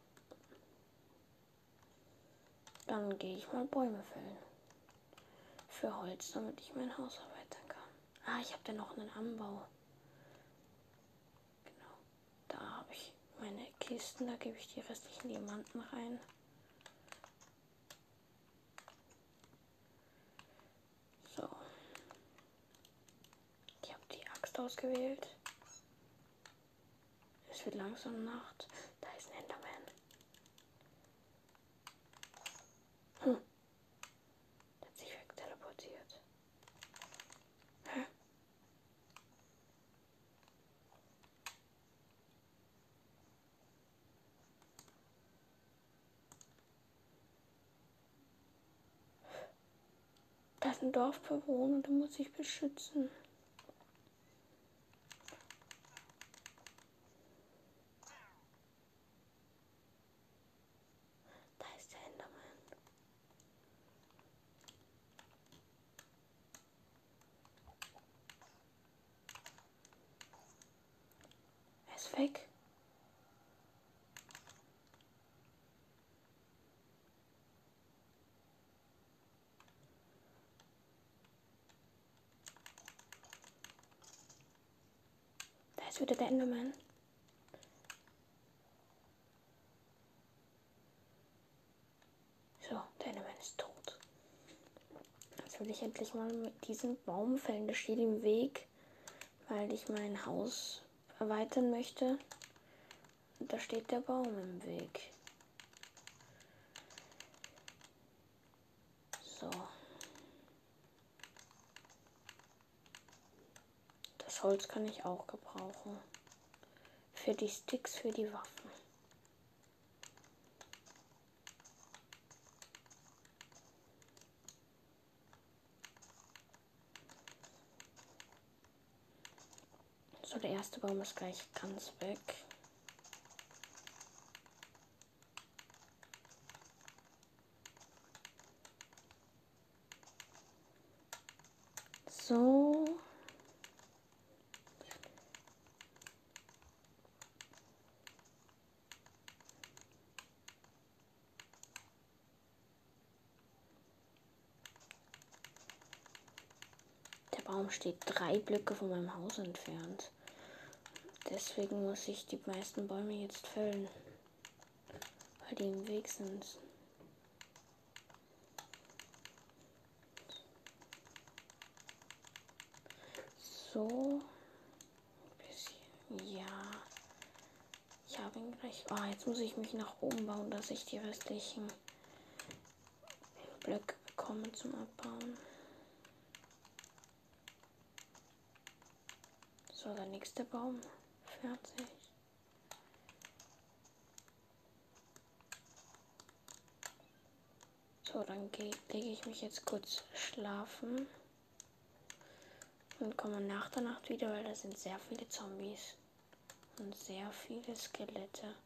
Dann gehe ich mal Bäume fällen. Für Holz, damit ich mein Haus erweitern kann. Ah, ich habe da noch einen Anbau. Genau. Da habe ich meine Kisten, da gebe ich die restlichen Diamanten rein. So. Ich habe die Axt ausgewählt. Es wird langsam Nacht. Da ist ein Enderman. Hm. Der hat sich wegteleportiert. Hä? Ist ein Dorfbewohner, den muss ich beschützen. Da ist der Enderman. Er ist weg. Ist wieder der Enderman. So, der Enderman ist tot. Jetzt will ich endlich mal mit diesem Baum fällen. Der steht im Weg, weil ich mein Haus erweitern möchte. Und da steht der Baum im Weg. So. Das Holz kann ich auch gebrauchen. Für die Sticks, für die Waffen. So, der erste Baum ist gleich ganz weg. So. Der Baum steht drei Blöcke von meinem Haus entfernt. Deswegen muss ich die meisten Bäume jetzt fällen. Weil die im Weg sind. So. Bisschen. Ja. Ich habe ihn gleich. Oh, jetzt muss ich mich nach oben bauen, dass ich die restlichen Blöcke bekomme zum Abbauen. So, der nächste Baum. Fertig. So, dann lege ich mich jetzt kurz schlafen. Und komme nach der Nacht wieder, weil da sind sehr viele Zombies. Und sehr viele Skelette.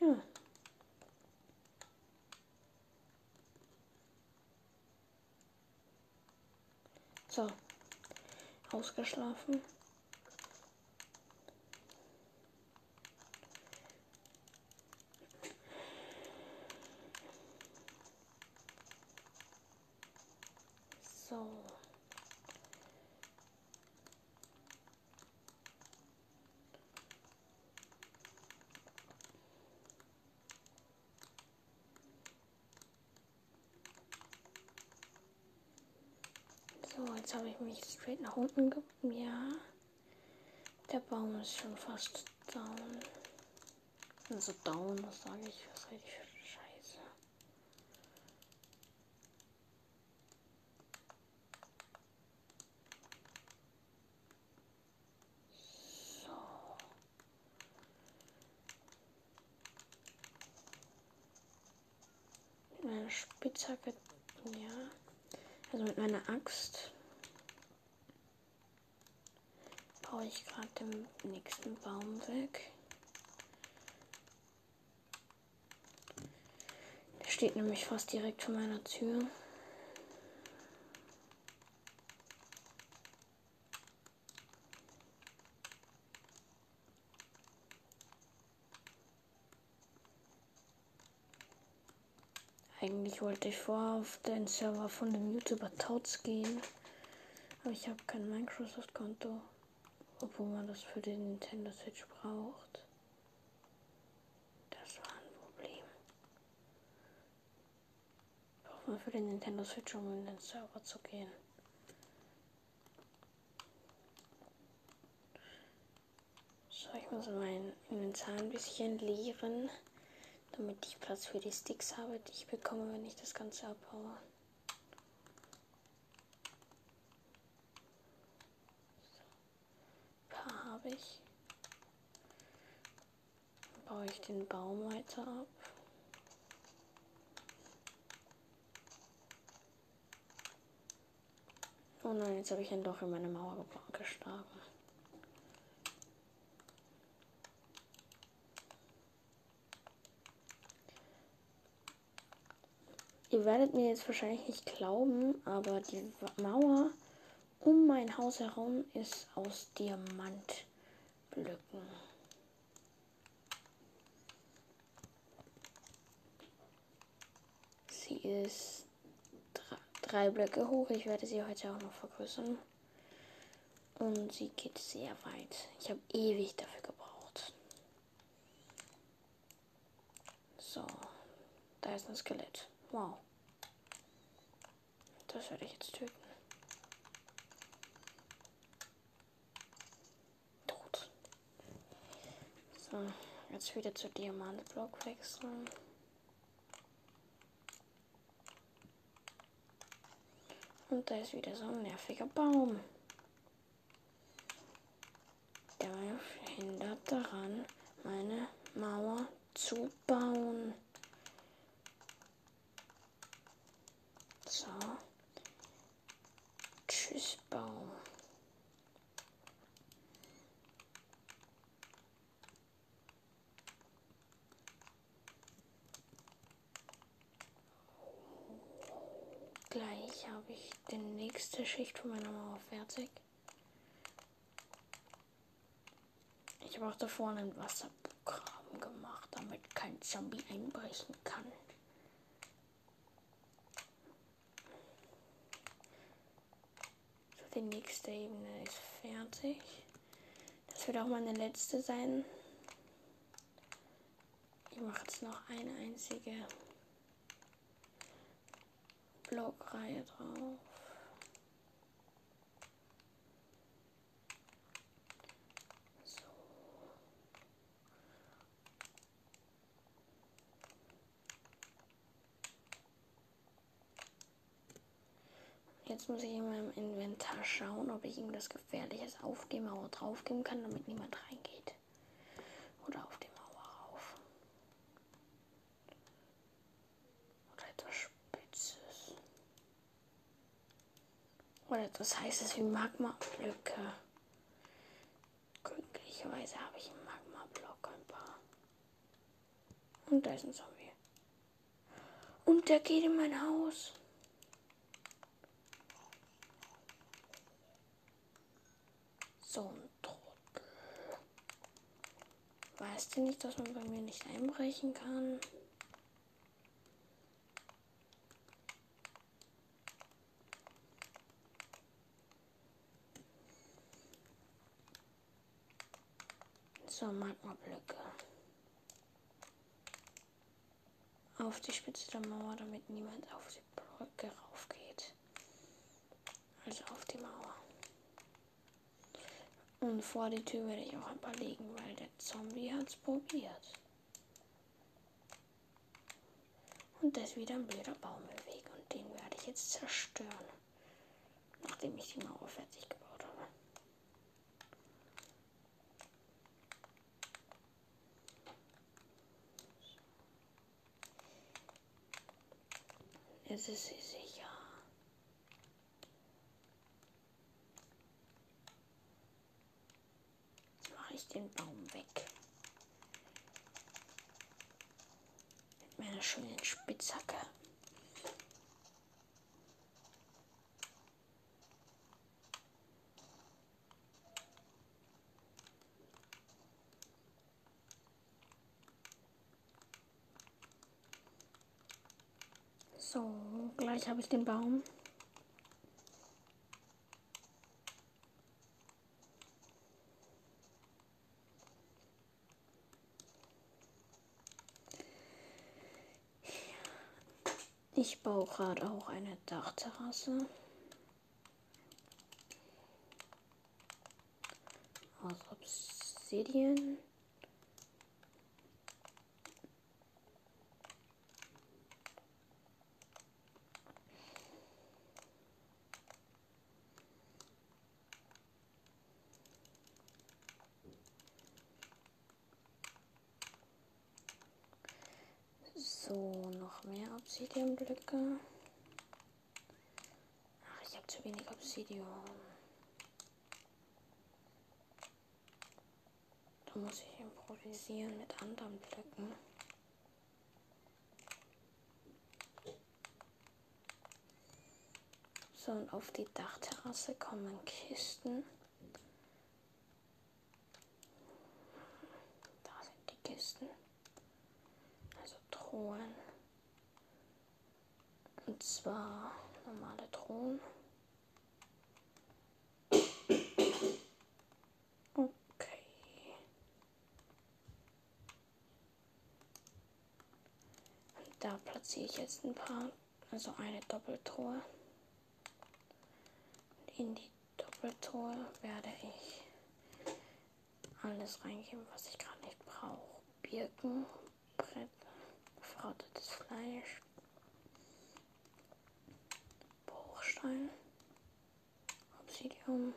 Ja. So. Ausgeschlafen. So. So, jetzt habe ich mich straight nach unten ge... Ja. Der Baum ist schon fast down. Also down, was sage ich? Was rede ich für Scheiße? So. Mit meiner Spitzhacke, ja. Also mit meiner Axt baue ich gerade den nächsten Baum weg. Der steht nämlich fast direkt vor meiner Tür. Eigentlich wollte ich vorher auf den Server von dem YouTuber Tautz gehen. Aber ich habe kein Microsoft-Konto. Obwohl man das für den Nintendo Switch braucht. Das war ein Problem. Braucht man für den Nintendo Switch, um in den Server zu gehen. So, ich muss mein Inventar ein bisschen leeren damit ich Platz für die Sticks habe, die ich bekomme, wenn ich das Ganze abbaue. So. Ein paar habe ich. Dann baue ich den Baum weiter ab. Oh nein, jetzt habe ich ein Loch in meine Mauer geschlagen. Ihr werdet mir jetzt wahrscheinlich nicht glauben, aber die Mauer um mein Haus herum ist aus Diamantblöcken. Sie ist drei Blöcke hoch. Ich werde sie heute auch noch vergrößern. Und sie geht sehr weit. Ich habe ewig dafür gebraucht. So, da ist ein Skelett. Wow. Das werde ich jetzt töten. Tot. So, jetzt wieder zu Diamantblock wechseln. Und da ist wieder so ein nerviger Baum. Der mich hindert daran, meine Mauer zu bauen. So. Tschüss, Baum. Gleich habe ich die nächste Schicht von meiner Mauer fertig. Ich habe auch davor einen Wasserprogramm gemacht, damit kein Zombie einbrechen kann. Die nächste Ebene ist fertig. Das wird auch meine letzte sein. Ich mache jetzt noch eine einzige Blockreihe drauf. Jetzt muss ich in meinem Inventar schauen, ob ich irgendwas Gefährliches auf die Mauer draufgeben kann, damit niemand reingeht. Oder auf die Mauer rauf. Oder etwas Spitzes. Oder etwas Heißes wie Magma-Blöcke. Glücklicherweise habe ich einen Magma-Block ein paar. Und da ist ein Zombie. Und der geht in mein Haus. So ein Trottel. Weißt du nicht, dass man bei mir nicht einbrechen kann? So, Magma-Blöcke. Auf die Spitze der Mauer, damit niemand auf die Brücke raufgeht. Also auf die Mauer. Und vor die Tür werde ich auch ein paar legen, weil der Zombie hat es probiert. Und da ist wieder ein blöder Baum im Weg und den werde ich jetzt zerstören. Nachdem ich die Mauer fertig gebaut habe. Jetzt ist sicher. Jetzt mache ich den Baum weg. Mit meiner schönen Spitzhacke. So, gleich habe ich den Baum. Baue gerade auch eine Dachterrasse. Aus Obsidian. So, noch Obsidianblöcke. Ach, ich habe zu wenig Obsidian. Da muss ich improvisieren mit anderen Blöcken. So, und auf die Dachterrasse kommen Kisten. Da sind die Kisten. Also Truhen. Und zwar normale Truhen. Okay. Und da platziere ich jetzt ein paar, also eine Doppeltruhe. Und in die Doppeltruhe werde ich alles reingeben, was ich gerade nicht brauche. Birken, Brett, verrottetes Fleisch, Bruchstein, Obsidium,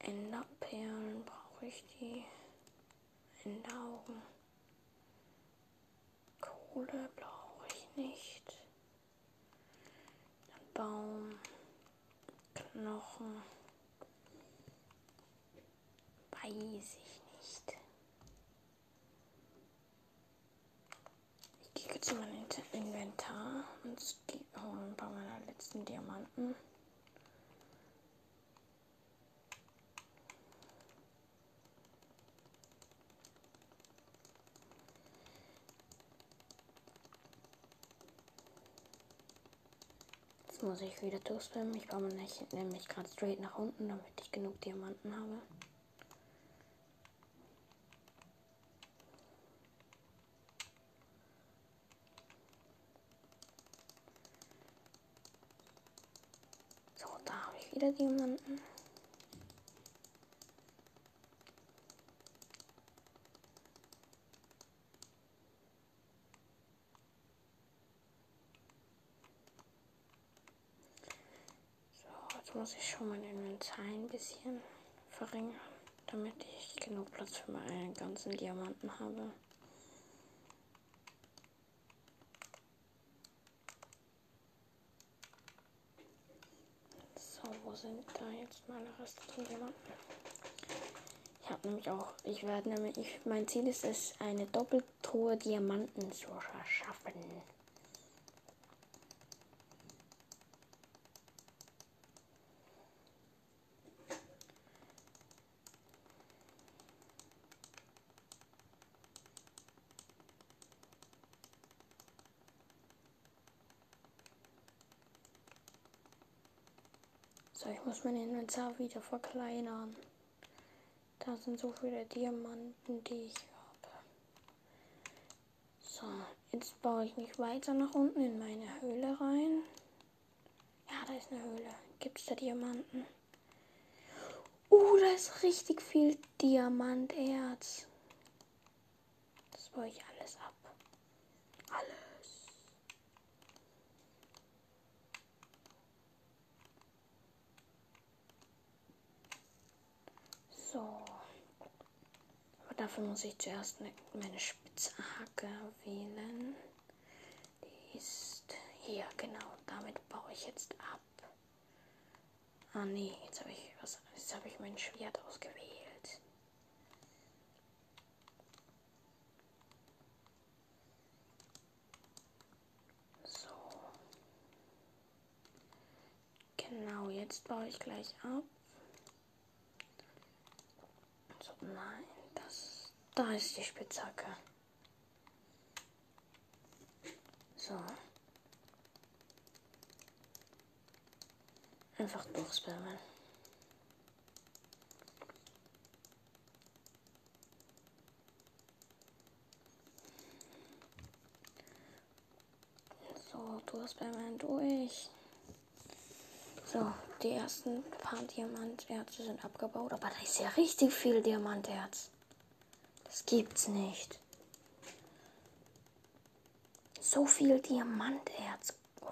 Enderperlen brauche ich die, Enderaugen, Kohle brauche ich nicht, dann Baum, Knochen, weiß ich nicht. Ich gehe jetzt in mein Inter- Inventar und ein paar meiner letzten Diamanten. Jetzt muss ich wieder durchspammen. Ich nämlich, nämlich gerade straight nach unten, damit ich genug Diamanten habe. So, da habe ich wieder Diamanten. So, jetzt muss ich schon mein Inventar ein bisschen verringern, damit ich genug Platz für meine ganzen Diamanten habe. wo sind da jetzt Reste von Diamanten? Ich habe nämlich auch, ich werde nämlich, ich, mein Ziel ist es, eine Doppeltruhe Diamanten zu erschaffen. So, ich muss mein Inventar wieder verkleinern. Da sind so viele Diamanten, die ich habe. So, jetzt baue ich mich weiter nach unten in meine Höhle rein. Ja, da ist eine Höhle. Gibt es da Diamanten? Uh, da ist richtig viel Diamanterz. Das baue ich alles ab. Alles. So. Aber dafür muss ich zuerst ne- meine Spitzhacke wählen. Die ist hier, genau. Damit baue ich jetzt ab. Ah nee, jetzt habe ich was. Jetzt habe ich mein Schwert ausgewählt. So. Genau, jetzt baue ich gleich ab. So, nein. Da ist die Spitzhacke. So. Einfach durchspammen. So, durchspammen durch. So, die ersten paar Diamanterze sind abgebaut, aber da ist ja richtig viel Diamanterz. Das gibt's nicht. So viel Diamanterz. Oh.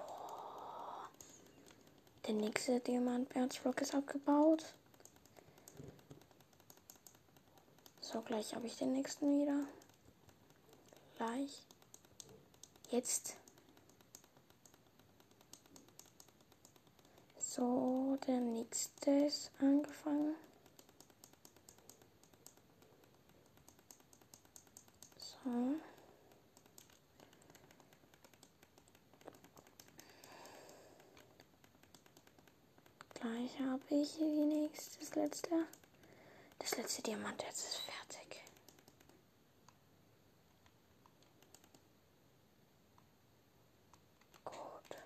Der nächste Diamanterzblock ist abgebaut. So, gleich habe ich den nächsten wieder. Gleich. Jetzt. So, der nächste ist angefangen. So. Gleich habe ich hier die nächste, das letzte. Das letzte Diamant jetzt ist fertig. Gut.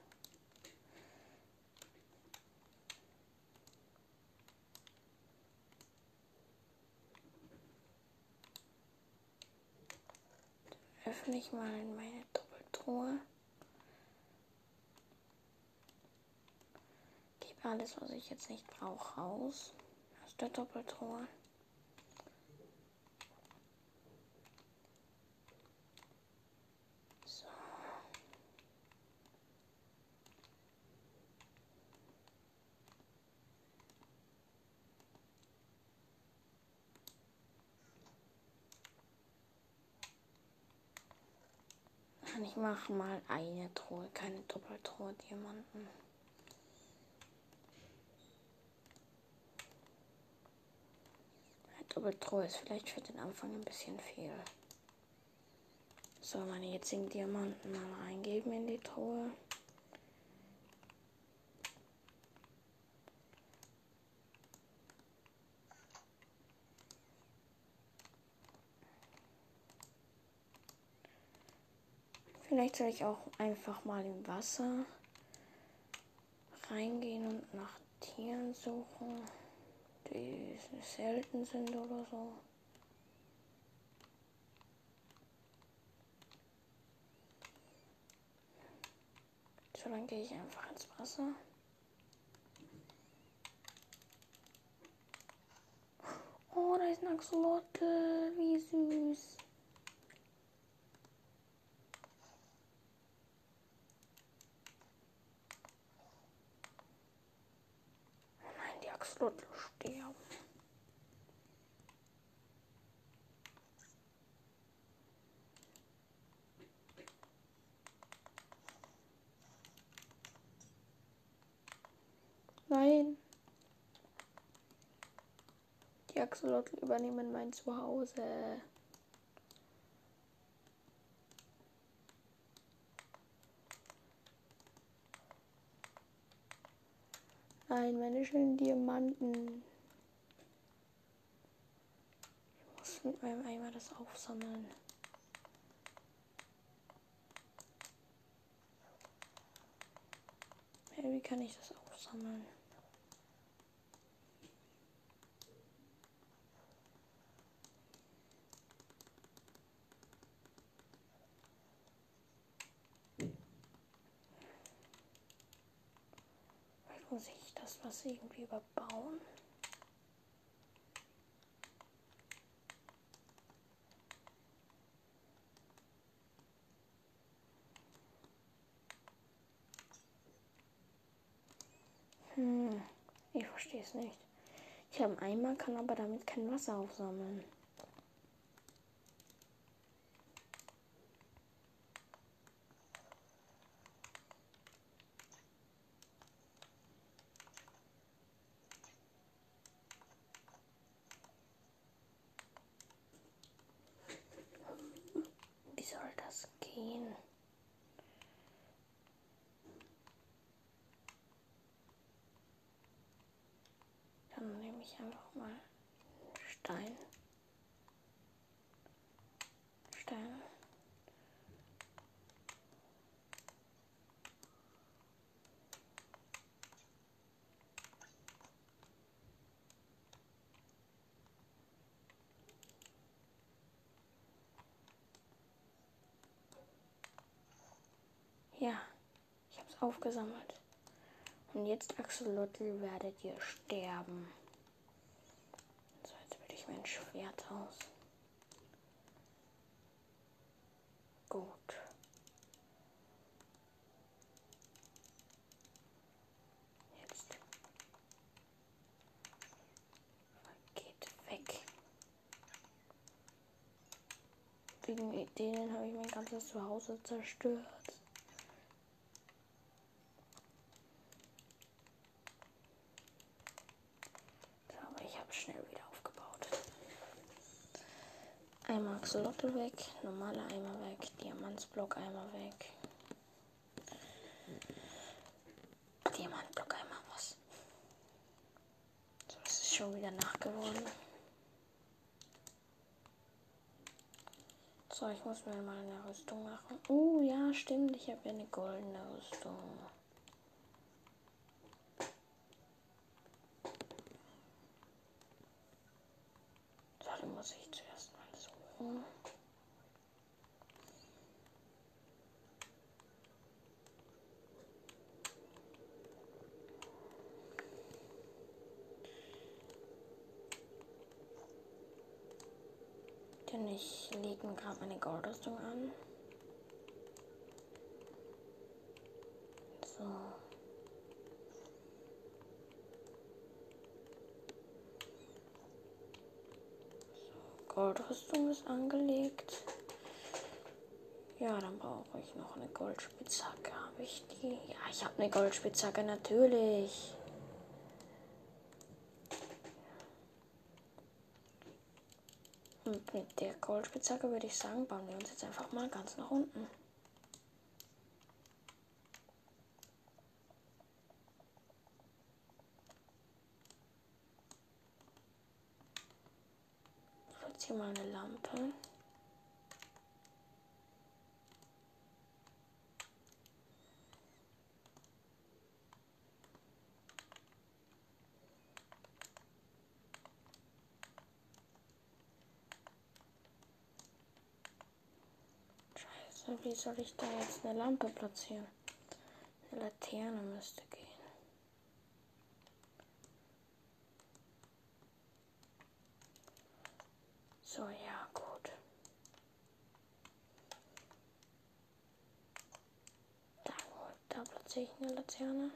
Dann öffne ich mal meine Doppeltruhe. Gebe alles, was ich jetzt nicht brauche, raus. Aus der Doppeltruhe. So. Nein, Ich mache mal eine Truhe, keine Doppeltruhe Diamanten. Eine Doppeltruhe ist vielleicht für den Anfang ein bisschen viel. So, meine jetzigen Diamanten mal reingeben in die Truhe. Vielleicht soll ich auch einfach mal im Wasser reingehen und nach Tieren suchen, die selten sind oder so. So, dann gehe ich einfach ins Wasser. Oh, da ist ein Axolotl. Wie süß. Schrott sterben. Nein. Die Axolotl übernehmen mein Zuhause. Nein, meine schönen Diamanten. Ich muss mit meinem Eimer das aufsammeln. Hey, wie kann ich das aufsammeln? Muss ich was irgendwie überbauen. Hm, ich verstehe es nicht. Ich habe einen Eimer, kann aber damit kein Wasser aufsammeln. Wie soll das gehen? Dann nehme ich einfach mal Stein. Stein. Ja, ich habe es aufgesammelt. Und jetzt, Axolotl, werdet ihr sterben. Mein Schwert aus. Gut. Jetzt. Geht weg. Wegen denen habe ich mein ganzes Zuhause zerstört. So, aber ich habe schnell wieder aufgebaut. Axolotl weg, normaler Eimer weg, Diamantsblock Eimer weg. Diamantblock Eimer, was? So, es ist schon wieder nachgeworden. So, ich muss mir mal eine Rüstung machen. Oh ja, stimmt, ich habe ja eine goldene Rüstung. So, die muss ich zuerst mal suchen. Denn ich lege mir gerade meine Goldrüstung an. So. Goldrüstung ist angelegt. Ja, dann brauche ich noch eine Goldspitzhacke. Habe ich die? Ja, ich habe eine Goldspitzhacke, natürlich. Und mit der Goldspitzhacke würde ich sagen, bauen wir uns jetzt einfach mal ganz nach unten. Jetzt hier mal eine Lampe. Wie soll ich da jetzt eine Lampe platzieren? Eine Laterne müsste gehen. So, ja, gut. Da, da platziere ich eine Laterne.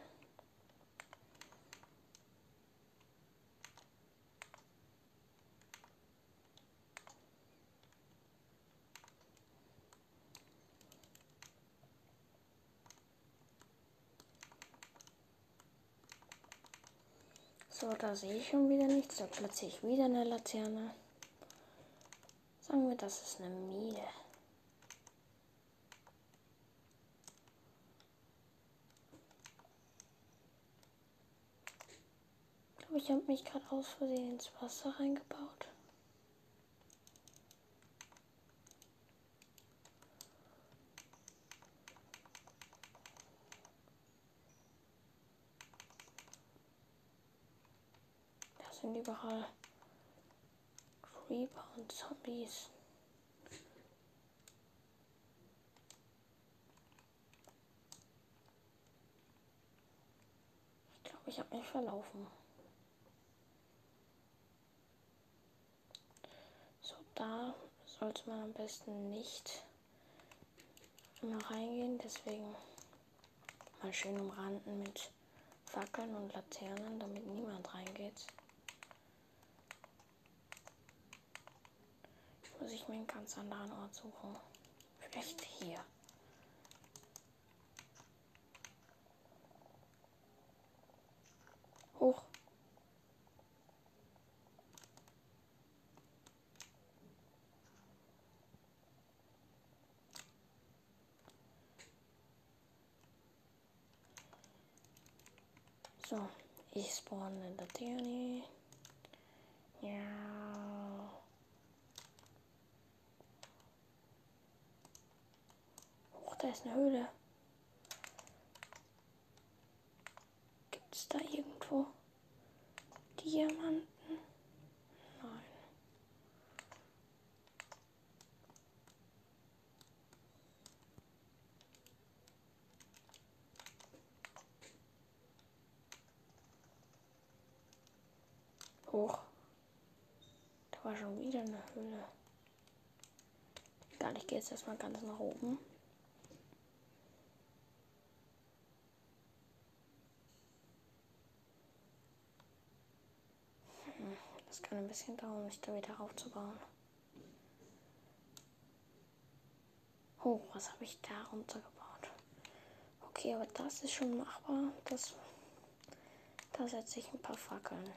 So, da sehe ich schon wieder nichts. Da platziere ich wieder eine Laterne. Sagen wir, das ist eine Mine. Ich ich habe mich gerade aus Versehen ins Wasser reingebaut. Da sind überall Creeper und Zombies. Ich glaube, ich habe mich verlaufen. So, da sollte man am besten nicht immer reingehen. Deswegen mal schön umranden mit Fackeln und Laternen, damit niemand reingeht. Muss ich mir einen ganz anderen Ort suchen. Vielleicht hier. Hoch. So, ich spawn in der Theorie. Ja. Hoch, da ist eine Höhle. Gibt es da irgendwo Diamanten? Nein. Hoch. Da war schon wieder eine Höhle. Egal, ich gehe jetzt erstmal ganz nach oben. Hm, Das kann ein bisschen dauern, mich da wieder aufzubauen. Oh, was habe ich da runtergebaut? Okay, aber das ist schon machbar. Das, da setze ich ein paar Fackeln.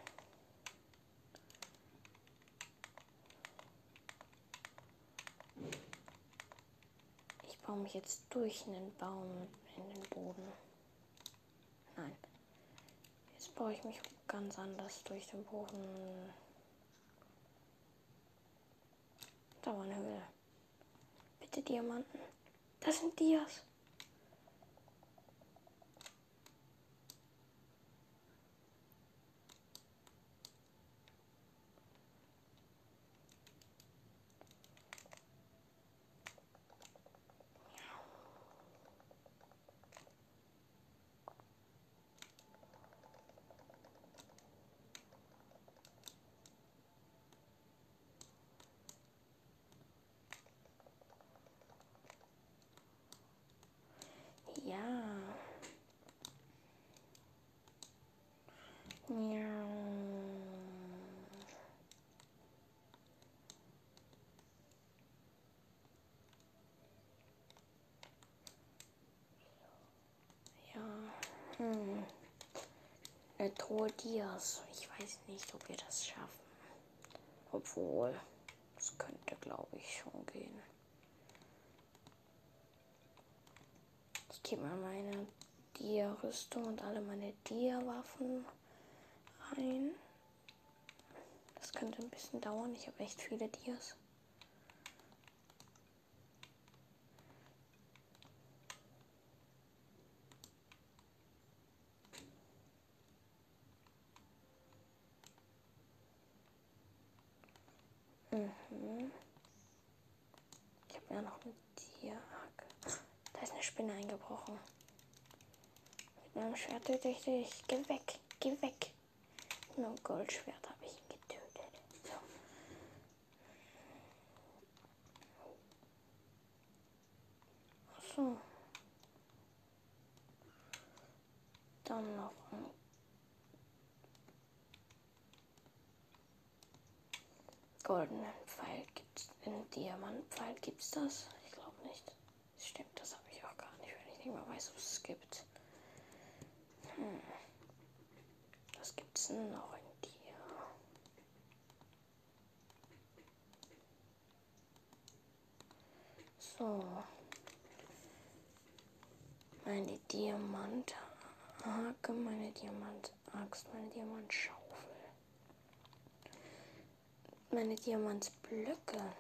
Ich baue mich jetzt durch einen Baum in den Boden. Nein. Jetzt baue ich mich ganz anders durch den Boden. Da war eine Höhle. Bitte Diamanten. Das sind Dias. Ja. Ja. Ja. Hm. Truhe Dias. Ich weiß nicht, ob wir das schaffen. Obwohl, es könnte, glaube ich, schon gehen. Ich gebe mal meine Dia-Rüstung und alle meine Dia-Waffen rein. Das könnte ein bisschen dauern. Ich habe echt viele Dias. Mhm. Ja noch ein Dia. Da ist eine Spinne eingebrochen. Mit meinem Schwert töte ich dich. Geh weg. Geh weg. Mit meinem Goldschwert habe ich ihn getötet. So. Ach so. Dann noch ein goldenen Einen Diamantpfeil gibt's das? Ich glaube nicht. Stimmt, das habe ich auch gar nicht, wenn ich nicht mal weiß, was es gibt. Hm. Das gibt's ist noch ein Tier. So. Meine Diamanthake, meine Diamantaxt, meine Diamantschaufel. Meine Diamantblöcke.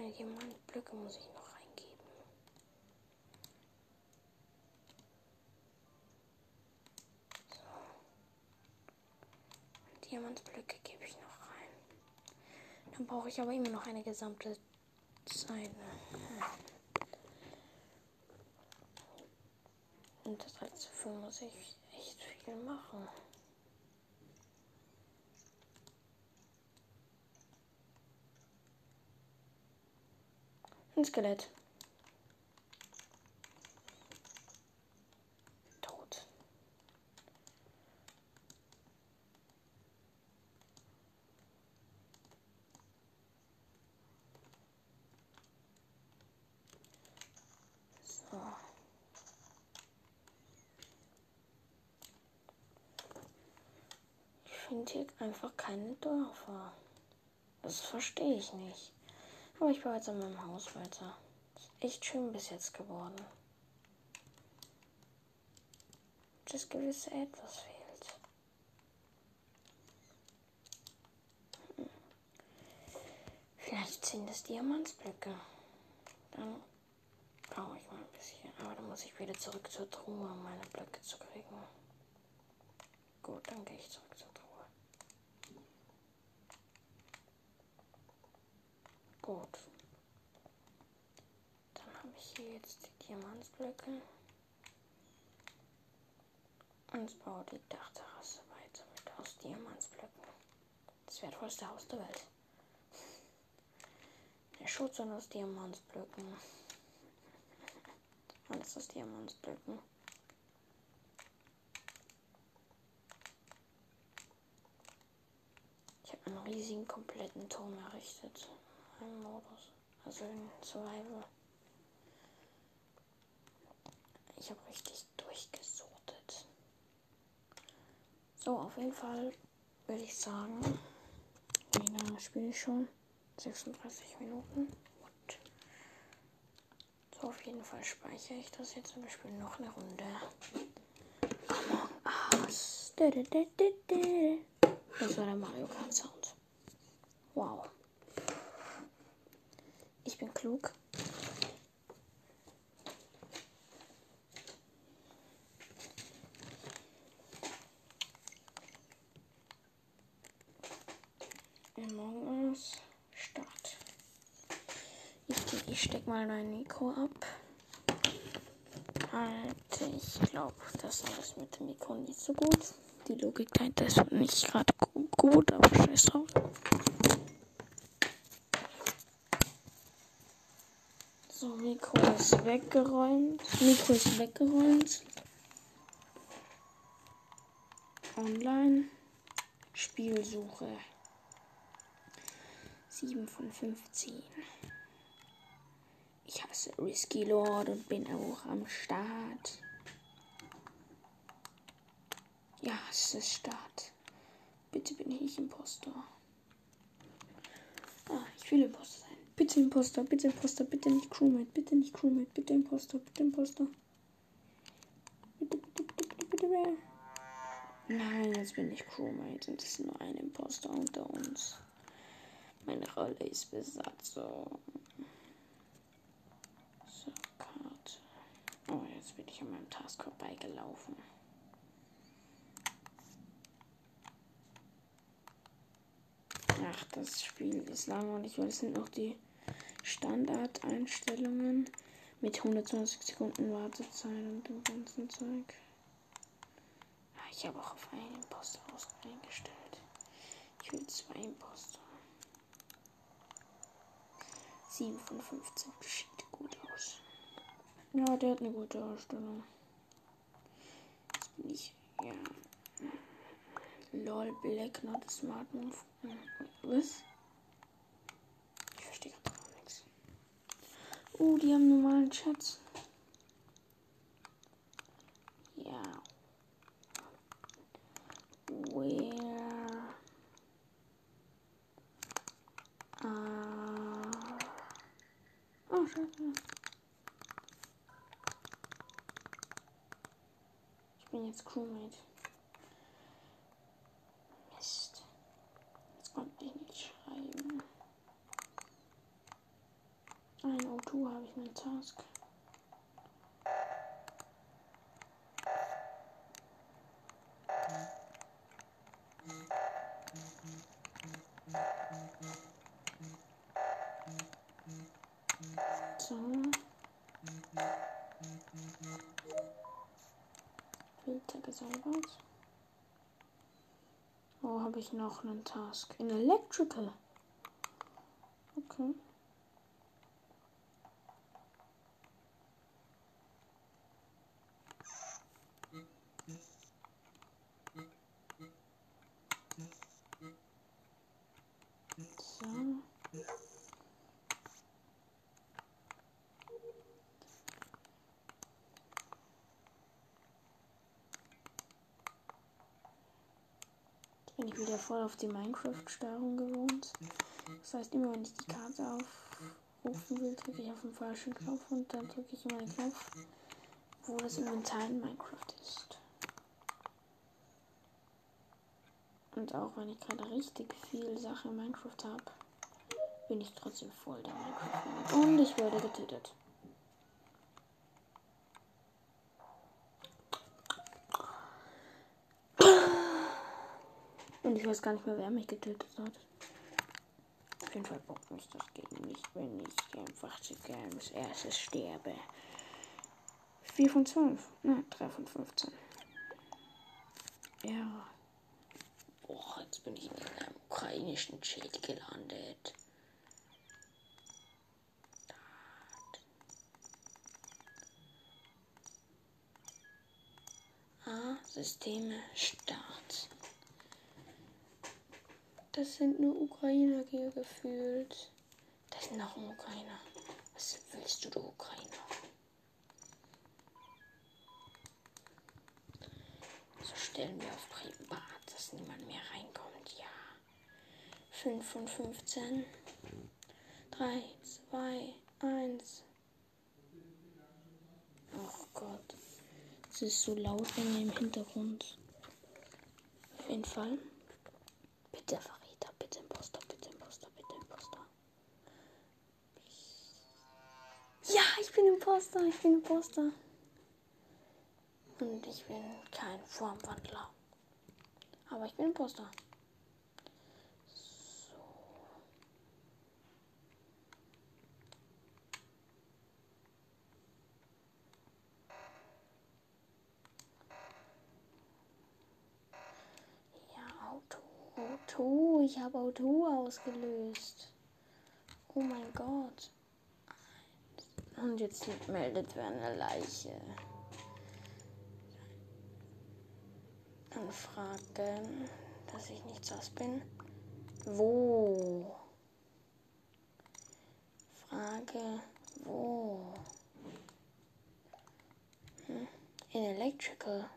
Meine Diamantblöcke muss ich noch reingeben. So. Diamantblöcke gebe ich noch rein. Dann brauche ich aber immer noch eine gesamte Zeile. Und dafür muss ich echt viel machen. Ein Skelett. Tot. So. Ich finde hier einfach keine Dörfer. Das verstehe ich nicht. Aber ich baue jetzt an meinem Haus weiter. Ist echt schön bis jetzt geworden. Das gewisse Etwas fehlt. Hm. Vielleicht sind es Diamantsblöcke. Dann baue ich mal ein bisschen. Aber dann muss ich wieder zurück zur Truhe, um meine Blöcke zu kriegen. Gut, dann gehe ich zurück zur Truhe. Gut. Dann habe ich hier jetzt die Diamantsblöcke. Und baue die Dachterrasse weiter mit aus Diamantsblöcken. Das wertvollste Haus der Welt. Der Schutzhund aus Diamantsblöcken. Alles aus Diamantsblöcken. Ich habe einen riesigen kompletten Turm errichtet. Einen Modus. Also in Survival. Ich habe richtig durchgesortet. So, auf jeden Fall würde ich sagen, wie lange spiele ich schon? 36 Minuten. Gut. So, auf jeden Fall speichere ich das jetzt wir spielen noch eine Runde. Among Us. Das war der Mario Kart Sound. Wow. Bin klug. Among Us. Start. Ich, ich steck mal mein Mikro ab. Halt, ich glaube, das alles mit dem Mikro nicht so gut. Die Logik dahinter ist nicht gerade gu gut, aber scheiß drauf. So, Mikro ist weggeräumt. Mikro ist weggeräumt. Online. Spielsuche. 7 von 15. Ich hasse Risky Lord und bin auch am Start. Ja, es ist Start. Bitte bin ich Impostor. Ah, ich will Impostor sein. Bitte Impostor, bitte Impostor, bitte nicht Crewmate, bitte nicht Crewmate, bitte Impostor, bitte Impostor. Bitte, bitte, bitte, bitte, bitte, bitte. Nein, jetzt bin ich Crewmate und es ist nur ein Impostor unter uns. Meine Rolle ist Besatzung. So, Karte. Oh, jetzt bin ich an meinem Task vorbeigelaufen. Ach, das Spiel ist langweilig, weil es sind noch die Standardeinstellungen mit 120 Sekunden Wartezeit und dem ganzen Zeug. Ah, Ich habe auch auf einen Imposter eingestellt. Ich will zwei Imposter. 7 von 15 sieht gut aus. Ja, der hat eine gute Ausstellung. Jetzt bin ich, ja. LOL Black Not Smart Move. Was? Oh, die haben normalen Schatz. Ja. Where Ah. Oh, scheiße. Ich bin jetzt Crewmate. Ich einen Task. So. Filter gesäubert. Oh, habe ich noch einen Task. In Electrical. Okay. So. Jetzt bin ich wieder voll auf die Minecraft-Steuerung gewohnt. Das heißt, immer wenn ich die Karte aufrufen will, drücke ich auf den falschen Knopf und dann drücke ich immer den Knopf, wo das Inventar in Minecraft ist. Und auch wenn ich gerade richtig viel Sache in Minecraft habe, bin ich trotzdem voll der Minecraft. Und ich werde getötet. Und ich weiß gar nicht mehr, wer mich getötet hat. Auf jeden Fall bockt mich das gegen mich, wenn ich einfach zu gern als erstes sterbe. 4 von 12. Nein, 3 von 15. Ja. Boah, jetzt bin ich in einem ukrainischen Chat gelandet. Ah, Systeme Start. Das sind nur Ukrainer hier gefühlt. Das ist noch ein Ukrainer. Was willst du, du Ukrainer? So stellen wir auf Privat, dass niemand mehr reinkommt. Ja. 5 von 15. 3, 2, 1. Oh Gott. Es ist so laut bei mir im Hintergrund. Auf jeden Fall. Bitte Verräter, Ja, ich bin Imposter, ich bin Imposter. Und ich bin kein Formwandler. Aber ich bin Imposter. So. Ja, Auto. Auto. Ich habe Auto ausgelöst. Oh mein Gott. Und jetzt meldet wer eine Leiche. Anfragen, dass ich nicht sass bin. Wo? Frage, wo? Hm? In Electrical.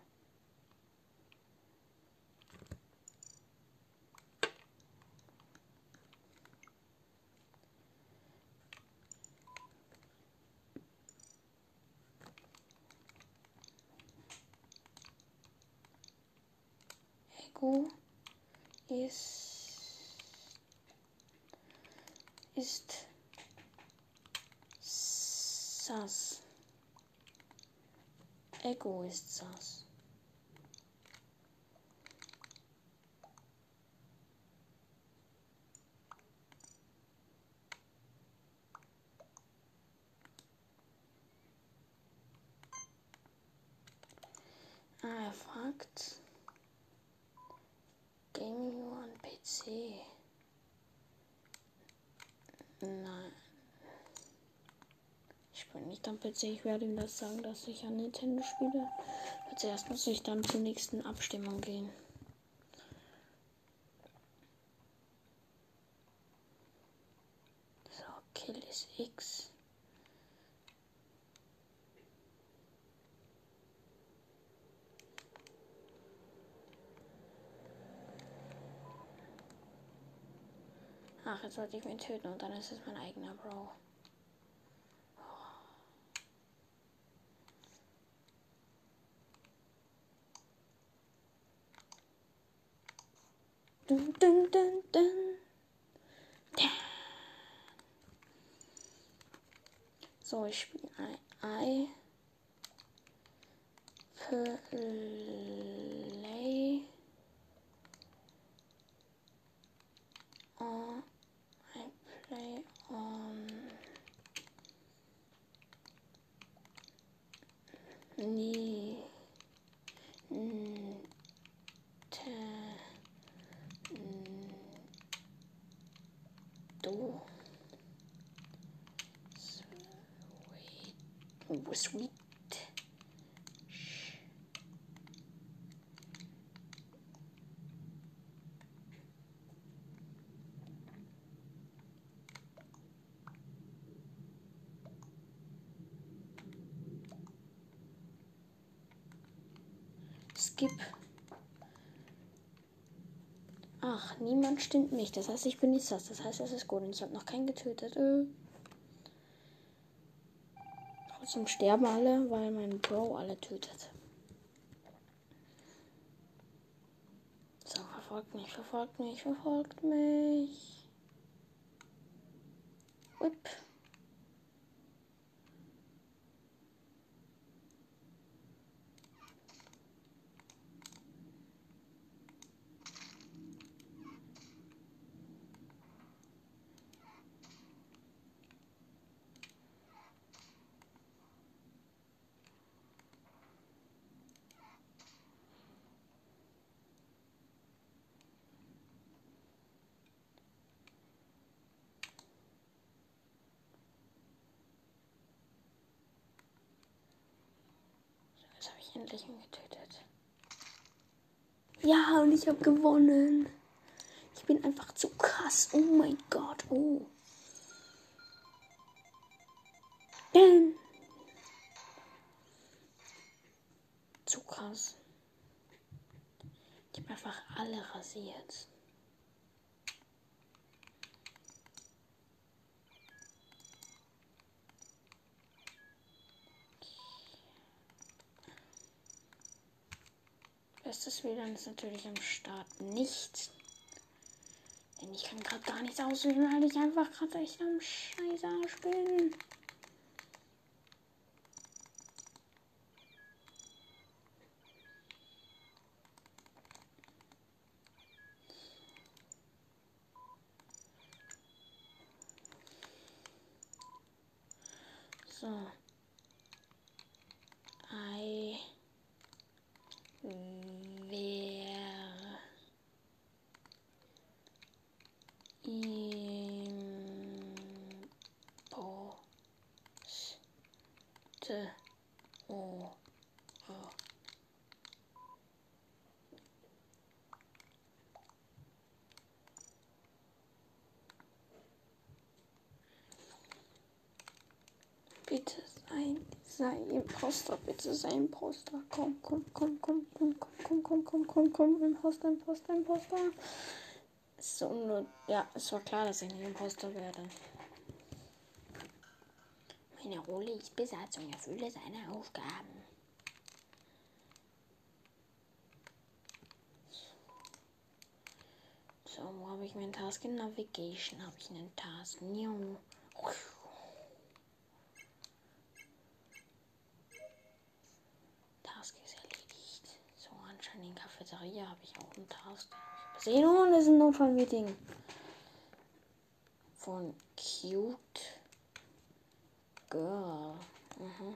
Ego ist ist Sass. Ego ist Sass. Ah, er fragt. Gaming nur an PC. Nein. Ich bin nicht am PC. Ich werde ihm das sagen, dass ich an Nintendo spiele. Zuerst muss ich dann zur nächsten Abstimmung gehen. So, Kill ist X. Ach, jetzt sollte ich mich töten und dann ist es mein eigener Bro. Dun, dun, dun, niemand stimmt mich. Das heißt, ich bin nicht sass. Das heißt, es ist gut. Und ich habe noch keinen getötet. Äh. Trotzdem sterben alle, weil mein Bro alle tötet. So, verfolgt mich, verfolgt mich, verfolgt mich. Whip. Jetzt habe ich endlich ihn getötet. Ja, und ich habe gewonnen. Ich bin einfach zu krass. Oh mein Gott. Oh. Bam. Zu krass. Ich habe einfach alle rasiert. Bestes WLAN ist natürlich am Start nicht. Denn ich kann gerade gar nichts auswählen, weil ich einfach gerade echt am Scheißarsch bin. So. I wer imposte ore. Bitte sei, sei Imposter, bitte sei Imposter. Komm, komm, komm, komm, komm, komm, komm, komm, komm, komm, komm, Imposter, Imposter, Imposter. So, nur, ja, es war klar, dass ich ein Imposter werde. Meine Rolle ist Besatzung, erfülle seine Aufgaben. So, wo habe ich meinen Task? In Navigation habe ich einen Task. Niu. Task ist erledigt. So, anscheinend in Cafeteria habe ich auch einen Task. Sehen und das ist ein Notfallmeeting. Von Cute Girl. Mhm.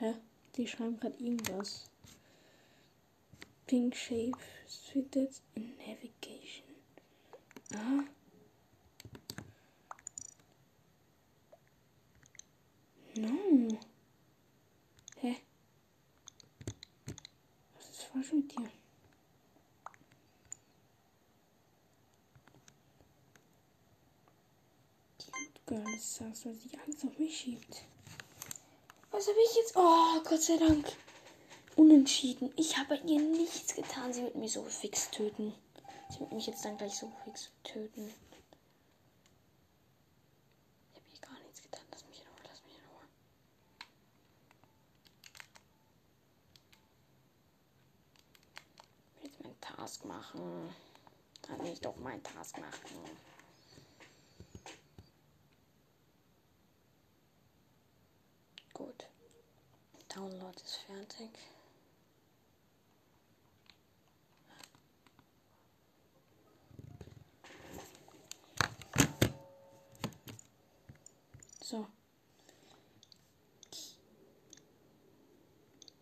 Hä? Die schreiben gerade irgendwas. Pink shape fitted in navigation. Ah. No. Hä? Was ist falsch mit dir? Girl, das sagst, weil sie Angst auf mich schiebt. Was habe ich jetzt? Oh, Gott sei Dank. Unentschieden. Ich habe ihr nichts getan. Sie wird mich so fix töten. Sie wird mich jetzt dann gleich so fix töten. Ich habe ihr gar nichts getan. Lass mich in Ruhe, lass mich in Ruhe. Ich will jetzt meinen Task machen. Kann ich doch meinen Task machen. Download ist fertig. So.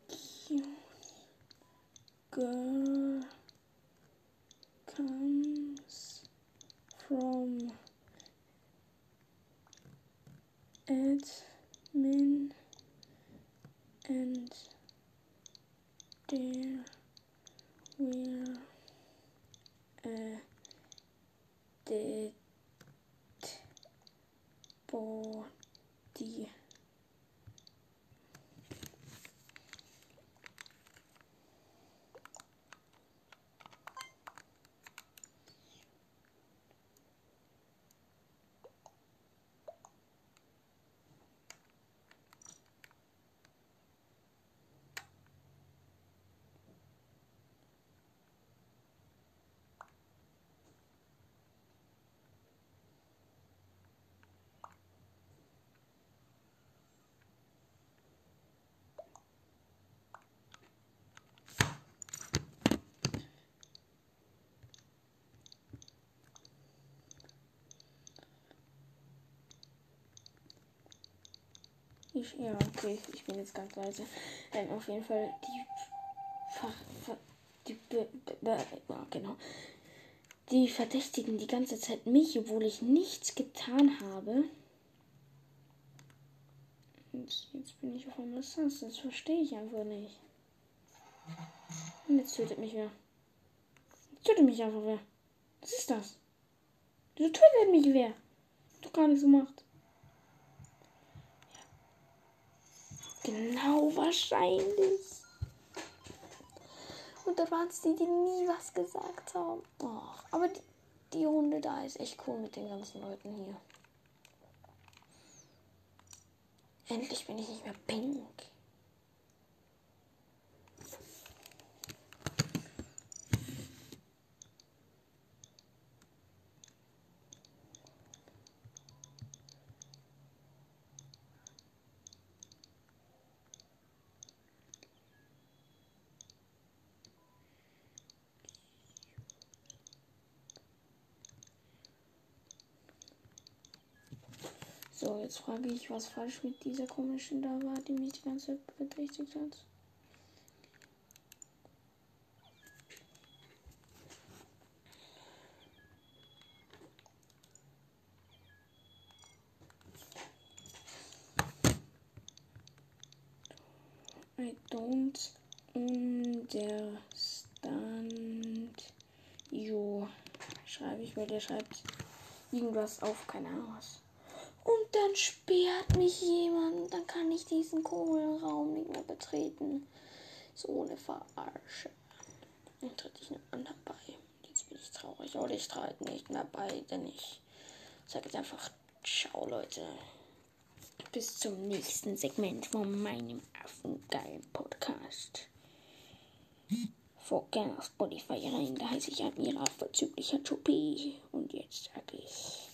Cute Ich, ja, okay, ich bin jetzt ganz leise. Ähm, auf jeden Fall die, Ver, Ver, die Be, Be, Be, ja, genau. Die verdächtigen die ganze Zeit mich, obwohl ich nichts getan habe. Jetzt, jetzt bin ich auf einmal Sass. Das verstehe ich einfach nicht. Und jetzt tötet mich wer. Jetzt tötet mich einfach wer. Was ist das? Wieso tötet mich wer? Doch gar nichts gemacht. Genau, wahrscheinlich. Und da waren es die, die nie was gesagt haben. Och, aber die, die Runde da ist echt cool mit den ganzen Leuten hier. Endlich bin ich nicht mehr pink. Jetzt frage ich, was falsch mit dieser komischen da war, die mich die ganze Zeit verdächtigt hat. I don't understand you. Schreibe ich, weil der schreibt irgendwas auf, keine Ahnung was. Dann sperrt mich jemand. Dann kann ich diesen coolen Raum nicht mehr betreten. So eine Verarsche. Dann tritt ich einem anderen bei. Jetzt bin ich traurig. Oder ich trete nicht mehr bei, denn ich sage jetzt einfach Ciao, Leute. Bis zum nächsten Segment von meinem affengeilen Podcast. Folgt gerne auf Spotify rein. Da heiße ich Admiral Verzüglicher Toupie. Und jetzt sage ich.